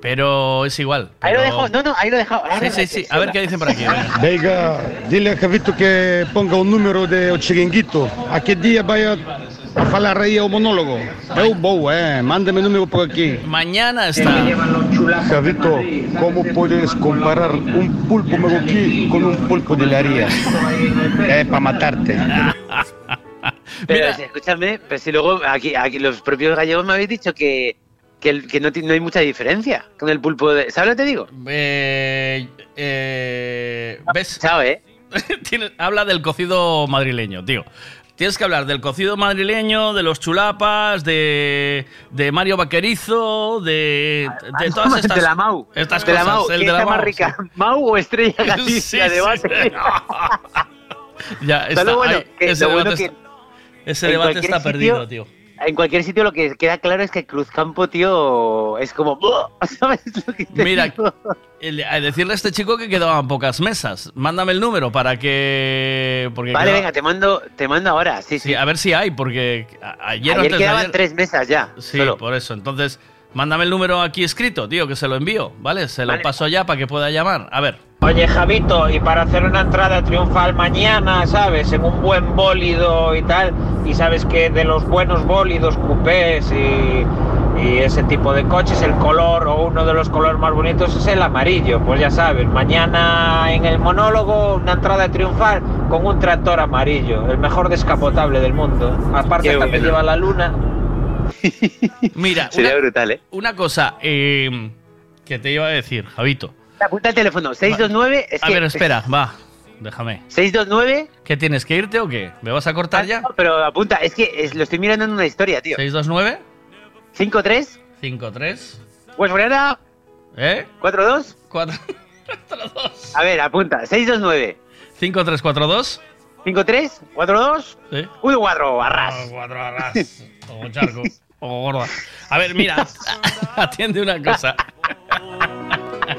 Pero es igual. Ahí lo pero- dejo, no, no, ahí lo he dejado. Sí, sí, sí. A ver qué dicen por aquí. venga. Dile a Javito que ponga un número de chiringuito. ¿A qué día vaya a falar aí o monólogo? Eu vou, eh, mándame número por aquí. Mañana está. Javito, ¿cómo puedes comparar un pulpo marroquí con un pulpo de la ría? Es para matarte. Pero si, escúchame, pero si luego aquí, aquí los propios gallegos me habéis dicho que, que, el- que no, hay mucha diferencia con el pulpo de. ¿Sabes lo que te digo? Eh, eh, ¿Ves? Chao, ¿eh? Habla del cocido madrileño, tío. Tienes que hablar del cocido madrileño, de los chulapas, de, de Mario Vaquerizo, de, de todas estas de la Mau. Estas de la. Mau. el ¿Quién de la está más Mau, rica? ¿Mau o Estrella Galicia Sí, de sí. base? Ya, Pero está, lo bueno, que- ese lo bueno debate, que está, ese debate está sitio- perdido, tío. En cualquier sitio lo que queda claro es que Cruzcampo, tío, es como... ¿Sabes lo que te Mira, digo? el- a decirle a este chico que quedaban pocas mesas. Mándame el número para que. Porque Vale, venga, te mando, te mando ahora, sí, sí. Sí, a ver si hay, porque ayer, Ayer quedaban ayer- tres mesas ya. Sí, solo. por eso. Entonces, mándame el número aquí escrito, tío, que se lo envío, ¿vale? Se lo Vale. paso ya para que pueda llamar. A ver. Oye, Javito, y para hacer una entrada triunfal mañana, ¿sabes? En un buen bólido y tal, y sabes que de los buenos bólidos, cupés y, y ese tipo de coches, el color o uno de los colores más bonitos es el amarillo. Pues ya sabes, mañana en el monólogo, una entrada triunfal con un tractor amarillo, el mejor descapotable del mundo. Aparte, bueno. lleva a la luna. Mira, Sería una, brutal, ¿eh? una cosa eh, que te iba a decir, Javito. Apunta el teléfono, 629... Es a que- ver, espera, va, déjame. 629... ¿Qué tienes que irte o qué? ¿Me vas a cortar ya? No, pero apunta, es que es- lo estoy mirando en una historia, tío. 629 53 53 Pues Morena, ¿Eh? 42 4 A ver, apunta, 629 5342 53 42 ¿Sí? 14 arras. Ah, cuatro arras. O charco. O gorda. A ver, mira, atiende una cosa.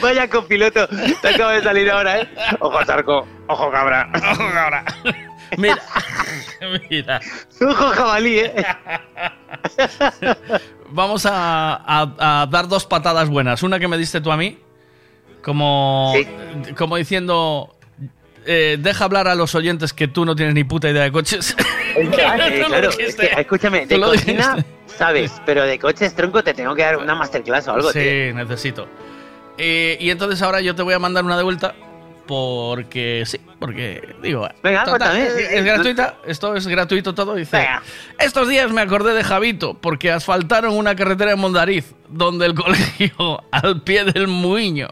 Vaya copiloto, te acaba de salir ahora, ¿eh? Ojo charco, ojo cabra. Ojo, cabra. Mira, Mira. Ojo jabalí, ¿eh? Vamos a, a- a dar dos patadas buenas. Una que me diste tú a mí, como, como diciendo, eh, deja hablar a los oyentes que tú no tienes ni puta idea de coches. Claro, es que, escúchame, de cocina dijiste. sabes, pero de coches tronco te tengo que dar una masterclass o algo, sí, tío. necesito. Eh, y entonces ahora yo te voy a mandar una de vuelta porque sí, porque digo, Venga, total, cuéntame, es, sí, es gratuita, esto es gratuito todo, dice. Estos días me acordé de Javito porque asfaltaron una carretera en Mondariz, donde el colegio al pie del muiño.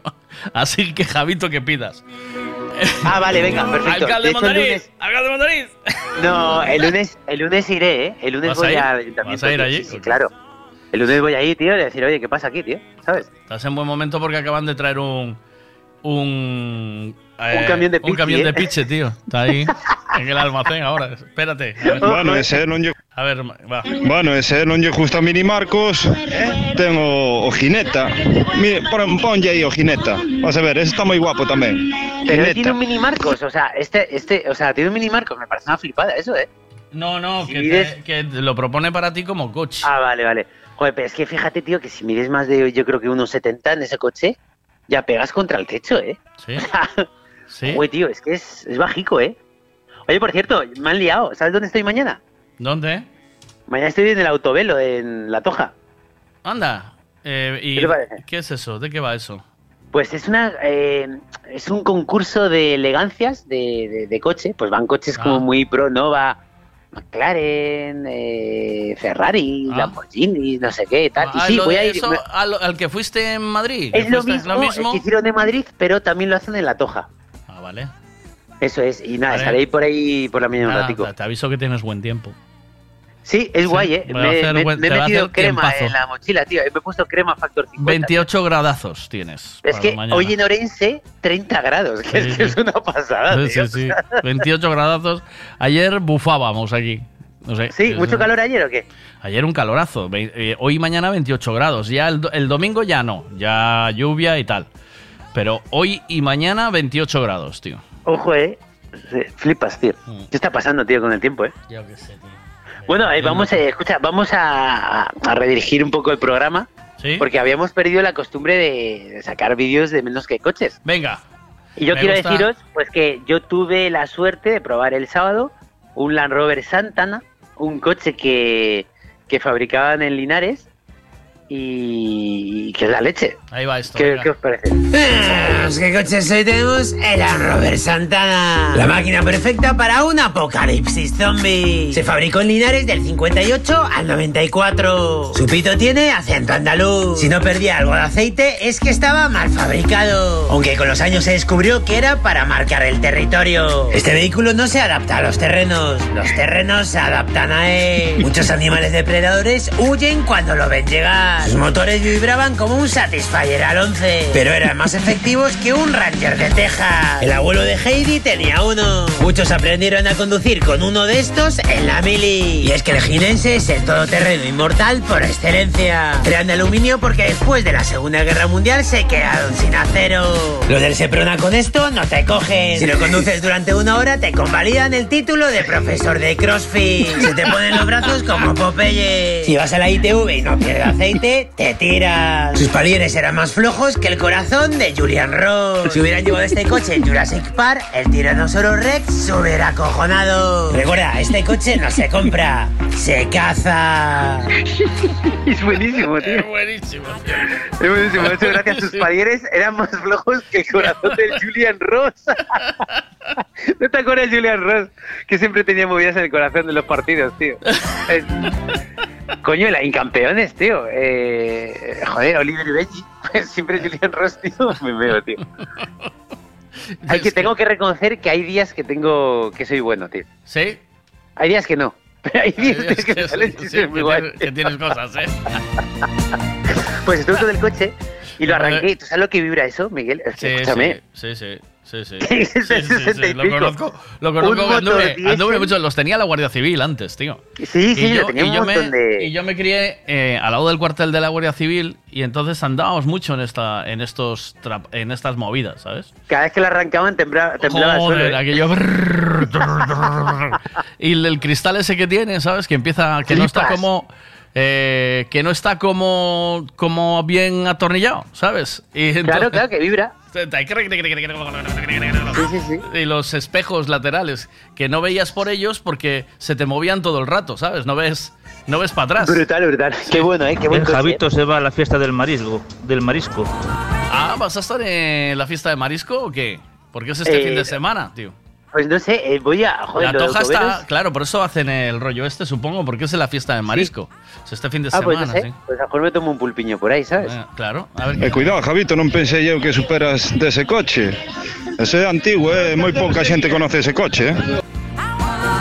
Así que Javito que pidas. Ah, vale, venga, perfecto. Alcalde De hecho, Mondariz, lunes- alcalde Mondariz. No, el lunes, el lunes iré, ¿eh? El lunes ¿Vas voy a ir? al ayuntamiento. ¿Vas a ir allí? Sí, sí, claro. El lunes voy ahí, tío, y decir, oye, ¿qué pasa aquí, tío? ¿Sabes? Estás en buen momento porque acaban de traer un. Un, Un camión de Un pichi, camión de ¿eh? piche, tío. Está ahí en el almacén ahora. Espérate. Bueno, ese non lle... A ver, va. Bueno, ese non gusta a Mini Marcos. Tengo ojineta. Mi, pon, ponlle aí ojineta. Vas a ver, ese está moi guapo tamén. Pero él tiene un mini Marcos, o sea, este, este, o sea, tiene un mini Marcos, me parece una flipada eso, ¿eh? No, no, que, te- que lo propone para ti como coach. Ah, vale, vale. Joder, pero es que fíjate, tío, que si mides más de, yo creo que unos 70 en ese coche, ya pegas contra el techo, ¿eh? Sí. Sí. Joder, tío, es que es, es bajico, ¿eh? Oye, por cierto, me han liado. ¿Sabes dónde estoy mañana? ¿Dónde? Mañana estoy en el autovelo, en La Toja. Anda. Eh, y, ¿Qué te parece? ¿Qué es eso? ¿De qué va eso? Pues es una eh, es un concurso de elegancias de, de- de coche. Pues van coches como Ah. muy pro, ¿no? Va McLaren, eh, Ferrari, Lamborghini, no sé qué, tal. Y Ah, sí, lo voy a ir. eso, me- al, al que fuiste en Madrid. es lo fuiste- mismo, que hicieron de Madrid, pero también lo hacen en La Toja. Ah, vale. Eso es. Y nada, Vale. estaré ahí por ahí por la mañana un ratico. te aviso que tienes buen tiempo. Sí, es Sí, guay, ¿eh? Me, hacer me- buen- me he metido crema tiempazo. en la mochila, tío. Me he puesto crema factor 50. 28 gradazos tienes. Es que mañana. hoy en Orense, 30 grados, que Sí, es, que es una pasada, tío. sí, sí. 28 gradazos. Ayer bufábamos aquí. No sé, Sí, es- ¿mucho calor ayer o qué? Ayer un calorazo. Eh, hoy y mañana 28 grados. Ya el, do- el domingo ya no. Ya lluvia y tal. Pero hoy y mañana 28 grados, tío. Ojo, eh. Flipas, tío. Mm. ¿Qué está pasando, tío, con el tiempo, eh? Yo qué sé, tío. Bueno, eh, vamos, eh, escucha, vamos a, a redirigir un poco el programa. ¿Sí? Porque habíamos perdido la costumbre de, de sacar vídeos de menos que coches. Venga. Y yo quiero gusta. deciros, pues que yo tuve la suerte de probar el sábado un Land Rover Santana, un coche que, que fabricaban en Linares y que es la leche. Ahí va esto. ¿Qué, os parece? ¿Qué coches hoy tenemos? El Rover Santana. La máquina perfecta para un apocalipsis zombie. Se fabricó en Linares del 58 al 94. Su pito tiene acento andaluz. Si no perdía algo de aceite es que estaba mal fabricado. Aunque con los años se descubrió que era para marcar el territorio. Este vehículo no se adapta a los terrenos. Los terrenos se adaptan a él. Muchos animales depredadores huyen cuando lo ven llegar. Sus motores vibraban como un Satisfyer al 11, pero eran más efectivos que un Ranger de Texas. El abuelo de Heidi tenía uno. Muchos aprendieron a conducir con uno de estos en la mili. Y es que el ginense es el todoterreno inmortal por excelencia. Eran de aluminio porque después de la Segunda Guerra Mundial se quedaron sin acero. Lo del Seprona con esto no te cogen. Si lo conduces durante una hora te convalidan el título de profesor de CrossFit. Se te ponen los brazos como Popeye. Si vas a la ITV y no pierde aceite, te tiras. Sus palieres eran más flojos que el corazón de Julian Ross. Si hubieran llevado este coche en Jurassic Park, el tiranosaurio Rex se hubiera acojonado. Recuerda, este coche no se compra, se caza. Es buenísimo, tío. Es buenísimo. Es buenísimo. Muchas gracias. Sus palieres eran más flojos que el corazón de Julian Ross. ¿No te acuerdas de Julian Ross? Que siempre tenía movidas en el corazón de los partidos, tío. Es- Coño, la incampeones, tío. Eh, joder, Oliver y Benji. Pues siempre Julian Ross, tío. Me veo, tío. Hay que, tengo que reconocer que hay días que tengo que soy bueno, tío. ¿Sí? Hay días que no. Pero hay días, que, que, salen sí, que muy guay. tienes, que tienes cosas, ¿eh? Pues estuve con el coche y lo arranqué. ¿Tú sabes lo que vibra eso, Miguel? Es que, Sí, escúchame. sí, sí, sí. Sí, sí. Sí, sí, sí, 60 y Lo conozco, lo conozco anduve, anduve mucho. Los tenía la Guardia Civil antes, tío. Sí, sí, y yo tenía y un yo me, de... y yo me crié eh, al lado del cuartel de la Guardia Civil y entonces andábamos mucho en esta en estos en estas movidas, ¿sabes? Cada vez que la arrancaban temblaba, temblaba el suelo. Joder, ¿eh? aquello brrr, brrr, brrr. y el, cristal ese que tiene, ¿sabes? Que empieza que no está como eh, que no está como como bien atornillado, ¿sabes? Y Claro, claro, que vibra. Y los espejos laterales que no veías por ellos porque se te movían todo el rato, ¿sabes? No ves, no ves para atrás. Brutal, brutal. Qué bueno, ¿eh? Qué buen El coche. Javito se va a la fiesta del marisco. Del marisco. Ah, ¿vas a estar en la fiesta de marisco o qué? Porque es este Eh, fin de semana, tío. Pues no sé, eh, voy a... Joder, La de toja está, claro, por eso hacen el rollo este, supongo, porque es en la fiesta de marisco. Es este fin de Ah, pues semana, no sé. sí. Pues a lo mejor me tomo un pulpiño por ahí, ¿sabes? Eh, claro, a ver. Eh, cuidado, Javito, non pensei eu que superas dese coche. Ese é antigo, eh? moi pouca xente conoce ese coche, eh?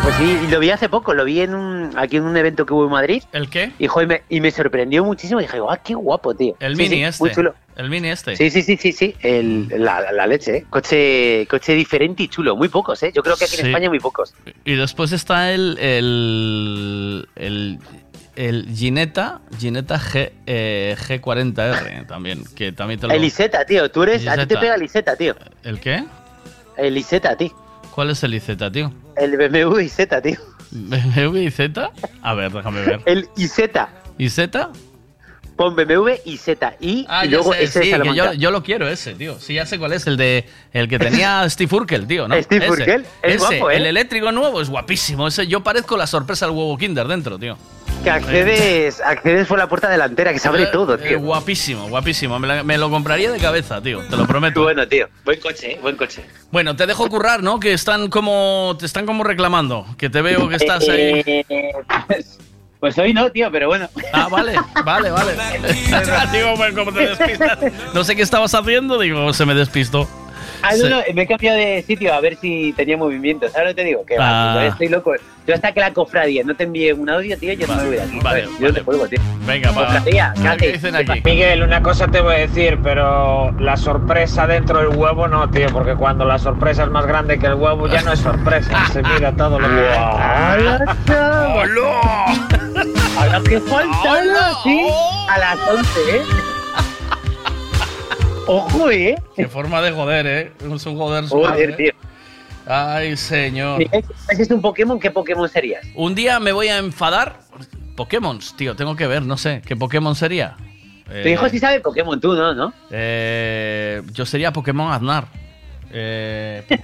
Pues sí, y lo vi hace poco, lo vi en un, aquí en un evento que hubo en Madrid. ¿El qué? Y, joder, me, y me sorprendió muchísimo. Dije, ¡ah, qué guapo, tío! El Sí, mini sí, este. Muy chulo. El mini este. Sí, sí, sí, sí, sí. El, la, la leche, ¿eh? Coche, coche diferente y chulo. Muy pocos, ¿eh? Yo creo que aquí Sí. en España muy pocos. Y después está el. El. El, el Ginetta, Ginetta G, eh, G40R también, que también te lo. El Iseta, tío. Tú eres... A ti te pega el Iseta, tío. ¿El qué? El Iseta, tío. ¿Cuál es el Iseta, tío? El BMW Iseta, tío. ¿BMW Iseta? A ver, déjame ver. El Iseta. ¿Iseta? Pon BMW Iseta. Y, Ah, y luego sé, ese sí, que yo, yo lo quiero ese, tío. Sí, ya sé cuál es, el de el que tenía Steve Urkel, tío, ¿no? Steve Ese. Urkel, es Ese, guapo, ¿eh? El eléctrico nuevo es guapísimo. Ese, yo parezco la sorpresa del huevo Kinder dentro, tío. Que accedes, accedes por la puerta delantera, que se abre Eh, todo, eh, tío. guapísimo, guapísimo. Me, la- me lo compraría de cabeza, tío. Te lo prometo. Bueno, tío. Buen coche, ¿eh? Buen coche. Bueno, te dejo currar, ¿no? Que están como te están como reclamando. Que te veo que estás ahí. Pues, pues hoy no, tío, pero bueno. Ah, vale, vale, vale. digo, bueno, ¿cómo te despistas? No sé qué estabas haciendo, digo, se me despistó. Ah, no, no, me he cambiado de sitio a ver si tenía movimiento. ¿Sabes lo que te digo? Que va, Ah. que todavía estoy loco. Yo hasta que la cofradía no te envíe un audio, tío, yo no me voy de aquí. vale. Yo te cuelgo, tío. Venga, va. Cofradía, ¿qué. Miguel, una cosa te voy a decir, pero la sorpresa dentro del huevo no, tío, porque cuando la sorpresa es más grande que el huevo ya no es sorpresa, se mira todo lo que ¡Hala, chaval! A lo que falta, ¿no? sí, a las 11, ¿eh? Ojo, ¿eh? Qué forma de joder, ¿eh? Es un joder Joder, suave. tío. Ay, señor. Si es un Pokémon, ¿qué Pokémon serías? Un día me voy a enfadar. Pokémon, tío, tengo que ver, no sé. ¿Qué Pokémon sería? Tu hijo sí sabe Pokémon, tú, ¿no? ¿No? Eh, yo sería Pokémon Aznar. Eh,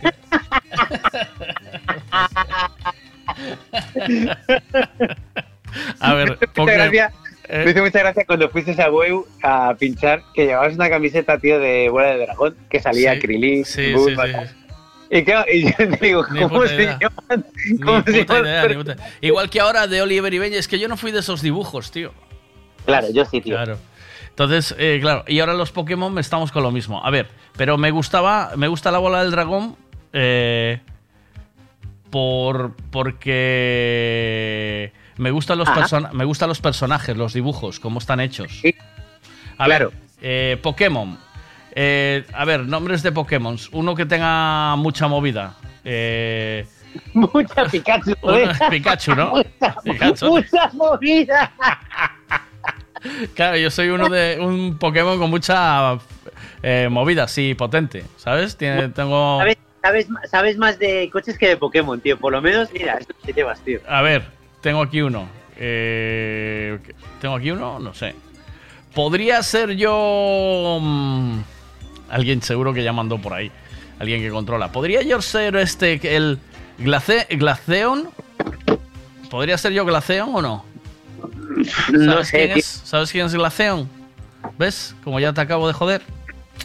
a ver, Muchas Poké- gracias. eh. Me hizo mucha gracia cuando fuiste a Weu a pinchar que llevabas una camiseta, tío, de bola de dragón, que salía Sí, Krilin, sí, sí. Y, claro, y yo te digo, ¿cómo se idea. llaman? Igual que ahora de Oliver y Benji, es que yo no fui de esos dibujos, tío. Claro, yo sí, tío. Claro. Entonces, eh, claro, y ahora los Pokémon estamos con lo mismo. A ver, pero me gustaba, me gusta la bola del dragón eh, por porque me gustan los me gustan los personajes, los dibujos, cómo están hechos. A claro. ver, eh, Pokémon. Eh, a ver, nombres de Pokémon. Uno que tenga mucha movida. Eh, Mucha Pikachu, uno- ¿eh? Pikachu, ¿no? Mucha, Pikachu. mucha movida. Claro, yo soy uno de un Pokémon con mucha eh, movida, sí, potente, ¿sabes? Tiene, tengo. ¿Sabes, sabes, sabes más de coches que de Pokémon, tío. Por lo menos, mira, esto te llevas, tío. A ver, tengo aquí uno. Eh, tengo aquí uno, no sé. Podría ser yo. mm, alguien seguro que ya mandó por ahí. Alguien que controla. ¿Podría yo ser este, el Glace, Glaceon? ¿Podría ser yo Glaceon o no? No ¿Sabes sé, quién es? ¿Sabes quién es Glaceon? ¿Ves? Como ya te acabo de joder.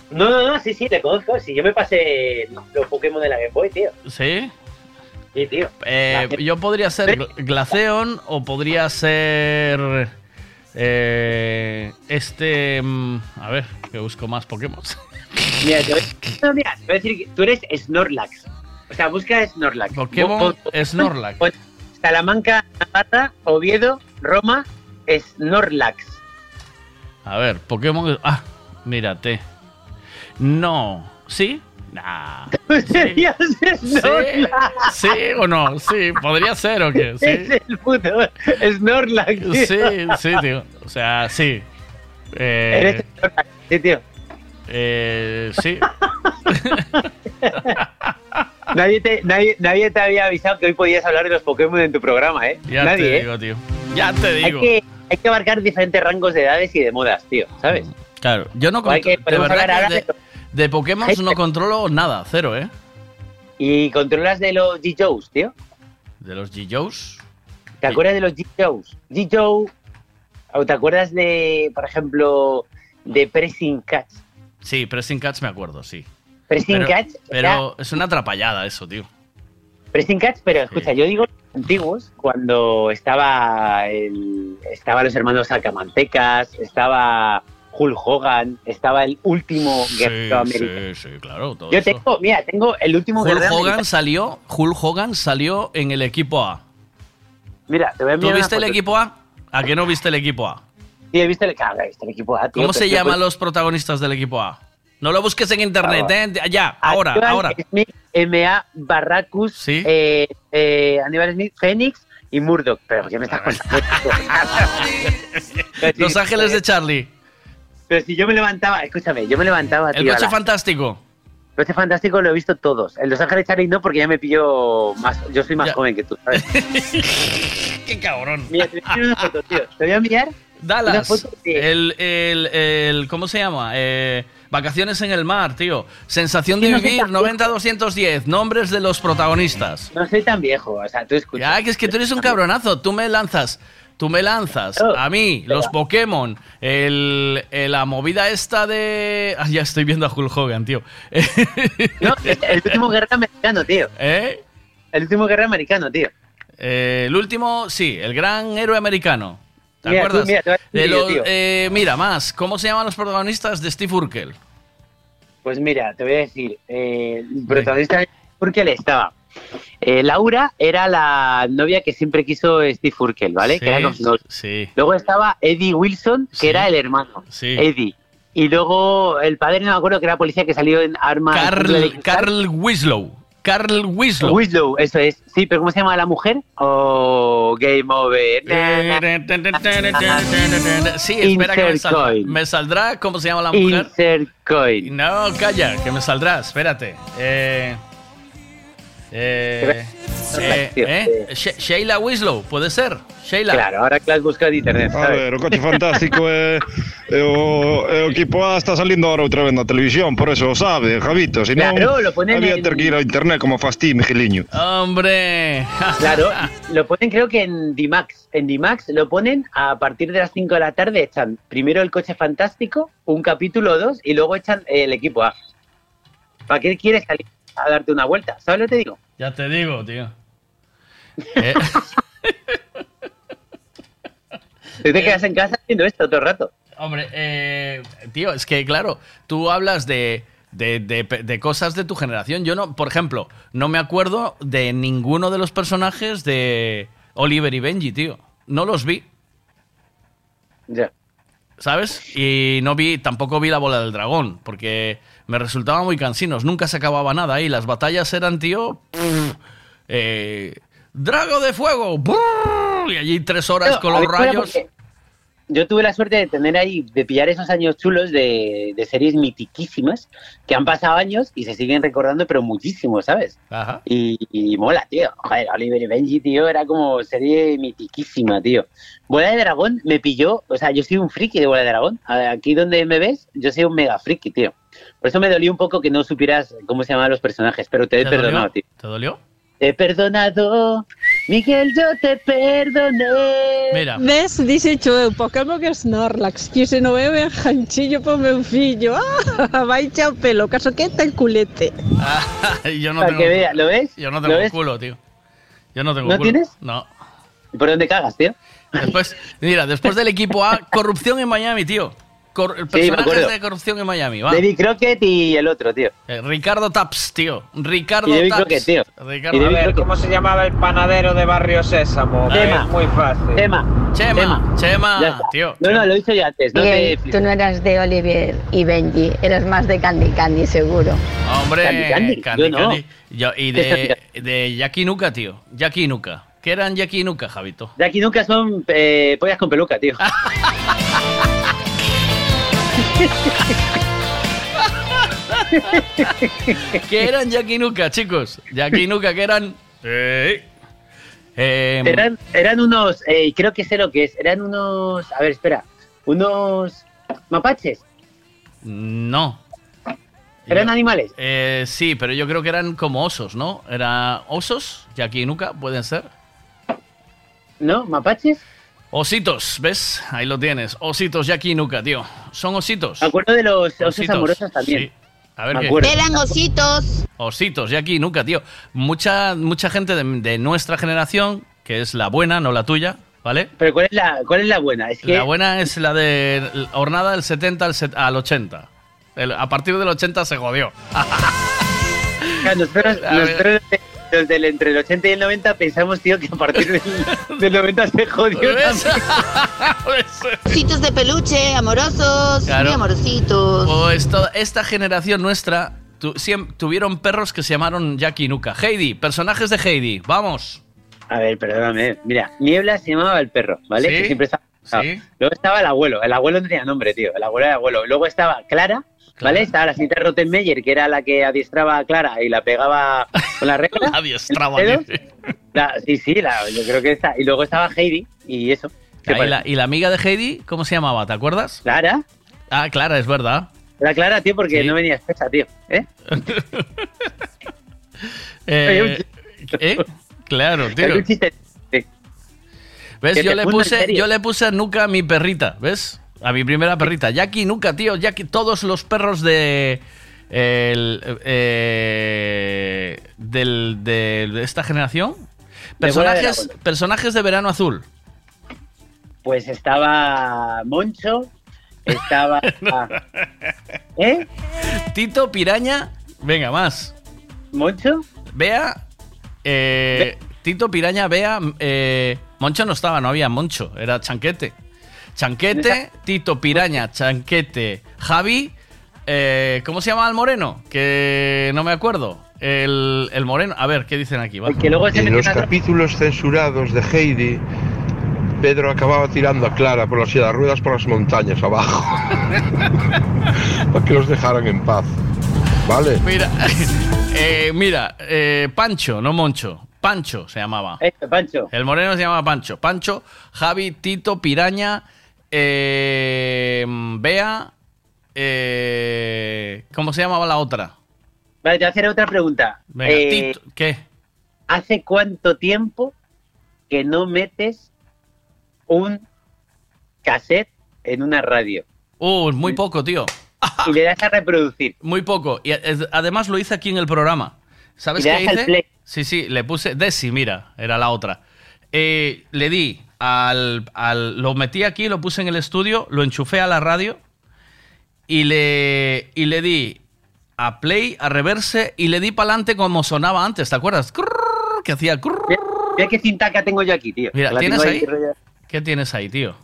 No, no, no, sí, sí, le conozco. Si yo me pasé los Pokémon de la Game Boy, tío. ¿Sí? Sí, tío. Eh, yo podría ser Gl- Glaceon o podría ser. eh, este. mm, A ver, que busco más Pokémon. Mira, te voy, no, mira, te voy a decir que tú eres Snorlax. O sea, busca Snorlax. Pokémon Snorlax. pon Salamanca, Navarra, Oviedo, Roma, Snorlax. A ver, Pokémon. Ah, mírate. No. ¿Sí? Nah. Serías Snorlax. Sí o no, sí, podría ser o qué, Es sí. el puto Snorlax, tío. Sí, sí, tío. O sea, sí. Eh, Eres Snorlax, sí, tío. eh, sí. Nadie te, nadie, nadie te había avisado que hoy podías hablar de los Pokémon en tu programa, ¿eh? Ya nadie, te ¿eh? digo, tío. Ya te Hay digo. que, hay que abarcar diferentes rangos de edades y de modas, tío, ¿sabes? Claro, yo no hay que- De podemos verdad hablar que ahora de, de Pokémon no controlo nada, cero, ¿eh? Y controlas de los G-Joes, tío. De los G-Joes. ¿Te acuerdas de los G-Joes? G-Joe. ¿O te acuerdas de, por ejemplo, de Pressing Catch? Sí, Pressing Catch me acuerdo, sí. Pressing Pero, Catch. pero es una atrapallada eso, tío. Pressing Catch, pero escucha, yo digo los antiguos, cuando estaba el, estaba los hermanos Sacamantecas, estaba Hulk Hogan, estaba el último guerrero Sí, americano. sí, sí, claro. Todo Yo eso. tengo, mira, tengo el último Hulk guerrero Hogan americano. salió, Hulk Hogan salió en el equipo A. Mira, te voy a ¿Tú enviar una viste el equipo A? ¿A qué no viste el equipo A? Sí, he visto el, claro, he visto el equipo A, tío, ¿Cómo se llaman pues, los protagonistas del equipo A? No lo busques en internet, Ah, ¿eh? Ya, ahora, Aníbal ahora. Smith, M.A. Barracus, eh, eh, Aníbal Smith, Fénix y Murdoch. Pero ¿qué me estás contando? Pero Los Ángeles de Charlie. Pero si yo me levantaba, escúchame, yo me levantaba, El tío, coche fantástico. El coche fantástico lo he visto todos. El Los Ángeles Charlie no, porque ya me pillo más. Yo soy más joven que tú, ¿sabes? Qué cabrón. Mira, te voy a enviar una foto, tío. Te voy a enviar una Dallas. foto de. El, el, el- ¿Cómo se llama? Eh, vacaciones en el mar, tío. Sensación de no vivir, tan 90-210. Nombres de los protagonistas. No soy tan viejo, o sea, tú escuchas. Ya, que es que tú eres un cabronazo. Tú me lanzas. Tú me lanzas a mí, los Pokémon, el, el- la movida esta de... Ah, ya estoy viendo a Hulk Hogan, tío. No, el último guerrero americano, tío. ¿Eh? El último guerrero americano, tío. Eh, el último, sí, el gran héroe americano. ¿Te Mira, tú, acuerdas? mira, De los- tío. eh, mira, más. ¿Cómo se llaman los protagonistas de Steve Urkel? Pues mira, te voy a decir, eh, el protagonista de Urkel estaba. Eh, Laura era la novia que siempre quiso Steve Urkel, ¿vale? Sí, que era los dos. sí. Luego estaba Eddie Wilson, que Sí. era el hermano. Eddie. Y luego el padre, no me acuerdo, que era policía que salió en armas. Carl, Carl Winslow. Carl Winslow. Winslow, eso es. Sí, pero ¿cómo se llama la mujer? Oh, Game Over. Sí, espera que me saldrá. ¿Me saldrá cómo se llama la mujer? No, calla, que me saldrá. Espérate. Eh, eh, eh, eh, She- Sheila Winslow, ¿puede ser? Sheila. Claro, ahora que la has buscado en internet. A ver, o coche fantástico é, é o, o equipo A está salindo ahora outra vez na televisión, por eso o sabe, Javito, si non Claro, lo ponen había en- ter que ir a internet como fas ti. Hombre. Claro, lo ponen creo que en D-Max. En D-Max lo ponen a partir de las 5 de la tarde, echan primero el coche fantástico, un capítulo o dos, y luego echan el equipo A. ¿Para qué quieres salir a darte una vuelta? ¿Sabes lo que te digo? Ya te digo, tío. Eh, Tú te quedas en casa haciendo esto todo el rato. Hombre, eh, tío, es que claro, tú hablas de, de, de- de cosas de tu generación. Yo no, por ejemplo, no me acuerdo de ninguno de los personajes de Oliver y Benji, tío. No los vi. Ya. ¿Sabes? Y no vi, tampoco vi la bola del dragón, porque me resultaba muy cansinos. Nunca se acababa nada ahí. Las batallas eran, tío. pff, eh, Drago de fuego. brrr, y allí tres horas con los rayos. porque Yo tuve la suerte de tener ahí, de pillar esos años chulos de, de series mitiquísimas que han pasado años y se siguen recordando, pero muchísimo, ¿sabes? Ajá. Y, y mola, tío. Joder, Oliver y Benji, tío, era como serie mitiquísima, tío. Bola de Dragón me pilló, o sea, yo soy un friki de Bola de Dragón. Aquí donde me ves, yo soy un mega friki, tío. Por eso me dolió un poco que no supieras cómo se llamaban los personajes, pero te he ¿Te perdonado, dolió? tío. ¿Te dolió? Te he perdonado, Miguel, yo te perdoné. Mira. Ves, dixecho eu, Pokémon que Snorlax, que se no veo ben janchillo po meu fillo. Ah, vai o pelo, caso que ten culete. yo no Para tengo que vea, ¿lo ves? Yo no ¿Lo tengo ves? culo, tío. Yo no tengo ¿No culo. tienes? No. ¿Y por dónde cagas, tío? Después, mira, después del equipo A, corrupción en Miami, tío. Cor- me personajes de corrupción en Miami. Va. David Crockett y el otro, tío. Eh, Ricardo Taps, tío. Ricardo Y David Taps. Crockett, tío. Ricardo A ver, ¿cómo se llamaba el panadero de Barrio Sésamo? Chema. Es muy fácil. Chema. Chema, Chema, tío. No, no, lo he dicho ya antes. No Miguel, te tú no eras de Oliver y Benji, eras más de Candy Candy, seguro. Hombre, Candy Candy, Candy yo no. Candy. Yo- y de, de Jackie Nuka, tío. Jackie Nuka. ¿Qué eran Jackie Nuka, Javito? Aquí nunca son eh, pollas con peluca, tío. ¿Qué eran Jackie Nuka, chicos? Jackie Nuka, ¿qué eran? Eh, eh, eran, eran unos, eh, creo que sé lo que es, eran unos, a ver, espera, unos mapaches, No. eran Yo- animales. Eh, sí, pero yo creo que eran como osos, ¿no? ¿Era osos? Jackie Nuka, pueden ser. ¿No? ¿Mapaches? Ositos, ¿ves? Ahí lo tienes. Ositos Jackie Nuka, tío. Son ositos. Me acuerdo de los Ositos, amorosos también. sí. A ver Me qué. Eran ositos. Ositos, Jackie Nuka, tío. Mucha, mucha gente de, de nuestra generación, que es la buena, no la tuya, ¿vale? Pero ¿cuál es la, cuál es la buena? Es que La buena es la de jornada del 70 al, set- al 80. El- a partir del 80 se jodió. nosotros los del entre el 80 y el 90 pensamos, tío, que a partir del, del 90 se jodió. Ositos de peluche, amorosos, Claro. muy amorositos. Pues toda esta generación nuestra tu- tuvieron perros que se llamaron Jackie Nuka. Heidi, personajes de Heidi, vamos. A ver, perdóname. Mira, Niebla se llamaba el perro, ¿vale? Sí, Que siempre estaba. sí. Luego estaba el abuelo. El abuelo no tenía nombre, tío. El abuelo era abuelo. Luego estaba Clara, ¿vale? Estaba la señorita Rottenmeier, que era la que adiestraba a Clara y la pegaba con la regla. Adiestraba. ¿En los dedos? La- sí, sí, la- yo creo que está. Y luego estaba Heidi y eso. ¿Qué Ah, y, la, y la amiga de Heidi, ¿cómo se llamaba? ¿Te acuerdas? Clara. Ah, Clara, es verdad. Era Clara, tío, porque no venía espesa, tío. ¿Eh? Eh, ¿eh? Claro, tío. Es un chiste. Sí. ¿Ves? Yo le, puse, yo le puse a Nuka a mi perrita, ¿ves? A mi primera perrita. Jackie Nuka, tío. Jackie, todos los perros de. el, eh, del, de, de esta generación. De Personajes, abuelo. personajes de verano azul. Pues estaba Moncho, estaba. ¿Eh? Tito, Piraña. Venga, más. ¿Moncho? Vea. eh, Tito, Piraña, Vea. eh, Moncho no estaba, no había Moncho. Era Chanquete. Chanquete, Tito, Piraña, Chanquete, Javi. eh, ¿Cómo se llama el moreno? Que no me acuerdo. El, el moreno. A ver, ¿qué dicen aquí? Va. En los capítulos censurados de Heidi, Pedro acababa tirando a Clara por la silla de ruedas por las montañas abajo. Para que los dejaran en paz. ¿Vale? Mira, eh, mira, eh, Pancho, no Moncho. Pancho se llamaba. Pancho. El moreno se llamaba Pancho. Pancho, Javi, Tito, Piraña, eh, Bea. eh, ¿Cómo se llamaba la otra? Vale, te voy a hacer otra pregunta. Venga, Eh, Tito, ¿qué? ¿Hace cuánto tiempo que no metes un cassette en una radio? Uh, muy poco, tío. Y le das a reproducir. Muy poco. Y es- además lo hice aquí en el programa. ¿Sabes Y le qué al hice? play. Sí, sí, le puse. Desi, mira, era la otra. Eh, le di al, al- Lo metí aquí, lo puse en el estudio, lo enchufé a la radio y le, y le di a play, a reverse y le di para adelante como sonaba antes, ¿te acuerdas? Que hacía. crrrr. Mira, mira qué cintaca tengo yo aquí, tío. Mira, La ¿tienes ahí? ¿Qué tienes ahí, tío?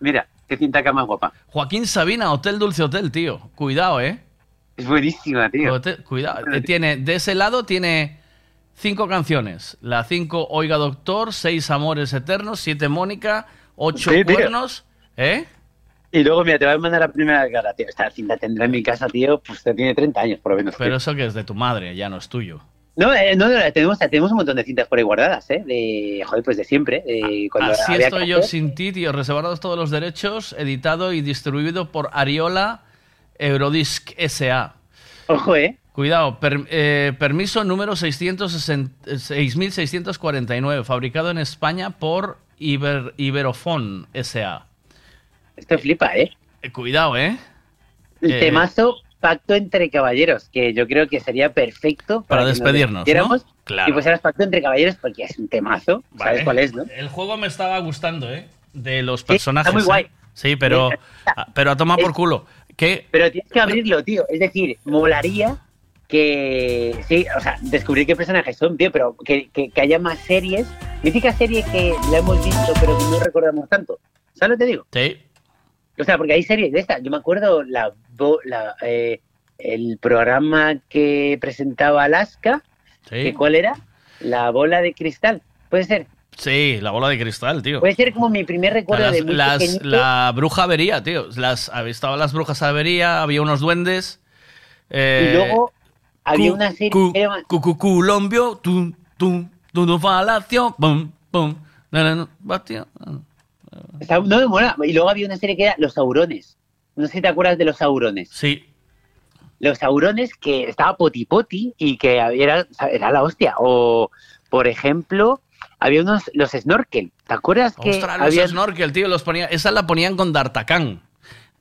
Mira, qué cintaca más guapa. Joaquín Sabina, Hotel Dulce Hotel, tío. Cuidado, ¿eh? Es buenísima, tío. Hotel- cuidado. Tiene, de ese lado tiene cinco canciones. La cinco, Oiga Doctor, seis Amores Eternos, siete Mónica, ocho Sí, tío. Cuernos. ¿Eh? Y luego, mira, te voy a mandar la primera cara, tío. Esta cinta tendrá en mi casa, tío, pues te tiene 30 años, por lo menos. Pero tío. eso que es de tu madre, ya no es tuyo. No, eh, no, no, tenemos, tenemos un montón de cintas por ahí guardadas, ¿eh? De, joder, pues de siempre. de cuando Así había estoy yo sin ti, tío. Reservados todos los derechos, editado y distribuido por Ariola Eurodisc S.A. Ojo, ¿eh? Cuidado, per- eh, permiso número 660 6649, fabricado en España por Iber, Iberofon S.A. Esto flipa, ¿eh? Eh, Cuidado, ¿eh? El Eh, temazo Pacto entre Caballeros, que yo creo que sería perfecto Para que nos despedirnos, despidiéramos ¿no? Claro. Y pues eras Pacto entre Caballeros porque es un temazo. ¿Sabes cuál es, no? El juego me estaba gustando, ¿eh? De los Sí, personajes. está muy ¿eh? guay. Sí, pero, pero a tomar por culo. ¿Qué? Pero tienes que abrirlo, tío. Es decir, molaría que. Sí, o sea, descubrir qué personajes son, tío, pero que, que, que haya más series. Mítica serie que la hemos visto, pero que no recordamos tanto. ¿Sabes lo que te digo? Sí. O sea, porque hay series de estas. Yo me acuerdo la, la, eh, el programa que presentaba Alaska. que ¿Cuál era? La bola de cristal. ¿Puede ser? Sí, la bola de cristal, tío. Puede ser como mi primer recuerdo Las- de muy las- la bruja avería, tío. Las, estaban las brujas avería, había unos duendes. eh, Y luego había una serie cu- que era- cu- cu- Culombio, tum, tum, tum, tum, falacio, pum, pum, no me mola. Y luego había una serie que era Los Saurones. No sé si te acuerdas de los Saurones. Sí. Los Saurones que estaba Poti Poti y que era, era la hostia. O, por ejemplo, había unos, los Snorkel. ¿Te acuerdas que Ostras, los había... snorkel, tío, los ponía, esa la ponían con D'Artagnan.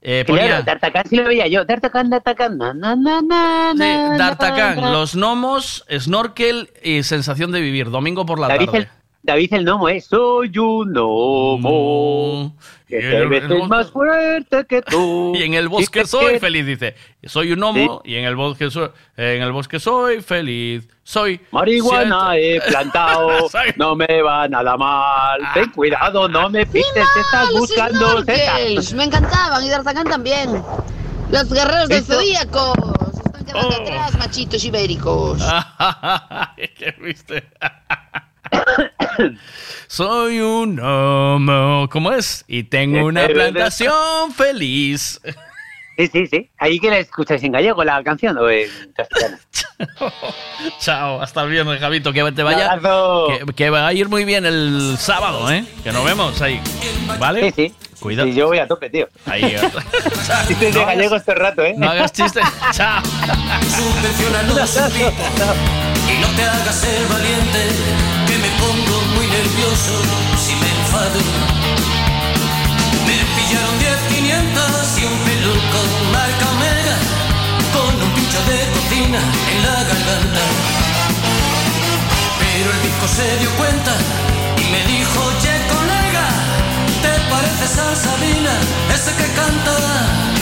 Eh, Claro, ponía, D'Artagnan sí lo veía yo. D'Artagnan, D'Artagnan, na, na, na, na, sí, na, D'Artagnan, na. los gnomos, snorkel y sensación de vivir, domingo por la David tarde. el, David el Nomo, ¿eh? Soy un gnomo. Que Y te el- más fuerte que tú. Y en el bosque que soy que- feliz, dice. Soy un gnomo y en el bosque soy, en el bosque soy feliz. Soy Marihuana he plantado, no me va nada mal. Ten cuidado, no me pises, te estás buscando. Me encantaban y D'Artagnan también. Los guerreros del zodíaco. Se están quedando Oh. atrás, machitos ibéricos. ¿Qué viste? Soy un gnomo, ¿cómo es? Y tengo una plantación feliz. Sí, sí, sí. Ahí que la escucháis en gallego la canción o en castellano. Chao, hasta el viernes, Javito, que te vaya. Que, que va a ir muy bien el sábado, ¿eh? Que nos vemos ahí. ¿Vale? Sí, sí. Cuidado. Sí, yo voy a tope, tío. Ahí. eh. Chistes de No gallegos todo el rato, ¿eh? No hagas chistes. Chao. Pipo y no te hagas el valiente, si me enfado. Me pillaron 10 500 y un peluco marca Omega, con un pincho de cocina en la garganta. Pero el disco se dio cuenta y me dijo, che colega, ¿te pareces a Sabina, ese que canta?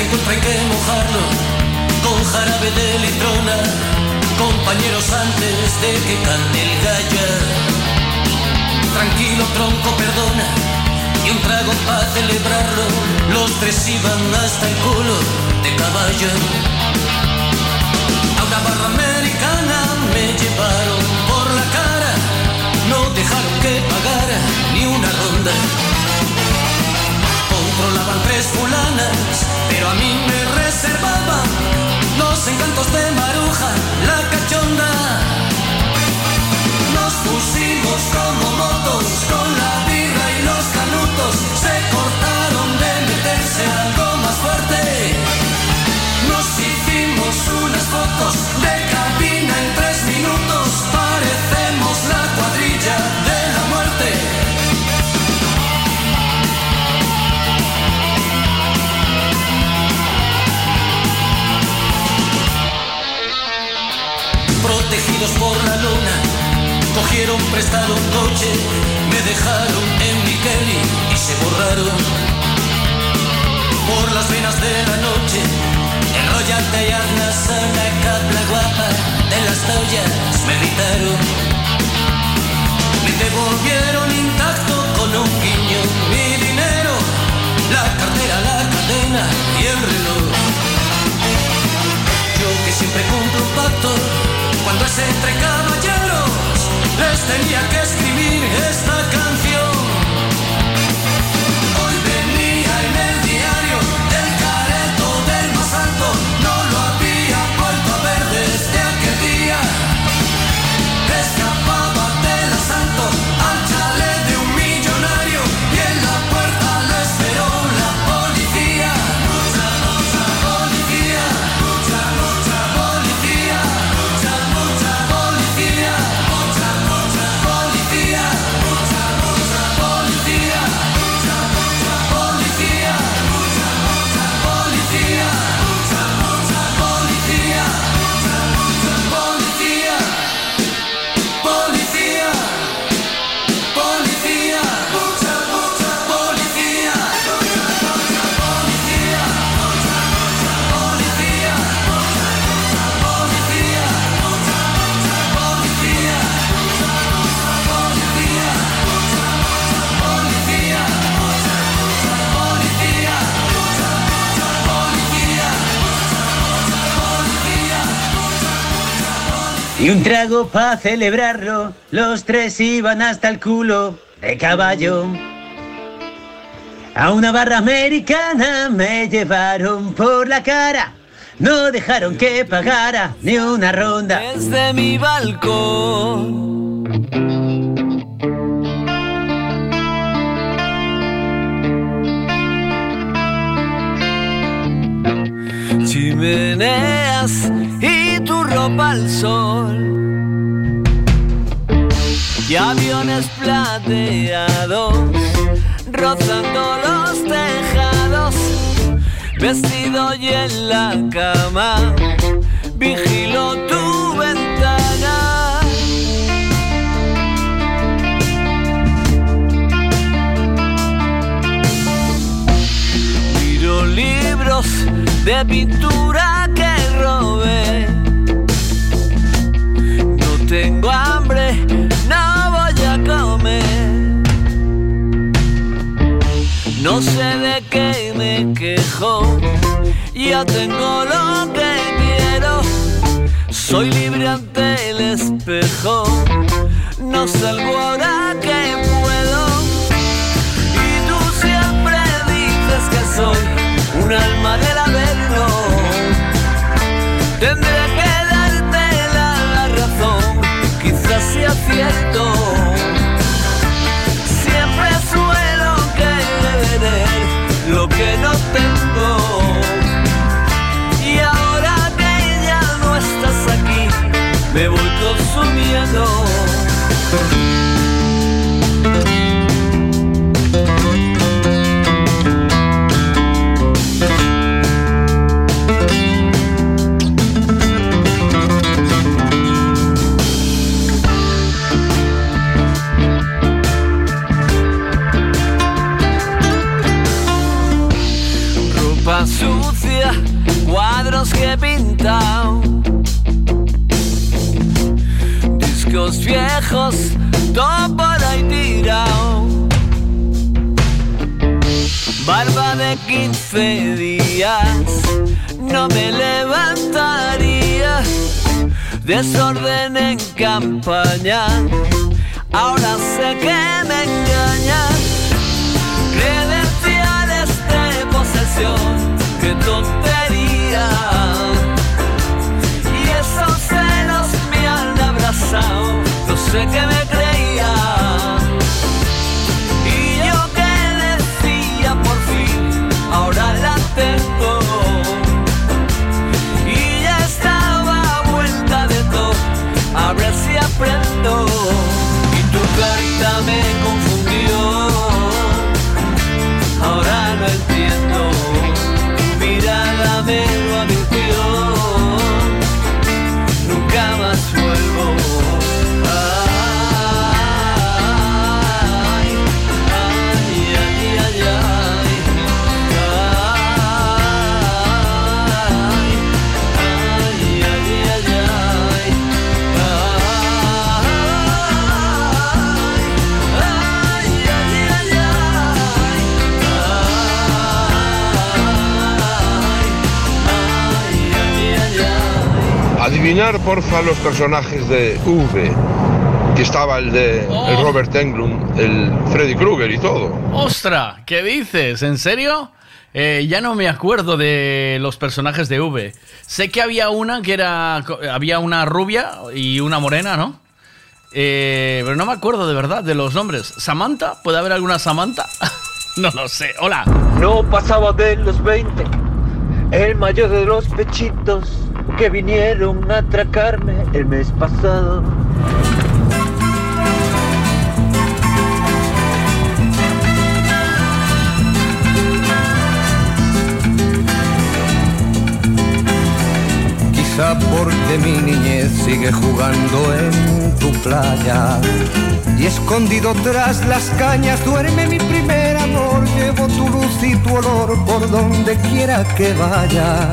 Y este encuentro hay que mojarlo con jarabe de litrona, compañeros antes de que cante el gallo. Tranquilo tronco, perdona. Y un trago para celebrarlo. Los tres iban hasta el culo de caballo. A una barra americana me llevaron por la cara. No dejaron que pagara ni una ronda. Tres fulanas, pero a mí me reservaban los encantos de Maruja, la cachonda. Nos pusimos como motos con la birra y los canutos. Se cortaron de meterse algo más fuerte. Por la luna, cogieron prestado un coche, me dejaron en mi Kelly y se borraron. Por las venas de la noche, enrollate y hazla sana, cabla guapa, de las toallas me gritaron. Me devolvieron intacto con un guiño mi dinero, la cartera, la cadena y el reloj. Yo que siempre cumplo un pacto, cuando es entre caballeros, les tenía que escribir esta canción. Y un trago para celebrarlo, los tres iban hasta el culo de caballo. A una barra americana me llevaron por la cara, no dejaron que pagara ni una ronda. Desde mi balcón. Y ropa al sol. Y aviones plateados rozando los tejados. Vestido y en la cama, vigilo tu ventana. Miro libros de pintura tengo hambre, no voy a comer. No sé de qué me quejo, ya tengo lo que quiero. Soy libre ante el espejo, no salgo ahora que puedo. Y tú siempre dices que soy un alma del averno. Tendré Siempre suelo querer lo que no tengo. Y ahora que ya no estás aquí, me voy consumiendo. Que he pintado, discos viejos, todo por ahí tirado. Barba de 15 días, no me levantaría. Desorden en campaña, ahora sé que me engañan. Credenciales de posesión, qué tontería. Sé qué me creía. Y yo que decía por fin, ahora la tengo. Y ya estaba vuelta de todo, a ver si aprendo. Y tu carta me confundió. Ahora no entiendo, tu mirada me Adivinar, porfa, los personajes de V. Que estaba el de el Robert Englund, el Freddy Krueger y todo. ¡Ostra! ¿Qué dices? ¿En serio? Eh, ya no me acuerdo de los personajes de V. Sé que había una que era. Había una rubia y una morena, ¿no? Eh, pero no me acuerdo de verdad de los nombres. ¿Samantha? ¿Puede haber alguna Samantha? no lo sé. Hola. No pasaba de los 20, el mayor de los pechitos que vinieron a atracarme el mes pasado. Quizá porque mi niñez sigue jugando en tu playa y escondido tras las cañas duerme mi primer amor. Llevo tu luz y tu olor por donde quiera que vaya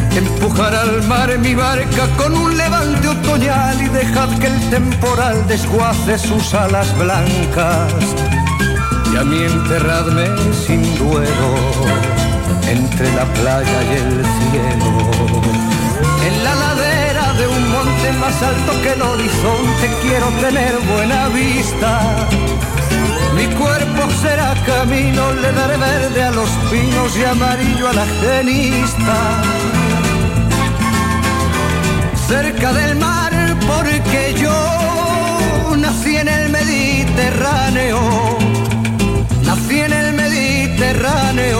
empujar al mar mi barca con un levante otoñal y dejad que el temporal desguace sus alas blancas y a mí enterradme sin duelo entre la playa y el cielo. En la ladera de un monte más alto que el horizonte quiero tener buena vista. Mi cuerpo será camino, le daré verde a los pinos y amarillo a la genista. Cerca del mar porque yo nací en el Mediterráneo Nací en el Mediterráneo,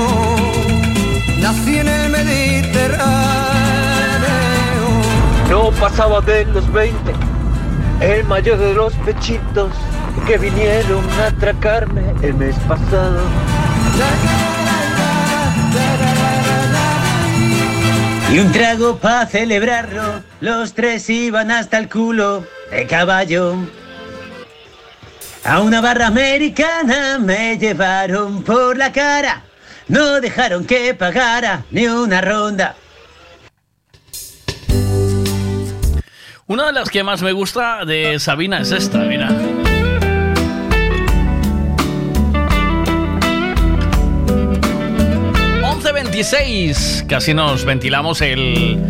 nací en el Mediterráneo. No pasaba de los 20, el mayor de los pechitos que vinieron a atracarme el mes pasado. Y un trago para celebrarlo, los tres iban hasta el culo de caballo. A una barra americana me llevaron por la cara, no dejaron que pagara ni una ronda. Una de las que más me gusta de Sabina es esta, mira. ...11.26... Casi nos ventilamos el...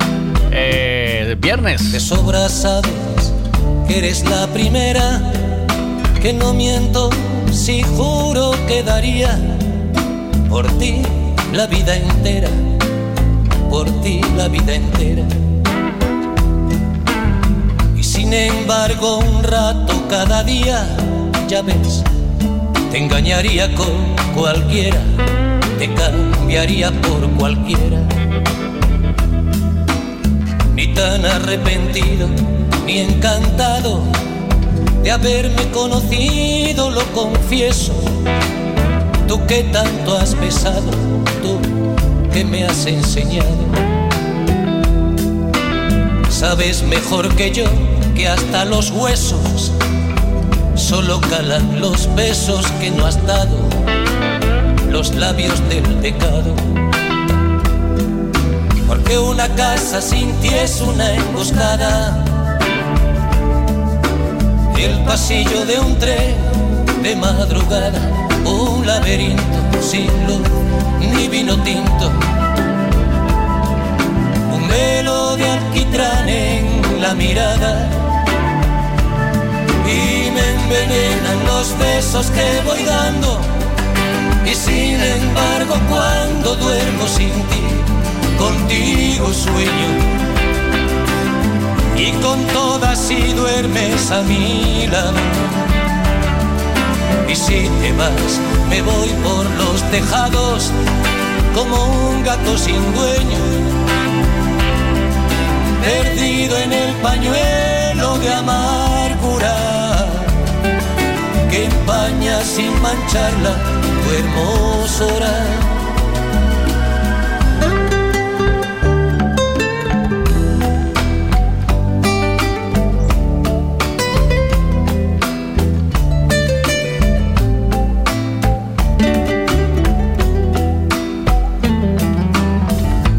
eh, viernes. De sobra sabes que eres la primera, que no miento si juro que daría por ti la vida entera, por ti la vida entera. Y sin embargo un rato cada día, ya ves, te engañaría con cualquiera, te cambiaría por cualquiera. Ni tan arrepentido, ni encantado de haberme conocido, lo confieso. Tú que tanto has pesado, tú que me has enseñado. Sabes mejor que yo que hasta los huesos solo calan los besos que no has dado, los labios del pecado. Porque una casa sin ti es una emboscada. El pasillo de un tren de madrugada, un laberinto sin luz ni vino tinto, un velo de alquitrán en la mirada. Y me envenenan los besos que voy dando y sin embargo cuando duermo sin ti, contigo sueño. Y con todas si duermes a mi lado. Y si te vas, me voy por los tejados como un gato sin dueño, perdido en el pañuelo de amargura que empaña sin mancharla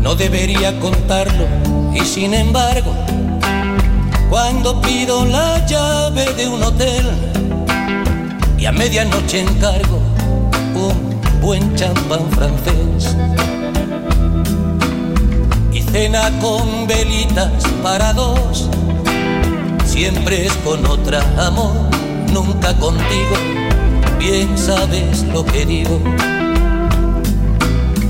No debería contarlo y sin embargo Cuando pido la llave de un hotel y a medianoche encargo buen champán francés. Y cena con velitas para dos, siempre es con otra amor, nunca contigo, bien sabes lo que digo.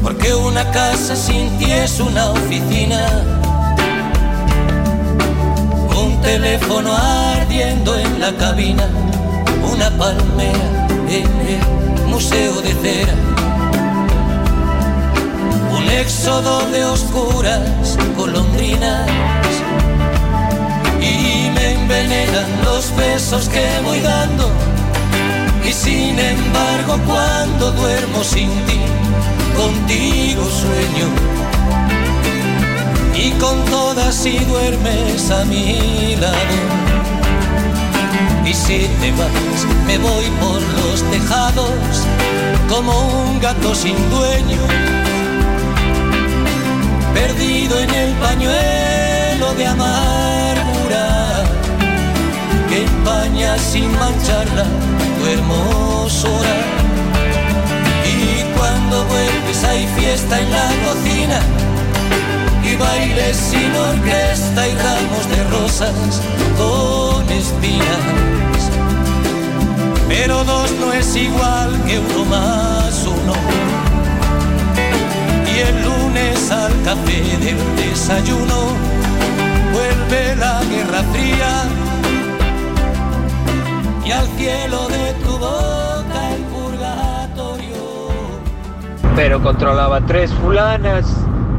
Porque una casa sin ti es una oficina. Un teléfono ardiendo en la cabina, una palmera en el museo de cera, un éxodo de oscuras golondrinas y me envenenan los besos que voy dando. Y sin embargo cuando duermo sin ti, contigo sueño. Y con todas si duermes a mi lado. Y si te vas, me voy por los tejados como un gato sin dueño, perdido en el pañuelo de amargura que empaña sin mancharla tu hermosura. Y cuando vuelves hay fiesta en la cocina y bailes sin orquesta y ramos de rosas con espinas. Pero dos no es igual que uno más uno. Y el lunes al café del desayuno vuelve la guerra fría y al cielo de tu boca el purgatorio. Pero controlaba tres fulanas,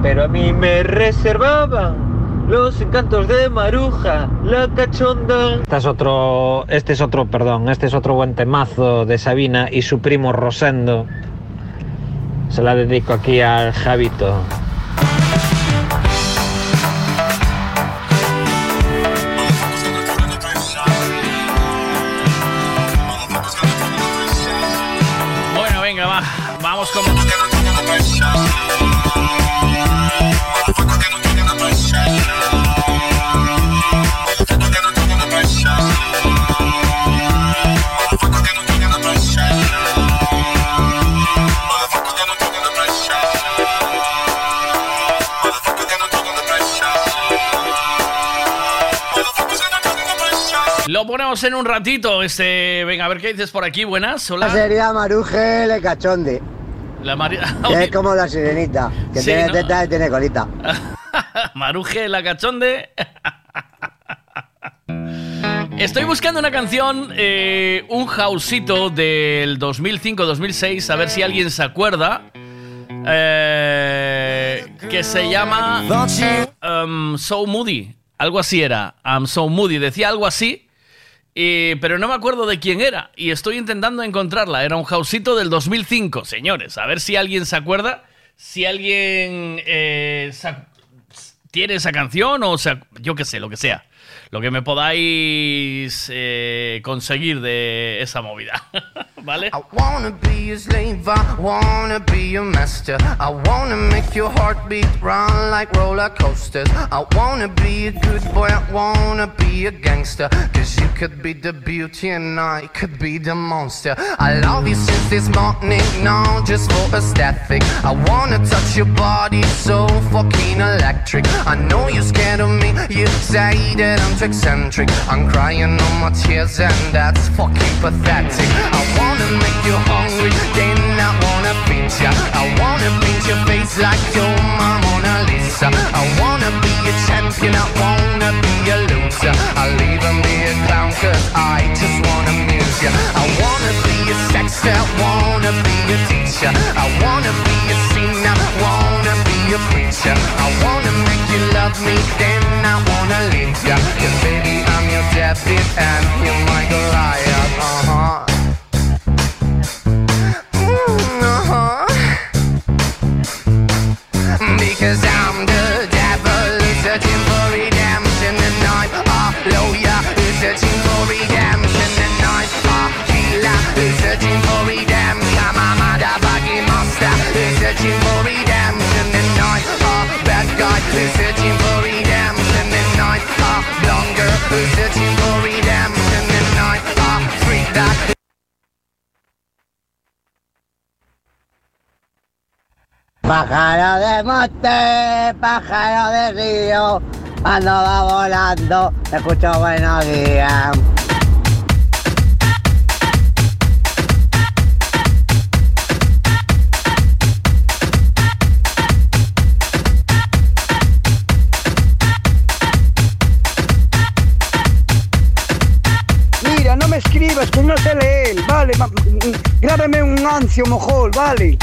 pero a mí me reservaban los encantos de Maruja, la cachonda. Este es otro, este es otro, perdón, este es otro buen temazo de Sabina y su primo Rosendo. Se la dedico aquí al Javito. Bueno, venga, va. Vamos con. Lo ponemos en un ratito. Este, venga, a ver qué dices por aquí. Buenas, hola. Sería Maruje le cachonde. La Mari- Que es como la sirenita, que Sí, tiene ¿no? tetas y tiene colita. Maruje, la cachonde. Estoy buscando una canción, eh, un houseito del 2005-2006, a ver si alguien se acuerda. eh, que se llama um, So Moody. Algo así era. I'm So Moody. Decía algo así. Eh, pero no me acuerdo de quién era. Y estoy intentando encontrarla. Era un houseito del 2005, señores. A ver si alguien se acuerda. Si alguien eh, tiene esa canción o sea, yo qué sé, lo que sea. Lo que me podáis eh, conseguir de esa movida. ¿Vale? I wanna be a slave, I wanna be a master. I wanna make your heartbeat run like roller coasters. I wanna be a good boy, I wanna be a gangster. Cause you could be the beauty and I could be the monster. I love you since this morning, no, just for aesthetic. I wanna touch your body so fucking electric. I know you're scared of me, you say that I'm eccentric. I'm crying on my tears and that's fucking pathetic. I wanna make you hungry, then I wanna feed ya. I wanna paint your face like your Mona Lisa. I wanna be a champion, I wanna be a loser. I'll even be a clown cause I just wanna amuse ya. I wanna be a sexter, wanna be a teacher. I wanna be a singer, wanna be a preacher. I wanna make you love me, then I wanna leave ya. Cause baby, I'm your David and you're my Goliath. Uh-huh. Mm, uh-huh. Because I'm the devil searching for redemption And I'm a lawyer searching for redemption And I'm a searching for redemption I'm a motherfucking monster searching for redemption A bad guy who's searching for redemption I'm a blonde girl been searching for redemption in night. Ah, freak that. Pájaro de monte, pájaro de río, cuando va volando, escucho buenos días. Escribas que no sé leer, vale, ma- mm, grábame un ancio mojol, vale.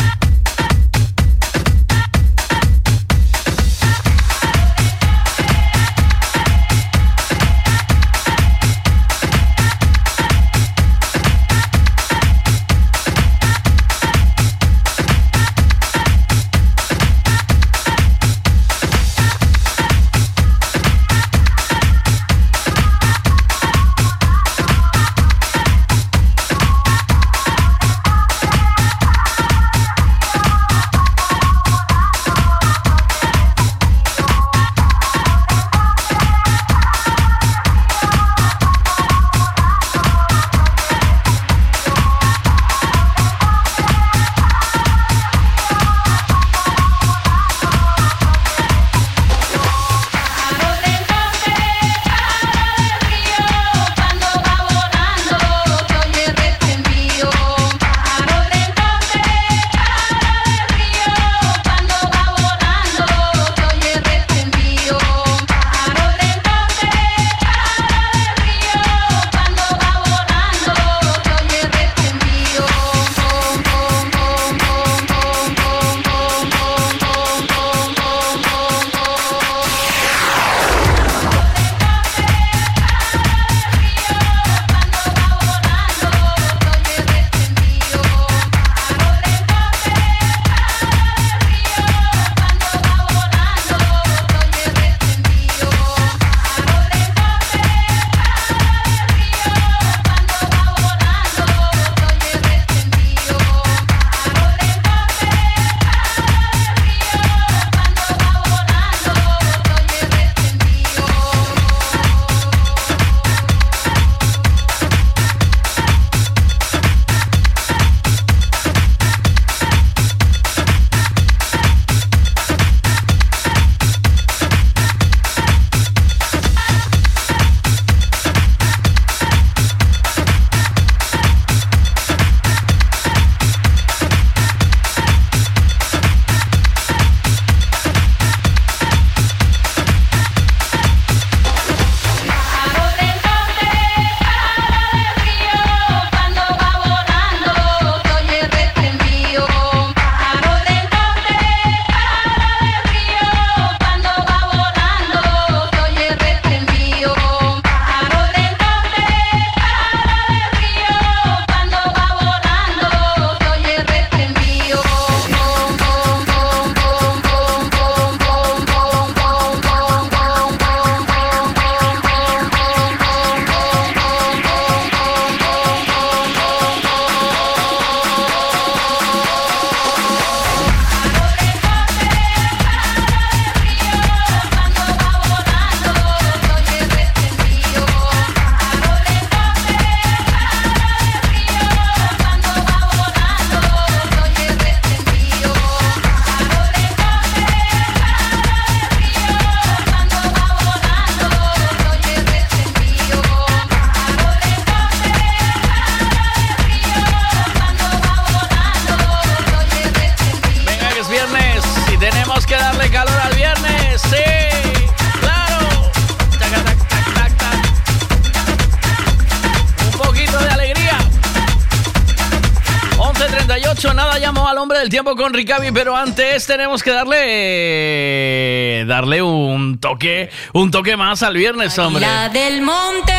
Tiempo con Ricavi, pero antes tenemos que darle darle un toque, un toque más al viernes, hombre. La del monte,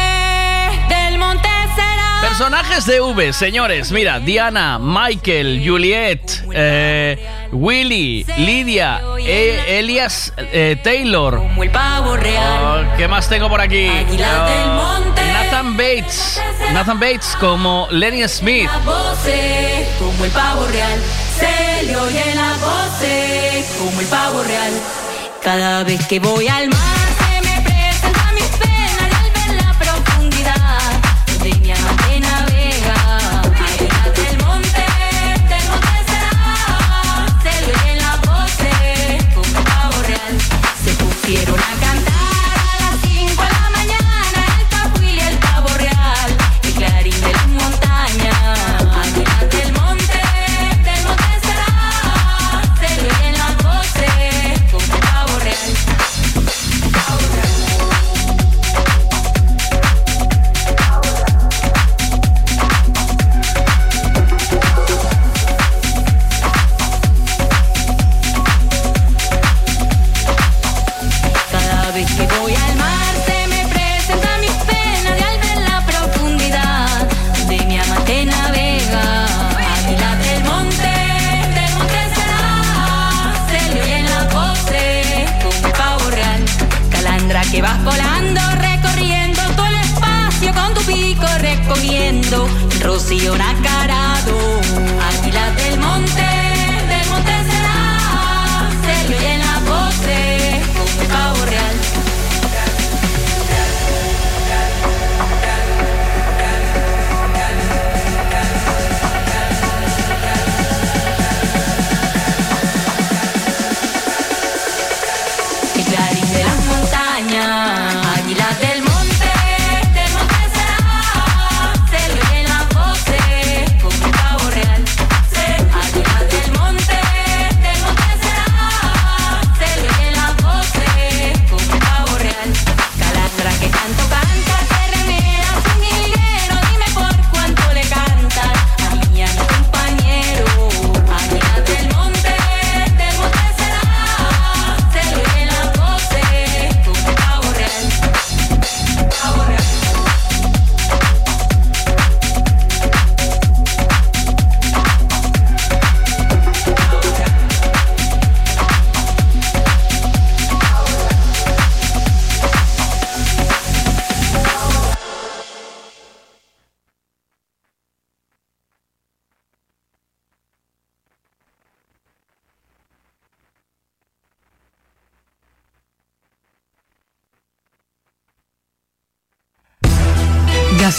del monte será. Personajes de V, señores. Mira, Diana, Michael, Juliet, eh, Willy, Lidia, E- Elias eh, Taylor. Oh, ¿Qué más tengo por aquí? Oh. Nathan Bates. Nathan Bates como Lenny Smith. Como el pavo real. Se le oye la voces, como el pavo real. Cada vez que voy al mar,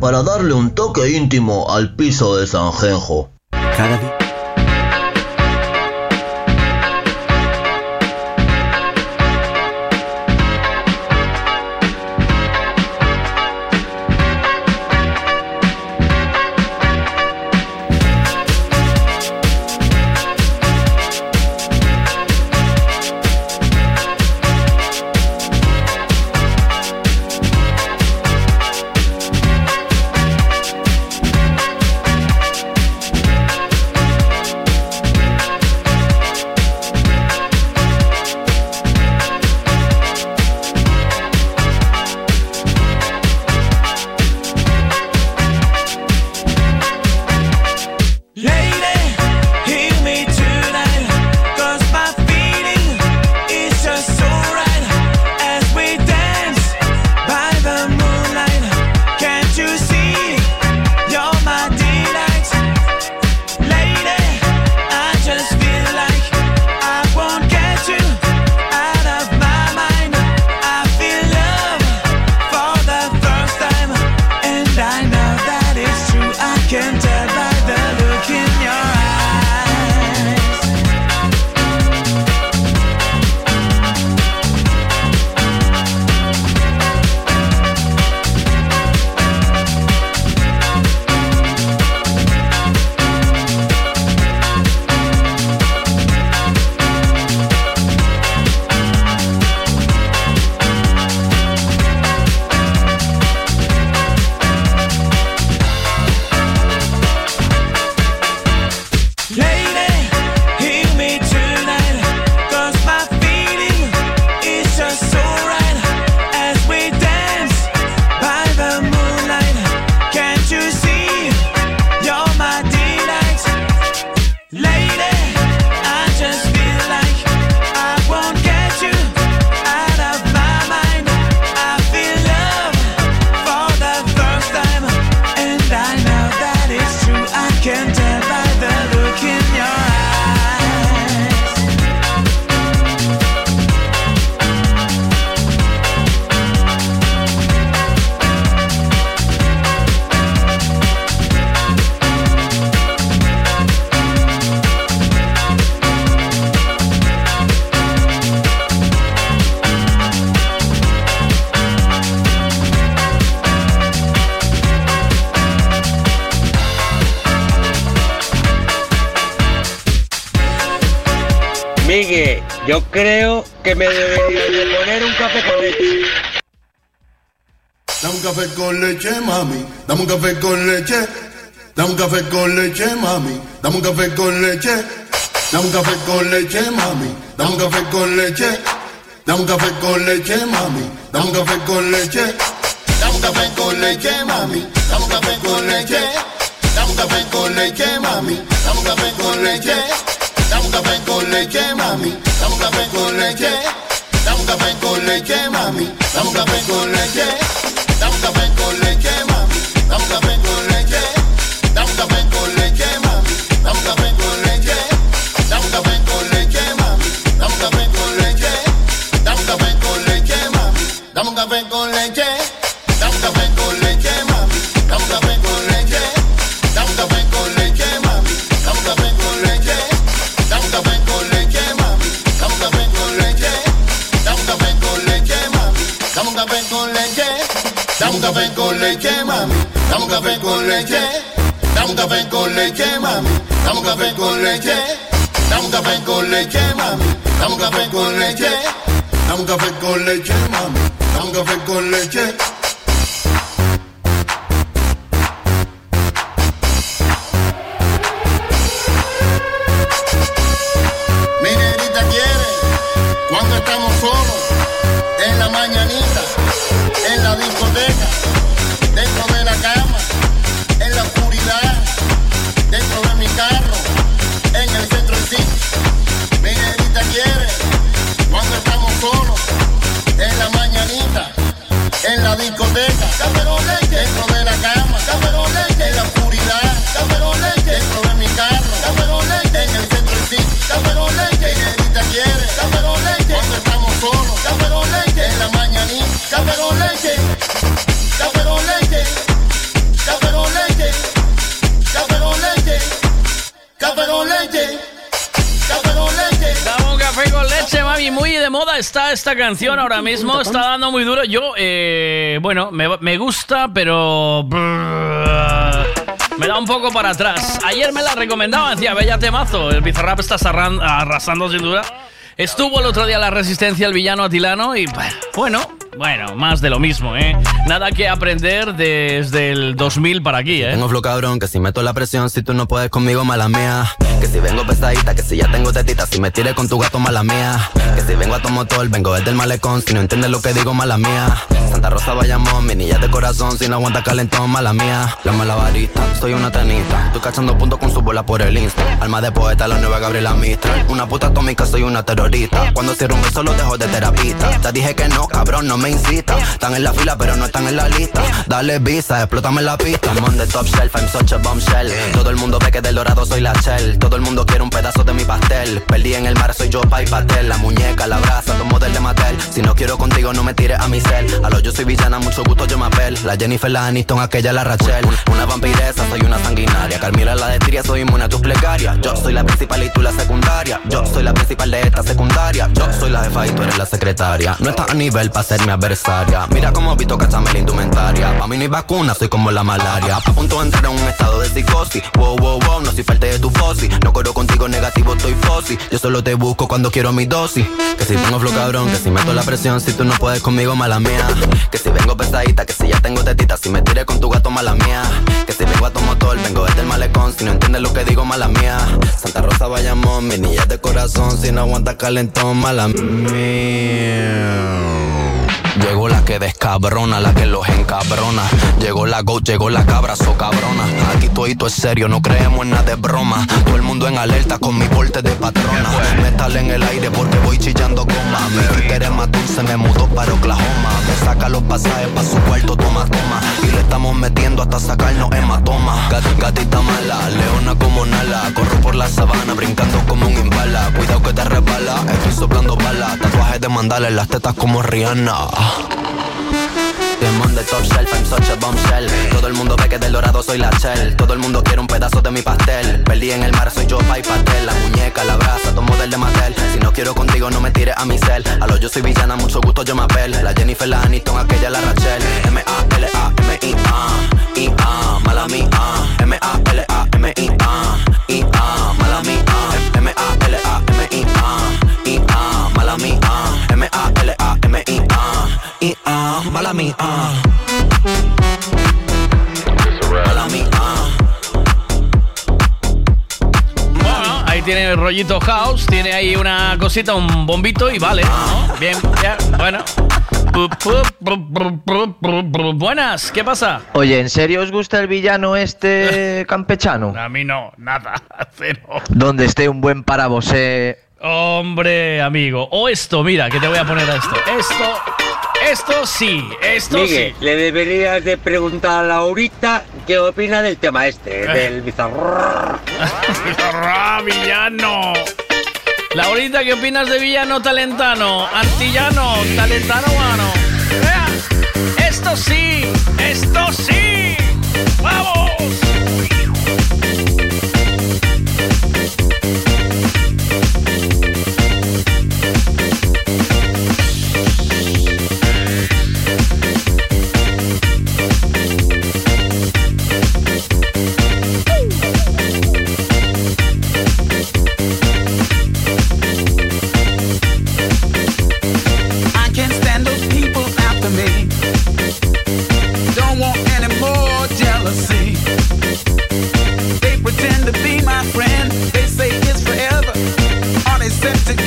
para darle un toque íntimo al piso de Sanjenjo. Cada leche, mami. Dame un café con leche. Dame un café con leche, mami. Dame un café con leche. Dame un café con leche, mami. Dame un café con leche. Dame un café con leche, mami. Dame un café con leche. Dame un café con leche, mami. Dame un café con leche. Dame un café con leche, mami. Dame un café con leche. Dame un café con leche, mami. Dame un café con leche. Dame un café con leche, mami. Dame un café con leche. Dame un café con leche, mami. Dame un café con leche. Mami. Dame un café con café con leche, mami. Dame un café con leche. Dame un café con leche, mami. Dame un café con leche. Dame un café con leche, mami. Dame un café con leche. Dame un café con leche, mami. Dame un café con leche. Muy de moda está esta canción ahora mismo. Está dando muy duro. Yo, eh, bueno, me, me gusta, pero... Me da un poco para atrás. Ayer me la recomendaba, decía, bella temazo. El Bizarrap está arrasando sin duda. Estuvo el otro día la resistencia el villano atilano y bueno, bueno, más de lo mismo, ¿eh? Nada que aprender desde el 2000 para aquí, ¿eh? Tengo flow cabrón, que si meto la presión, si tú no puedes conmigo, mala mía. Que si vengo pesadita, que si ya tengo tetita, si me tire con tu gato, mala mía. Que si vengo a tu motor, vengo desde el malecón, si no entiendes lo que digo, mala mía. Santa Rosa Bayamón, mi niña de corazón, si no aguanta calentón, mala mía. La malabarista, soy una tenista, estoy cachando puntos con su bola por el insta. Alma de poeta, la nueva Gabriela Mistral. Una puta atómica, soy una terrorista. Cuando cierro un beso, lo dejo de terapista. Te dije que no, cabrón, no me incita. Están en la fila, pero no están en la lista. Dale visa, explótame la pista. I'm on the top shelf, I'm such a bombshell. Todo el mundo ve que del dorado soy la shell. Todo el mundo quiere un pedazo de mi pastel. Perdí en el mar, soy yo, pa' y pastel. La muñeca, la brasa, tu modelo de Mattel. Si no quiero contigo, no me tires a mi cel. A lo yo soy villana, mucho gusto, yo me apel. La Jennifer, la Aniston, aquella, la Rachel. Una vampiresa, soy una sanguinaria. Carmila, la de Tiria, soy inmune a tus plegarias. Yo soy la principal y tú la secundaria. Yo soy la principal de esta secundaria. Yo soy la jefa y tú eres la secretaria. No estás a nivel para ser mi adversaria. Mira cómo Vito cachame la indumentaria. Pa' mí no hay vacuna, soy como la malaria. A punto de entrar en un estado de psicosis. Wow, wow, wow, no soy falta de tu fosi. No corro contigo negativo, estoy fosi. Yo solo te busco cuando quiero mi dosis. Que si tengo flow cabrón, que si meto la presión, si tú no puedes conmigo, mala mía. Que si vengo pesadita, que si ya tengo tetita, si me tiré con tu gato, mala mía. Que si vengo a tu motor, vengo desde el malecón, si no entiendes lo que digo, mala mía. Santa Rosa Bayamón, mi niña de corazón, si no aguanta calentón, mala mía. Llegó la que descabrona, la que los encabrona. Llegó la go, llegó la cabra, so cabrona. Aquí todo es serio, no creemos en nada de broma. Todo el mundo en alerta con mi porte de patrona. Metal en el aire porque voy chillando goma. Mi es más dulce, me mudó para Oklahoma. Me saca los pasajes pa' su cuarto, toma, toma. Y le estamos metiendo hasta sacarnos hematoma. Gat, gatita mala, leona como Nala. Corro por la sabana, brincando como un impala. Cuidado que te resbala, estoy soplando balas. Tatuajes de mandala en las tetas como Rihanna. Top shelf, I'm such a bombshell. Todo el mundo ve que del dorado soy la shell. Todo el mundo quiere un pedazo de mi pastel. Perdí en el mar, soy yo, pa' y pastel La muñeca, la brasa, tomo del de Mattel. Si no quiero contigo, no me tires a mi cel. A lo yo soy villana, mucho gusto, yo me apel. La Jennifer, la Aniston, aquella, la Rachel. M-A-L-A-M-I-A I-A, mala mía. M-A-L-A-M-I-A I-A, mala mía. M-A-L-A-M-I-A I-A, mala mía. M-A-L-A-M-I-A Mala mía. Bueno, ahí tiene el rollito house, tiene ahí una cosita, un bombito y vale. ¿no? Bien, ya, bueno. Buenas, ¿qué pasa? Oye, ¿en serio os gusta el villano este campechano? A mí no, nada, cero. Donde esté un buen parabosé. Hombre, amigo. O esto, mira, que te voy a poner a esto. Esto, esto sí, esto Miguel, sí. le deberías de preguntar a Laurita qué opina del tema este, Eh. del bizarro. ¡Ah, villano! Laurita, ¿qué opinas de villano talentano? Antillano, talentano. Vea, Esto sí, esto sí. ¡Vamos!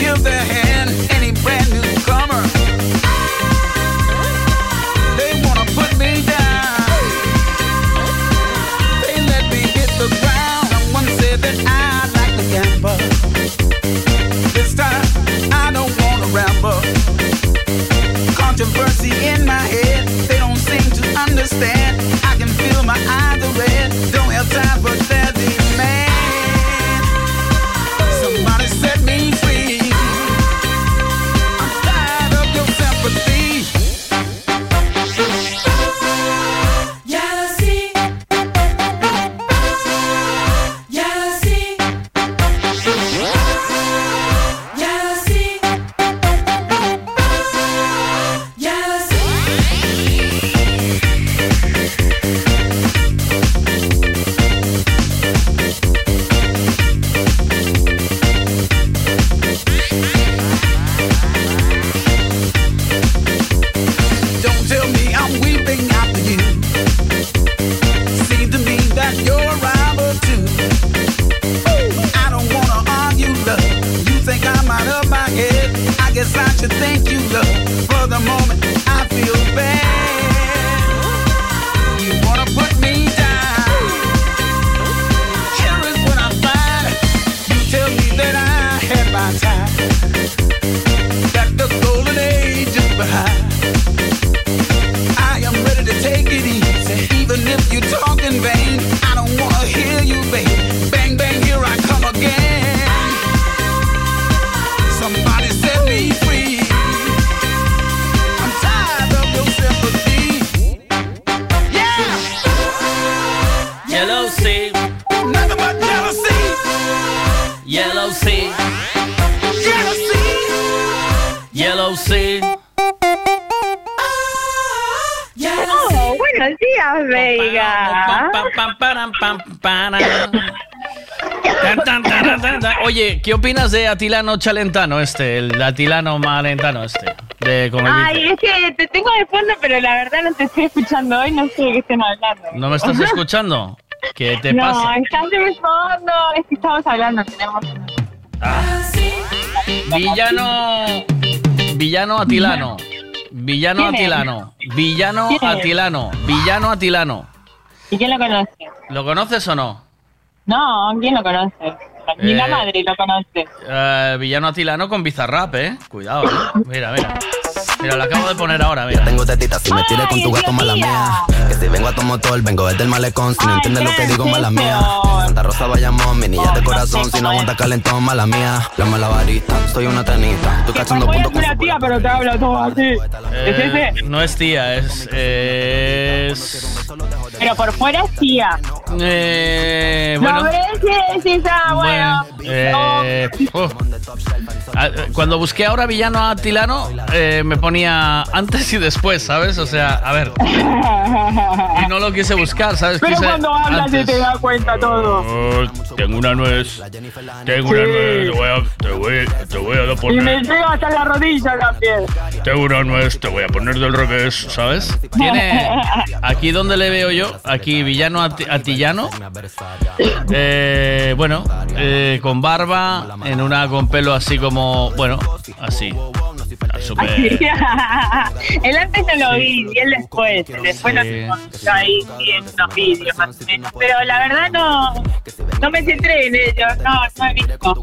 Give their hand? Oye, ¿qué opinas de Atilano Chalentano este? El Atilano Malentano este. De como el- Ay, es que te tengo de fondo, pero la verdad no te estoy escuchando hoy, no sé de qué estén hablando. ¿No me estás escuchando? ¿Qué te no, pasa? estás de mi fondo, es que estamos hablando, tenemos... Villano. Villano Atilano. Villano. Atilano. Villano. Atilano. Villano Atilano. ¿Y quién lo conoce? ¿Lo conoces o no? No, ¿quién lo conoce? Ni la Eh, madre lo conoce. Eh, villano Atilano con Bizarrap, ¿eh? Cuidado, ¿eh? Mira, mira. Mira, lo acabo de poner ahora, mira. Tengo tetitas, si me tires con tu gato, mala mía. Que si vengo a tu motor, vengo desde el malecón. Si no entiendes lo que digo, mala mía. Santa Rosa, vayamos, mi niña de corazón. Si no aguanta calentón, mala mía. La malabarista, soy una tenista. Tú cachando puntos es una tía, pero te habla todo así. ¿Es ese? Eh, no es tía, es. Es. Pero por fuera es tía. Eh, No, bueno, eh, oh. Ah, cuando busqué ahora villano atilano, eh, me ponía antes y después, ¿sabes? O sea, a ver. Y no lo quise buscar, ¿sabes? Pero Quise cuando hablas se antes. te da cuenta todo. Tengo una nuez. Tengo una Sí. nuez. Te voy a, te voy, te voy a Y me poner. llega hasta la rodilla también. Tengo una nuez. Te voy a poner del revés, ¿sabes? Tiene. Aquí donde le veo yo, aquí villano ati- atillano. Eh, bueno, eh, con barba, en una con pelo así como. Bueno, así. Súper. el antes no lo vi, y el después. Después lo Sí. ahí sí, en unos vídeos más o menos. Pero la verdad no, no me centré en ello, no, no he visto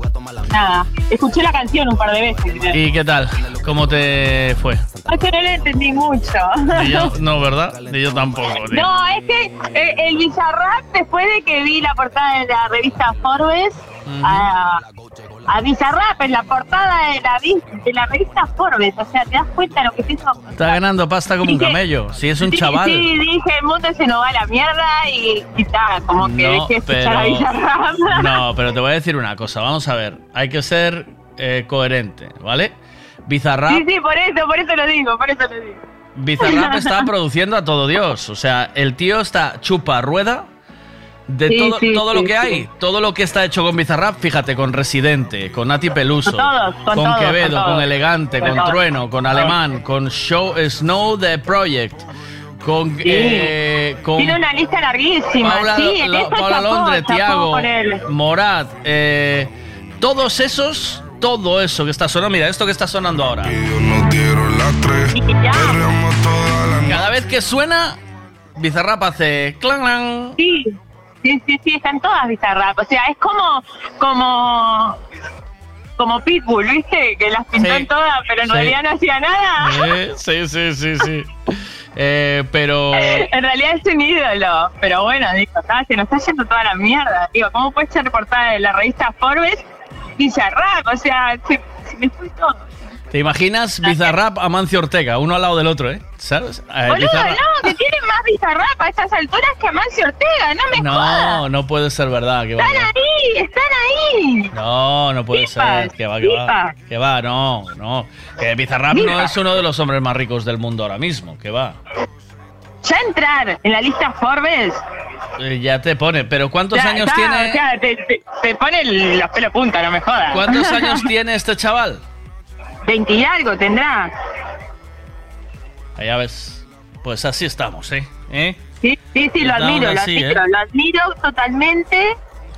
nada. Escuché la canción un par de veces. creo. ¿Y qué tal? ¿Cómo te fue? Es que no le entendí mucho. Ni yo, no, ¿verdad? Ni yo tampoco. tío. No, es que eh, el Bizarrap, después de que vi la portada de la revista Forbes, a, a Bizarrap en la portada de la, de la revista Forbes, o sea, te das cuenta de lo que te hizo. Está ganando pasta como un camello. Si es un Sí, chaval. Sí, dije, el mundo se nos va a la mierda y, y está, como que No, dejé de escuchar a Bizarrap. No, pero te voy a decir una cosa. Vamos a ver. Hay que ser eh, coherente, ¿vale? Bizarrap, Sí, sí, por eso, por eso lo digo, por eso lo digo. Bizarrap está produciendo a todo Dios. O sea, el tío está chupa rueda de Sí, todo, sí, todo sí, lo que sí. hay. Todo lo que está hecho con Bizarrap, fíjate, con Residente, con Nati Peluso, Con todos, con todos, Quevedo, con. Elegante, Con. Trueno, con Alemán, con Show Snow The Project. Con, Sí. eh, con Tiene una lista larguísima, Paula, sí, en Lo- eso Paula chapó, Londres, chapó Tiago. Morat, eh, todos esos, todo eso que está sonando, mira, esto que está sonando ahora. Cada vez que suena, Bizarrap hace clan clan. Sí, sí, sí, sí, están todas Bizarrap. O sea, es como, como, como Pitbull, ¿viste? Que las pintan Sí. todas, pero en Sí. realidad no hacía nada. Eh, sí, sí, sí, sí. Eh, pero En realidad es un ídolo. Pero bueno, digo, "Ah, se nos está yendo toda la mierda. Digo, ¿cómo puede ser portada de la revista Forbes? Bizarrap, o sea, se, se me fue todo. ¿Te imaginas Bizarrap a Mancio Ortega, uno al lado del otro, eh? ¿Sabes? Eh, Boludo, no, que tienen más Bizarrap a estas alturas que Amancio Ortega, no me jodas. No, no puede ser verdad. Que va, Están ahí, están ahí. No, no puede ser. Que va, que va. Que va, no, no. Que Bizarrap no es uno de los hombres más ricos del mundo ahora mismo. Que va. Ya entrar en la lista Forbes. Eh, ya te pone. Pero ¿cuántos ya, años ya, tiene? Sea, te, te- te pone los pelos punta, no me jodas. ¿Cuántos años tiene este chaval? 20 y algo tendrá. Ya ves. Pues así estamos, ¿eh? ¿Eh? Sí, sí, sí, lo admiro, lo admiro, ¿eh? lo admiro totalmente.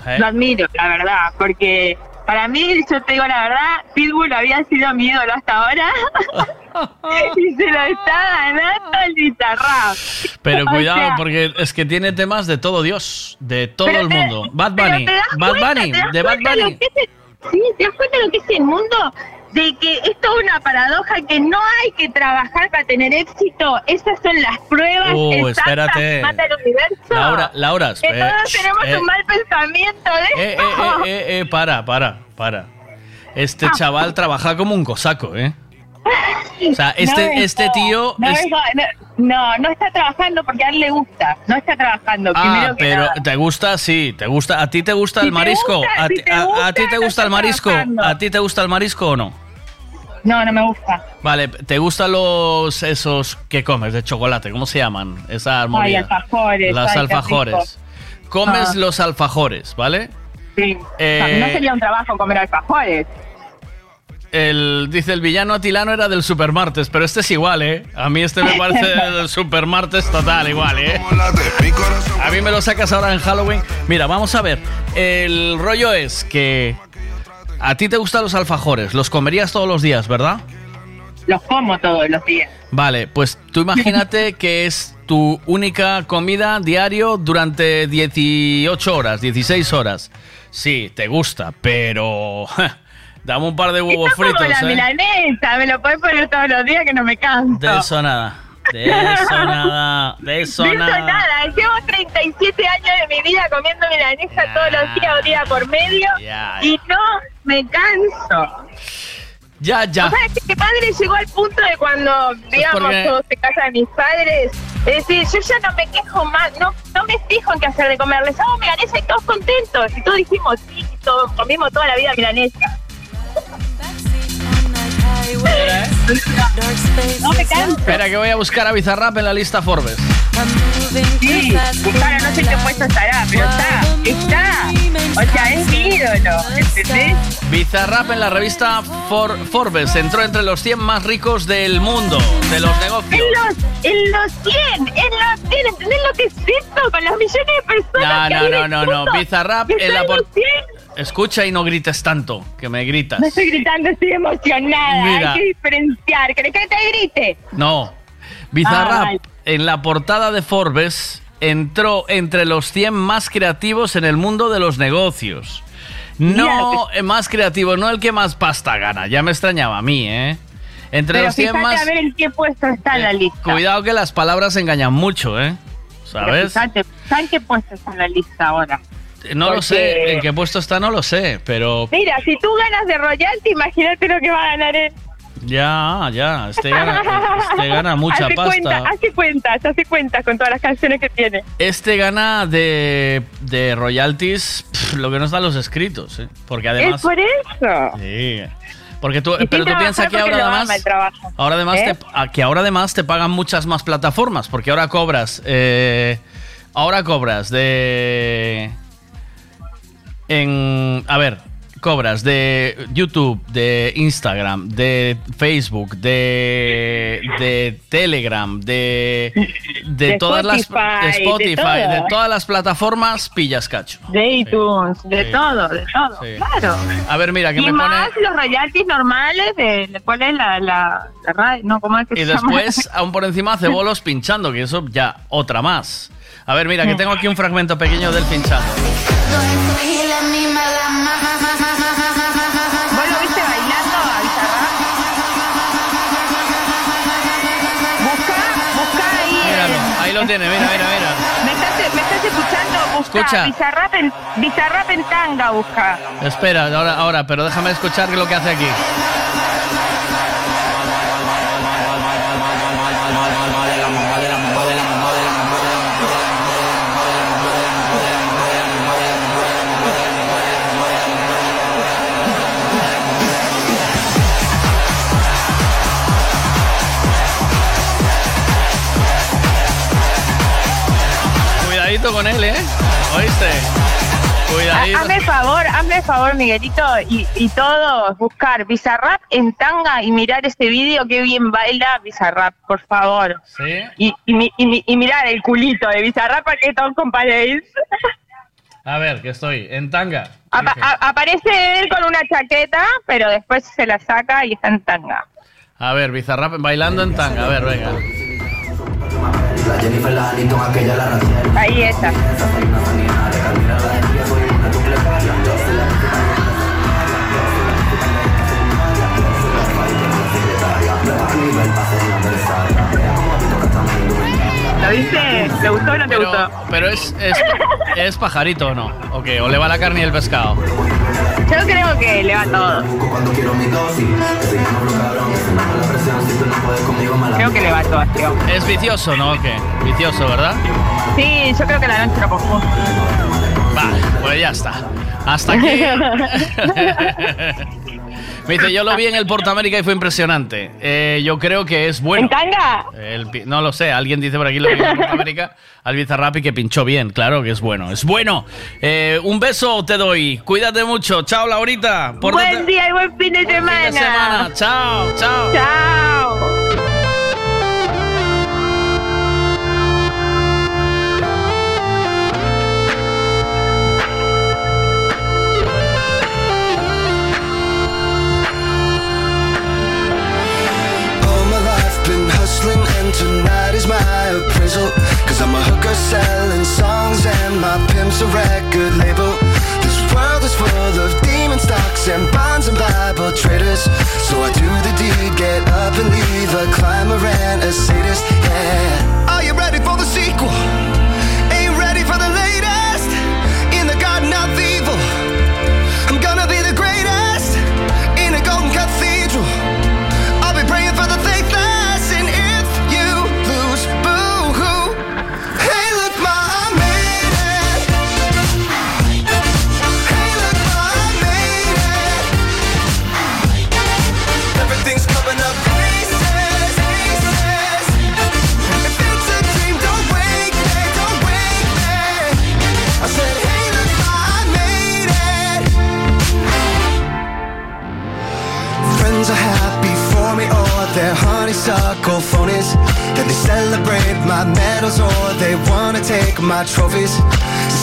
¿Eh? Lo admiro, la verdad, porque para mí, yo te digo la verdad, Pitbull había sido mi ídolo hasta ahora y se lo está ganando el Bizarrap. Pero O cuidado, sea, porque es que tiene temas de todo Dios, de todo el te- mundo. Bad Bunny, Bad cuenta, Bunny, de Bad Bunny. es sí, te das cuenta de lo que es el mundo, de que esto es una paradoja, que no hay que trabajar para tener éxito. Esas son las pruebas Uh, exactas espérate. que mata el universo. Laura, Laura, que espera, todos tenemos eh, un mal pensamiento de Eh, eh, esto. eh, eh, eh, para, para, para. Este Ah. chaval trabaja como un cosaco, ¿eh? O sea, este, No este jodas, tío. No, es- no, está trabajando porque a él le gusta. No está trabajando. Ah, primero que pero nada. te gusta, sí, te gusta. ¿A ti te gusta Si el marisco? gusta, ¿A, si ti- te a- a gusta, ti te no gusta el marisco? trabajando. ¿A ti te gusta el marisco o no? No, no me gusta. Vale, ¿te gustan los esos que comes de chocolate? ¿Cómo se llaman? Esa Ay, armonía. alfajores. Las ay, alfajores. Comes Ah. los alfajores, ¿vale? Sí. Eh, no sería un trabajo comer alfajores. El, dice el villano atilano era del Supermartes, pero este es igual, ¿eh? A mí este me parece del Supermartes total, igual, ¿eh? A mí me lo sacas ahora en Halloween. Mira, vamos a ver. El rollo es que a ti te gustan los alfajores, los comerías todos los días, ¿verdad? Los como todos los días. Vale, pues tú imagínate que es tu única comida diario durante 18 horas, 16 horas. Sí, te gusta, pero dame un par de huevos es como fritos, la ¿eh? milanesa. Me lo puedes poner todos los días que no me canso. De eso nada. De eso nada. De eso De eso nada. nada. Llevo 37 años de mi vida comiendo milanesa todos los días o día por medio Ya, y no me canso. Ya, ya. O sea, que mi padre llegó al punto de cuando, digamos, porque- se casa de mis padres, Es decir, yo ya no me quejo más, no, no me fijo en qué hacer de comer. Les hago milanesa y todos contentos. Y todos dijimos, sí, todos, comimos toda la vida milanesa. No me canso. Espera, que voy a buscar a Bizarrap en la lista Forbes. Sí, buscar, no sé en qué puesto estará, pero está, está. O sea, es mi ídolo, ¿entendés? Bizarrap en la revista For- Forbes entró entre los 100 más ricos del mundo, de los negocios. En los, en los 100, en los 100, ¿entendés lo que es esto? Con los millones de personas No, que no, hay en no, no, no. Bizarrap en la 100. Escucha y no grites tanto, que me gritas. No estoy gritando, estoy emocionada. Mira. Hay que diferenciar. ¿Querés que te grite? No. Bizarrap Ay. en la portada de Forbes entró entre los 100 más creativos en el mundo de los negocios. No eh, más creativo, no el que más pasta gana. Ya me extrañaba a mí, ¿eh? Entre Pero los 100 fíjate más... a ver en qué puesto está en la lista. Cuidado que las palabras engañan mucho, ¿eh? ¿Sabes? Fíjate, ¿sabes en qué puesto está en la lista ahora? No lo sé, en qué puesto está no lo sé, pero Mira, si tú ganas de royalty, imagínate lo que va a ganar él. ya, ya, este gana, este gana mucha hace pasta. Cuenta, hace cuentas, hace cuentas con todas las canciones que tiene. Este gana de, de royalties lo que no están los escritos, ¿eh? Porque además... es por eso. Sí. Porque tú, pero tú piensas que ahora además, trabajo. ahora además ¿Eh? te, que ahora además te pagan muchas más plataformas, porque ahora cobras, eh, ahora cobras de, en, a ver, cobras de YouTube, de Instagram, de Facebook, de, de Telegram, de, de, De todas las Spotify, de de Spotify, de todas las plataformas pillas cacho. De iTunes, de Sí. todo, de todo, Sí. claro. A ver, mira, que y me pone más los royalties normales de, de cuál es la, la, la radio, no, ¿cómo es que Y se llama? después, aún por encima, hace bolos pinchando, que eso ya otra más. A ver, mira, que tengo aquí un fragmento pequeño del pinchando. ¿Vos lo viste bailando a Bizarrap? Busca, busca ahí. Míralo, en- ahí lo tiene, mira, mira, mira. ¿Me estás, me estás escuchando? Busca Escucha. Bizarrap en, Bizarrap en tanga, busca. Espera, ahora, ahora, pero déjame escuchar lo que hace aquí. Cuidadito con él, ¿eh? ¿Oíste? Cuidadito. Hazme favor, hazme favor, Miguelito, y, y todos buscar Bizarrap en tanga y mirar este vídeo que bien baila Bizarrap, por favor. ¿Sí? Y, y, y y mirar el culito de Bizarrap para que todos comparéis. A ver, que estoy en tanga. Apa- aparece él con una chaqueta, pero después se la saca y está en tanga. A ver, Bizarrap bailando en tanga. A ver, venga. Ahí está. Viste? ¿Te gustó o no te Pero, gustó? pero es, es, es pajarito o no? ¿O qué? ¿O le va la carne y el pescado? Yo creo que le va todo. Creo que le va todo hombre. Es vicioso, ¿no? ¿O qué? Vicioso, ¿verdad? Sí, yo creo que la noche lo confundo. Vale, pues ya está. Hasta aquí. Yo lo vi en el Portamérica y fue impresionante. Eh, yo creo que es bueno. ¿En tanga? El no lo sé, alguien dice por aquí lo vi en el Portamérica al Bizarrap y que pinchó bien. Claro que es bueno, es bueno. Eh, un beso te doy. Cuídate mucho. Chao, Laurita. Buen Pórtate- día y buen fin de semana. fin de semana. Chao, chao. Chao. My appraisal Cause I'm a hooker selling songs and my pimp's a record label. This world is full of demon stocks and bonds and Bible traders. So I do the deed, get up and leave a climber and a sadist, yeah. Are you ready for the sequel? Ponies. Then they celebrate my medals or they wanna take my trophies.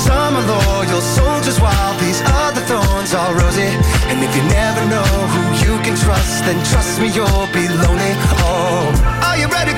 Some are loyal soldiers while these other thorns are rosy. And if you never know who you can trust, then trust me, you'll be lonely. Oh, are you ready?